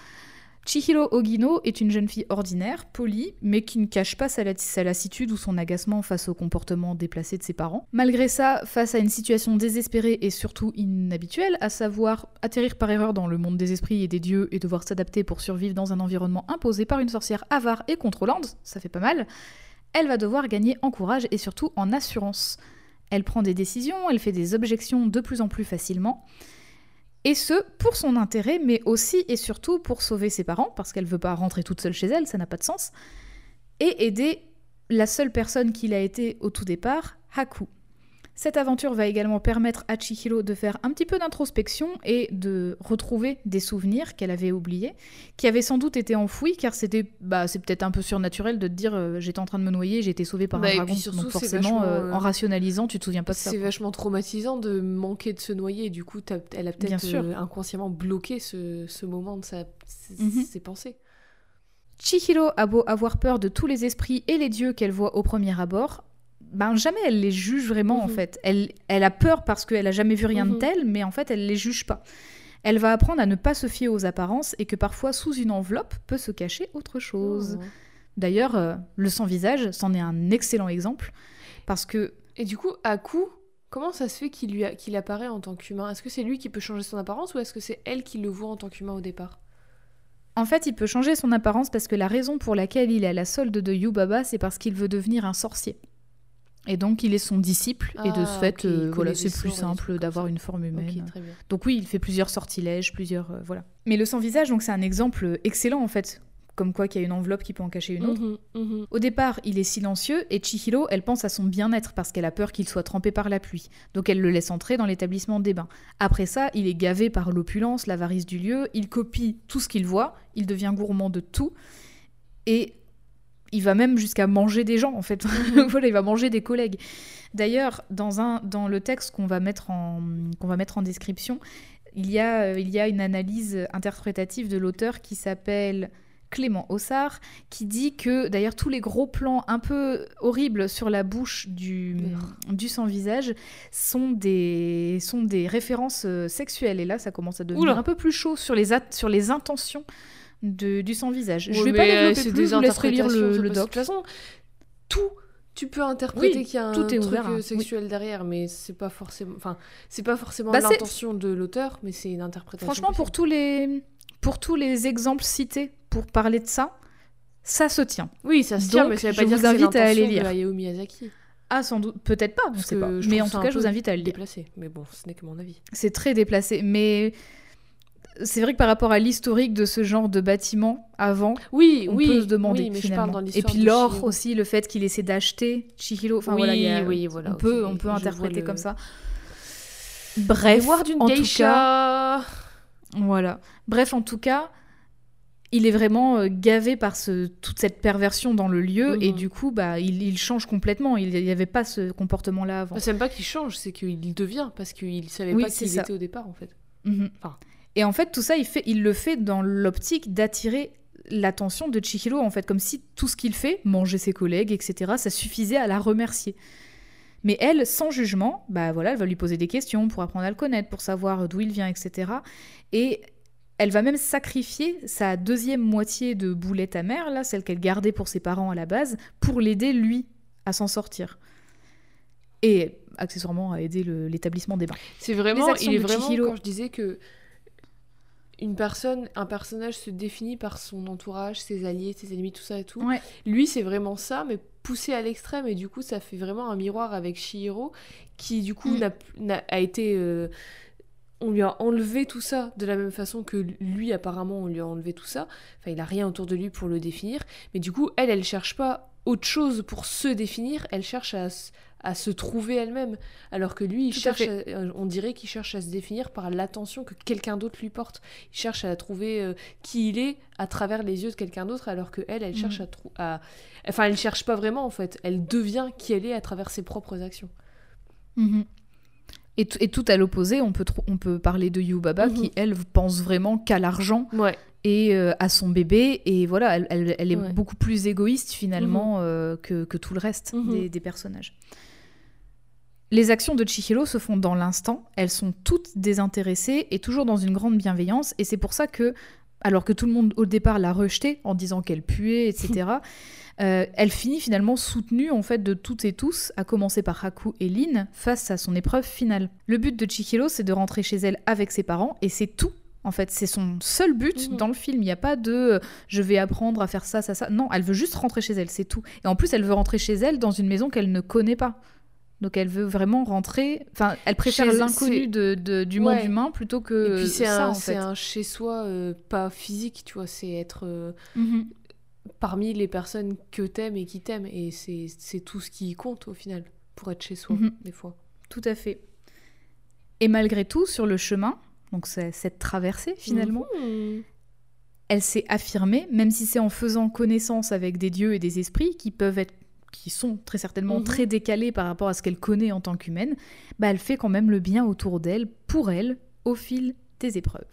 Chihiro Ogino est une jeune fille ordinaire, polie, mais qui ne cache pas sa, lassitude ou son agacement face au comportement déplacé de ses parents. Malgré ça, face à une situation désespérée et surtout inhabituelle, à savoir atterrir par erreur dans le monde des esprits et des dieux et devoir s'adapter pour survivre dans un environnement imposé par une sorcière avare et contrôlante, ça fait pas mal, elle va devoir gagner en courage et surtout en assurance. Elle prend des décisions, elle fait des objections de plus en plus facilement. Et ce, pour son intérêt, mais aussi et surtout pour sauver ses parents, parce qu'elle veut pas rentrer toute seule chez elle, ça n'a pas de sens, et aider la seule personne qu'il a été au tout départ, Haku. Cette aventure va également permettre à Chihiro de faire un petit peu d'introspection et de retrouver des souvenirs qu'elle avait oubliés, qui avaient sans doute été enfouis, car c'était, bah, c'est peut-être un peu surnaturel de te dire euh, j'étais en train de me noyer, j'ai été sauvée par
Bah,
un
et
dragon,
puis surtout,
donc forcément, euh,
euh,
en rationalisant, tu te souviens pas de ça.
C'est vachement traumatisant de manquer de se noyer. Et du coup, elle a peut-être euh, inconsciemment bloqué ce, ce moment de sa, ses,
Mhm.
ses pensées.
Chihiro a beau avoir peur de tous les esprits et les dieux qu'elle voit au premier abord, ben jamais elle les juge vraiment en
Mhm.
fait. Elle, elle a peur parce qu'elle a jamais vu rien de
Mhm.
tel, mais en fait elle les juge pas. Elle va apprendre à ne pas se fier aux apparences et que parfois sous une enveloppe peut se cacher autre chose.
Oh.
D'ailleurs, euh, le sans-visage, c'en est un excellent exemple parce que
Et du coup, à coup, comment ça se fait qu'il lui a- qu'il apparaît en tant qu'humain? Est-ce que c'est lui qui peut changer son apparence ou est-ce que c'est elle qui le voit en tant qu'humain au départ?
En fait, il peut changer son apparence parce que la raison pour laquelle il est à la solde de Yubaba, c'est parce qu'il veut devenir un sorcier. Et donc, il est son disciple, et de ce
Ah,
fait, euh, voilà, c'est plus simple d'avoir une forme humaine.
Ok, très bien.
Donc oui, il fait plusieurs sortilèges, plusieurs... euh, voilà. Mais le sans-visage, donc c'est un exemple excellent, en fait, comme quoi qu'il y a une enveloppe qui peut en cacher une autre.
Mhm, mhm.
Au départ, il est silencieux et Chihiro, elle pense à son bien-être parce qu'elle a peur qu'il soit trempé par la pluie. Donc elle le laisse entrer dans l'établissement des bains. Après ça, il est gavé par l'opulence, l'avarice du lieu, il copie tout ce qu'il voit, il devient gourmand de tout et il va même jusqu'à manger des gens en fait. voilà, il va manger des collègues. D'ailleurs, dans, un, dans le texte qu'on va, mettre en, qu'on va mettre en description, il y, a, euh, il y a une analyse interprétative de l'auteur qui s'appelle Clément Ossard, qui dit que d'ailleurs tous les gros plans un peu horribles sur la bouche du, du sans-visage sont des, sont des références euh, sexuelles. Et là, ça commence à devenir
Oula.
un peu plus chaud sur les, sur les intentions de- du sans-visage. je
Ouais,
vais pas
euh,
développer
c'est
plus,
des
je vous laisserai lire le, doc.
De toute façon, tout, tu peux interpréter
Oui,
qu'il y a un
tout est
truc
ouvert,
euh,
hein,
sexuel derrière, mais c'est pas forcément, enfin, c'est pas forcément
Bah,
l'intention de l'auteur, mais c'est une interprétation.
Franchement, pour tous, les, pour tous les exemples cités pour parler de ça, ça se tient.
oui, ça se tient, mais ça veut
je
pas dire
vous
que c'est
invite à aller
de
lire.
Hayao Miyazaki.
Ah, sans doute, peut-être pas, on sait pas.
je
Mais en tout cas, je vous invite à le lire.
Déplacé, mais bon, ce n'est que mon avis.
C'est très déplacé, mais c'est vrai que par rapport à l'historique de ce genre de bâtiment avant,
Oui,
on
oui,
peut se demander
oui, mais je parle dans
Et puis l'or aussi, le fait qu'il essaie d'acheter Chihiro. Enfin
oui,
voilà, il y a-
oui, voilà.
on peut, on peut interpréter
le-
comme ça. Bref,
d'une
en tout cas, voilà. Bref, en tout cas, il est vraiment euh, gavé par ce, toute cette perversion dans le lieu et
Mhm.
du coup, bah, il, il change complètement. Il n'y avait pas ce comportement-là avant.
Enfin, c'est même pas qu'il change, c'est qu'il devient parce qu'il savait
Oui,
pas qui il
ça.
était au départ en fait.
Mhm.
Enfin.
Et en fait, tout ça, il, fait, il le fait dans l'optique d'attirer l'attention de Chihiro, en fait, comme si tout ce qu'il fait, manger ses collègues, etc., ça suffisait à la remercier. Mais elle, sans jugement, bah voilà, elle va lui poser des questions pour apprendre à le connaître, pour savoir d'où il vient, etc. Et elle va même sacrifier sa deuxième moitié de boulette amère, là, celle qu'elle gardait pour ses parents à la base, pour l'aider, lui, à s'en sortir. Et accessoirement à aider l'établissement des bains.
C'est vraiment, il est vraiment
Chihiro.
quand je disais que une personne, un personnage se définit par son entourage, ses alliés, ses ennemis, tout ça et tout.
Ouais.
Lui, c'est vraiment ça, mais poussé à l'extrême et du coup, ça fait vraiment un miroir avec Shihiro qui du coup
Mm.
n'a, n'a- a été euh, on lui a enlevé tout ça de la même façon que lui apparemment on lui a enlevé tout ça. Enfin, il a rien autour de lui pour le définir, mais du coup, elle elle cherche pas autre chose pour se définir, elle cherche à, à se trouver elle-même. Alors que lui, il
Tout à
cherche,
fait.
à- on dirait qu'il cherche à se définir par l'attention que quelqu'un d'autre lui porte. Il cherche à trouver euh, qui il est à travers les yeux de quelqu'un d'autre, alors que elle, elle
Mhm.
cherche à, trou- à, enfin, elle cherche pas vraiment en fait. Elle devient qui elle est à travers ses propres actions.
Mhm. Et, tout à l'opposé, on peut, on peut parler de Yubaba
Mhm.
qui, elle, pense vraiment qu'à l'argent
Ouais.
et euh, à son bébé. Et voilà, elle, elle- elle est
Ouais.
beaucoup plus égoïste finalement euh, que, que tout le reste
Mhm.
des, des personnages. Les actions de Chihiro se font dans l'instant, elles sont toutes désintéressées et toujours dans une grande bienveillance. Et c'est pour ça que, alors que tout le monde au départ l'a rejetée en disant qu'elle puait, etc., euh, elle finit finalement soutenue en fait de toutes et tous, à commencer par Haku et Lin, face à son épreuve finale. Le but de Chihiro, c'est de rentrer chez elle avec ses parents, et c'est tout. En fait, c'est son seul but
Mhm.
dans le film. Il n'y a pas de euh, je vais apprendre à faire ça, ça, ça. Non, elle veut juste rentrer chez elle, c'est tout. Et en plus, elle veut rentrer chez elle dans une maison qu'elle ne connaît pas. Donc elle veut vraiment rentrer. Enfin, elle préfère l'inconnu de, de- du monde humain plutôt que
Et puis c'est un,
en
c'est
fait.
un chez soi euh, pas physique, tu vois. C'est être euh,
Mhm.
parmi les personnes que t'aimes et qui t'aiment, et c'est tout ce qui compte au final pour être chez soi
Mhm.
des fois.
Tout à fait. Et malgré tout, sur le chemin, donc cette traversée finalement,
Mhm.
elle s'est affirmée, même si c'est en faisant connaissance avec des dieux et des esprits qui peuvent être qui sont très certainement
Mhm.
très décalés par rapport à ce qu'elle connaît en tant qu'humaine, bah elle fait quand même le bien autour d'elle, pour elle, au fil des épreuves.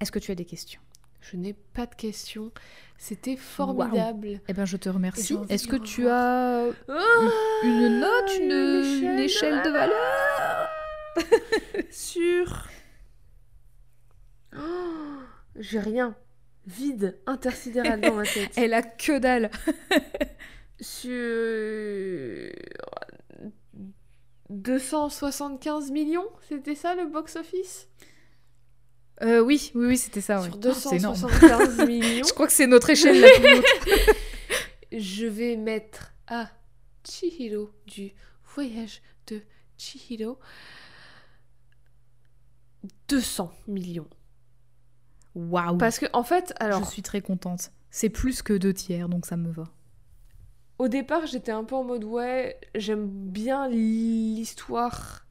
Est-ce que tu as des questions?
Je n'ai pas de questions. C'était formidable.
Eh bien, je te remercie. Est-ce que tu as
Ah,
une note, une, une échelle de valeur?
Sur. Oh, J'ai rien. Vide, intersidéral dans ma tête.
Elle a que dalle.
Sur. 275 millions C'était ça le box-office?
Euh, oui, oui, oui, c'était ça. ouais.
Sur
Oh, c'est énorme.
275 millions.
Je crois que c'est notre échelle la plus haute.
Je vais mettre à Chihiro du voyage de Chihiro 200 millions.
Waouh.
Parce que en fait, alors
je suis très contente. C'est plus que deux tiers, donc ça me va.
Au départ, j'étais un peu en mode ouais, j'aime bien l'histoire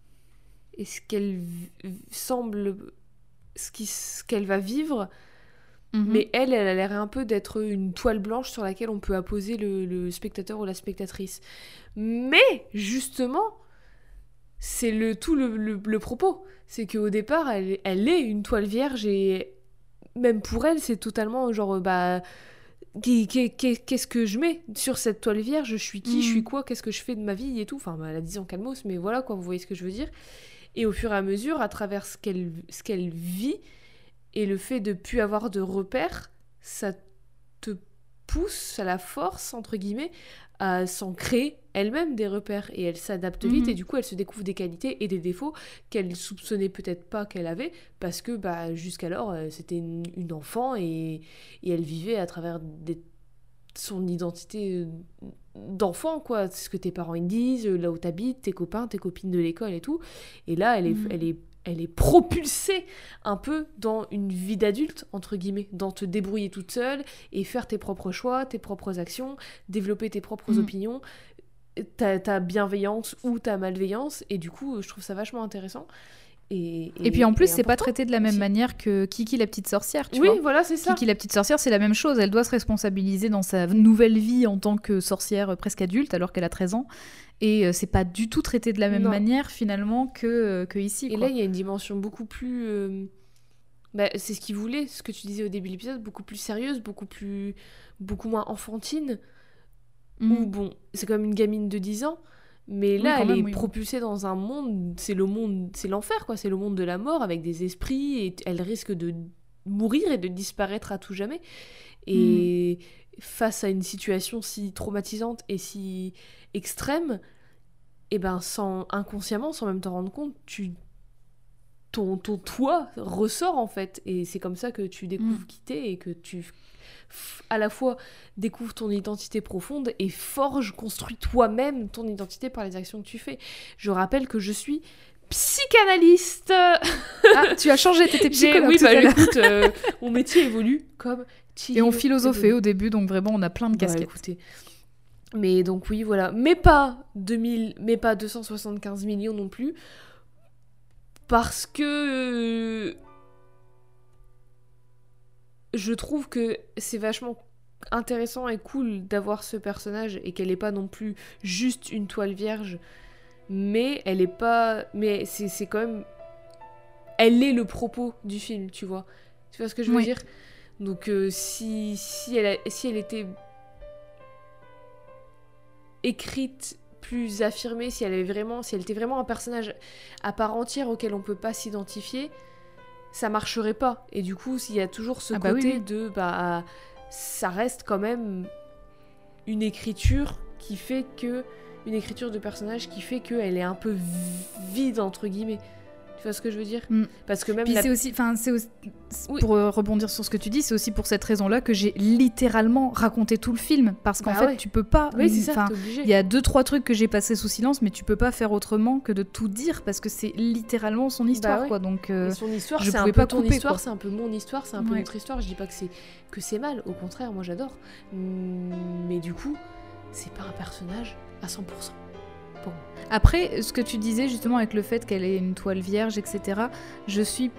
et ce qu'elle semble, ce qu'elle va vivre. Mhm. Mais elle, elle a l'air un peu d'être une toile blanche sur laquelle on peut apposer le, spectateur ou la spectatrice. Mais justement, c'est le tout le, propos. C'est qu'au départ, elle, elle est une toile vierge et même pour elle, c'est totalement genre bah qu'est-ce que je mets sur cette toile vierge? Je suis qui? Je suis mm. quoi? Qu'est-ce que je fais de ma vie et tout? Enfin, elle a dit en calmos, mais voilà quoi, vous voyez ce que je veux dire. Et au fur et à mesure, à travers ce qu'elle vit et le fait de plus avoir de repères, ça te pousse à la force, entre guillemets, à s'en créer elle-même des repères et elle s'adapte vite mhm. et du coup elle se découvre des qualités et des défauts qu'elle soupçonnait peut-être pas qu'elle avait parce que bah, jusqu'alors euh, c'était une, enfant et, et, elle vivait à travers des, son identité euh, d'enfant quoi ce que tes parents ils disent là où t'habites tes copains tes copines de l'école et tout et là elle est, mhm. elle est elle est propulsée un peu dans une vie d'adulte, entre guillemets, dans te débrouiller toute seule et faire tes propres choix, tes propres actions, développer tes propres mm. opinions, ta, ta, bienveillance ou ta malveillance. Et du coup, je trouve ça vachement intéressant.
Et, et, puis en plus, c'est pas traité de la même manière que Kiki la petite sorcière, tu
oui,
vois.
voilà, c'est ça.
Kiki la petite sorcière, c'est la même chose. Elle doit se responsabiliser dans sa nouvelle vie en tant que sorcière presque adulte, alors qu'elle a 13 ans. Et euh, c'est pas du tout traité de la même manière finalement que, euh, que ici.
Et là, il y a une dimension beaucoup plus. Euh, bah, c'est ce qu'il voulait, ce que tu disais au début de l'épisode, beaucoup plus sérieuse, beaucoup plus, beaucoup moins enfantine. Mm. Ou bon, c'est comme une gamine de 10 ans, mais là, elle est propulsée dans un monde, c'est le monde, c'est l'enfer, quoi. C'est le monde de la mort avec des esprits et elle risque de mourir et de disparaître à tout jamais. Et mm. face à une situation si traumatisante et si extrême, et eh ben sans inconsciemment, sans même t'en rendre compte, tu ton, ton toi ressort en fait. Et c'est comme ça que tu découvres mm. qui t'es et que tu à la fois découvres ton identité profonde et forge, construis toi-même ton identité par les actions que tu fais. Je rappelle que je suis psychanalyste.
Ah, tu as changé, t'étais psychologue.
Oui, bah écoute, euh, mon métier évolue comme.
Et on philosophait au début, donc vraiment on a plein de casquettes.
Mais donc oui, voilà. Mais pas 2000, mais pas 275 millions non plus. Parce que je trouve que c'est vachement intéressant et cool d'avoir ce personnage et qu'elle n'est pas non plus juste une toile vierge. Mais elle est pas. Mais c'est quand même. Elle est le propos du film, tu vois. Tu vois ce que je veux dire? Donc euh, si, si, elle si elle était écrite plus affirmée, si elle vraiment, si elle était vraiment un personnage à part entière auquel on peut pas s'identifier, ça marcherait pas. Et du coup, s'il y a toujours ce ah bah côté de bah ça reste quand même une écriture qui fait que une écriture de personnage qui fait qu'elle est un peu vide entre guillemets. Tu vois ce que je veux dire mm.
Parce que même. Puis c'est aussi, enfin, c'est pour euh, rebondir sur ce que tu dis, c'est aussi pour cette raison-là que j'ai littéralement raconté tout le film, parce qu'en bah fait, tu peux pas.
Oui, c'est ça.
Il y a deux trois trucs que j'ai passés sous silence, mais tu peux pas faire autrement que de tout dire, parce que c'est littéralement son histoire, bah quoi. Donc. Euh,
son histoire, c'est un peu pas ton histoire, c'est un peu mon histoire, c'est un peu notre histoire. Je dis pas que c'est que c'est mal, au contraire, moi j'adore. Mais du coup, c'est pas un personnage à 100%.
Après, ce que tu disais justement avec le fait qu'elle est une toile vierge, etc., je suis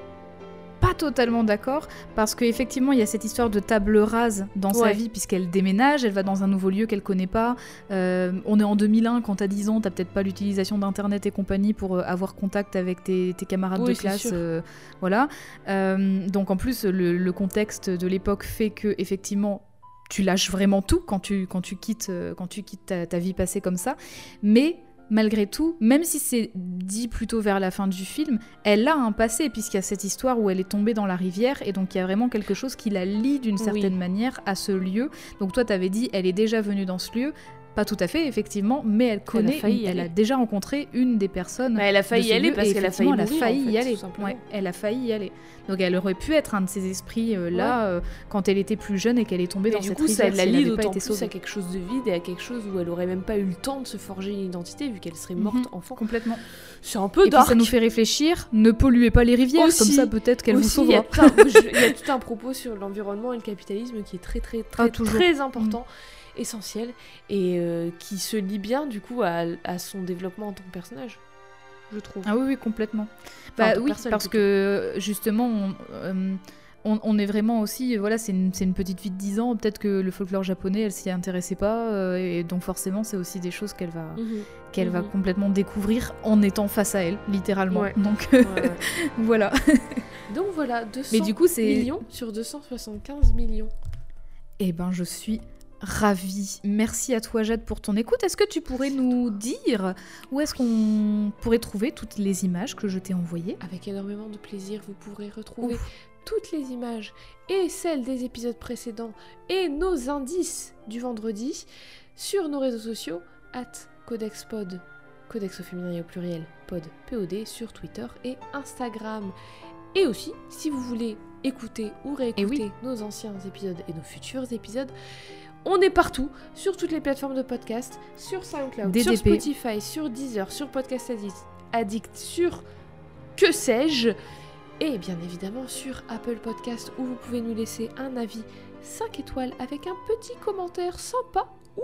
pas totalement d'accord parce qu'effectivement il y a cette histoire de table rase dans sa vie puisqu'elle déménage, elle va dans un nouveau lieu qu'elle connaît pas. Euh, on est en 2001 quand t'as 10 ans, t'as peut-être pas l'utilisation d'internet et compagnie pour euh, avoir contact avec tes, camarades de classe, euh, voilà. donc en plus le, contexte de l'époque fait que effectivement tu lâches vraiment tout quand tu, quand tu quittes, quand tu quittes ta, ta vie passée comme ça, mais malgré tout, même si c'est dit plutôt vers la fin du film, elle a un passé, puisqu'il y a cette histoire où elle est tombée dans la rivière, et donc il y a vraiment quelque chose qui la lie d'une certaine manière à ce lieu. Donc toi, t'avais dit, elle est déjà venue dans ce lieu, pas tout à fait, effectivement, mais elle connaît,
failli
elle a déjà rencontré une des personnes.
Bah, elle a failli y aller
lieu,
parce qu'elle a failli
effectivement, elle a
mourir,
failli
en
y
fait,
aller. Ouais, elle a failli y aller. Donc elle aurait pu être un de ces esprits euh, là euh, quand elle était plus jeune et qu'elle est tombée
Mais
dans
du
cette
coup, ça
rivière
la
si
lie d'autant plus à quelque chose de vide et à quelque chose où elle aurait même pas eu le temps de se forger une identité vu qu'elle serait morte
Mhm.
enfant.
Complètement.
C'est un peu
Et puis ça nous fait réfléchir, ne polluez pas les rivières,
Aussi-
comme ça peut-être qu'elle vous sauvera.
il y a tout un propos sur l'environnement et le capitalisme qui est très très très
Ah, toujours.
très important, essentiel et euh, qui se lie bien du coup à, à son développement en tant que personnage, je trouve.
Ah oui, oui, complètement.
Enfin, en
Bah oui, parce que justement, on, euh, on- on est vraiment aussi, voilà, c'est une, petite fille de 10 ans, peut-être que le folklore japonais, elle s'y intéressait pas, euh, et donc forcément, c'est aussi des choses qu'elle va,
Mhm.
qu'elle va
Mhm.
complètement découvrir en étant face à elle, littéralement.
Ouais.
Donc
Ouais,
voilà.
Donc voilà, 200
Mais du coup,
millions sur 275 millions.
Eh ben, je suis ravie. Merci à toi, Jade, pour ton écoute. Est-ce que tu pourrais nous dire où est-ce qu'on pourrait trouver toutes les images que je t'ai envoyées?
Avec énormément de plaisir, vous pourrez retrouver toutes les images et celles des épisodes précédents et nos indices du vendredi sur nos réseaux sociaux at codexpod, codex au féminin et au pluriel, pod, POD sur Twitter et Instagram. Et aussi, si vous voulez écouter ou réécouter
oui.
nos anciens épisodes et nos futurs épisodes, on est partout, sur toutes les plateformes de podcast, sur SoundCloud, sur. Spotify, sur Deezer, sur Podcast Addict, sur que sais-je, et bien évidemment sur Apple Podcast où vous pouvez nous laisser un avis 5 étoiles avec un petit commentaire sympa ou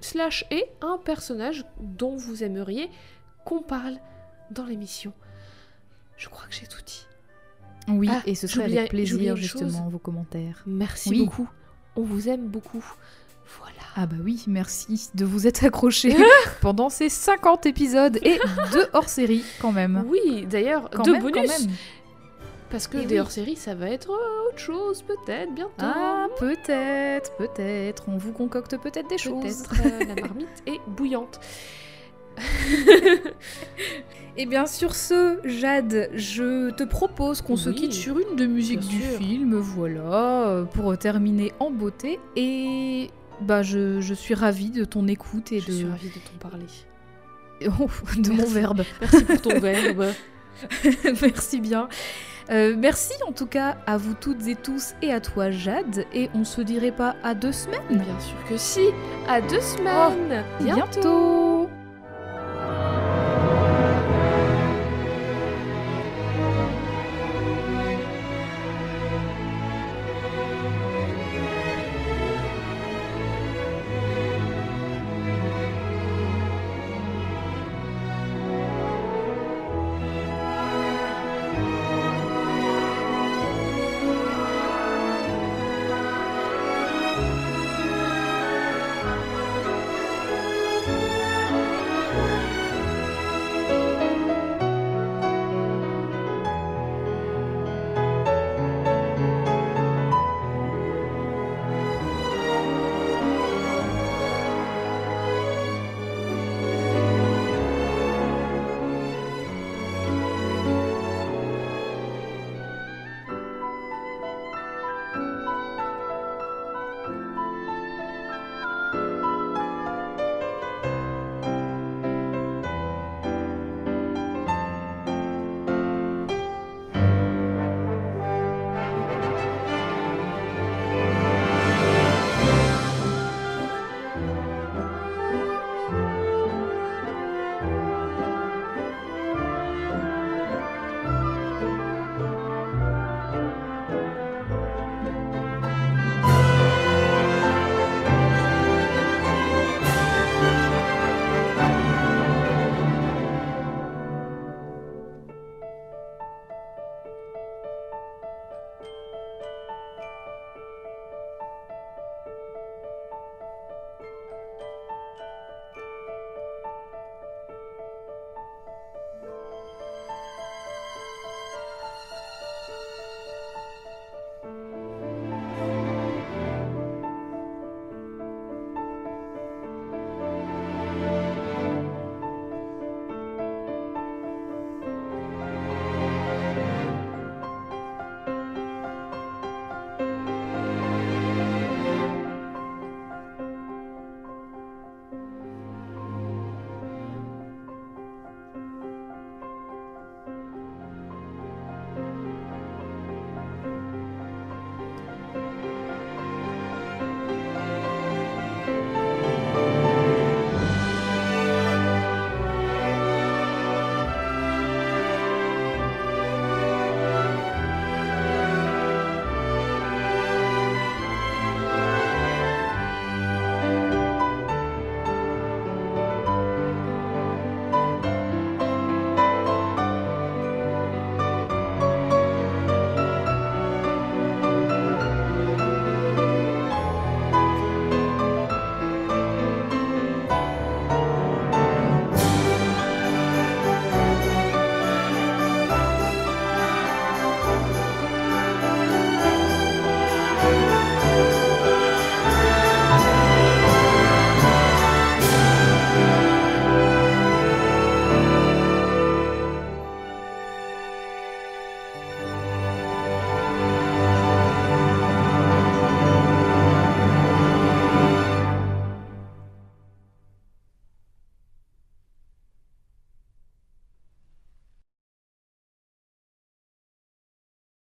slash et un personnage dont vous aimeriez qu'on parle dans l'émission. Je crois que j'ai tout dit.
Oui,
Ah,
et ce serait avec plaisir, justement,
chose.
vos commentaires.
Merci
Oui.
beaucoup. On vous aime beaucoup. Voilà.
Ah bah oui, merci de vous être accrochés pendant ces 50 épisodes et deux hors-série quand même.
Oui, d'ailleurs, deux
même,
bonus.
quand même.
Parce que
Et
des
oui.
hors-séries, ça va être euh, autre chose peut-être bientôt.
Ah, peut-être, peut-être. On vous concocte peut-être des choses.
Peut-être euh, la marmite est bouillante.
Et bien sur ce, Jade, je te propose qu'on se quitte sur une de musique du
sûr.
film, voilà, euh, pour terminer en beauté. Et bah je, je suis ravie de ton écoute et
Je
de,
suis ravie de t'en parler.
Oh, de mon verbe.
Merci pour ton verbe.
merci bien. Euh, merci en tout cas à vous toutes et tous et à toi Jade. Et on se dirait pas à deux semaines
Bien sûr que si. À deux semaines.
Bientôt Bye.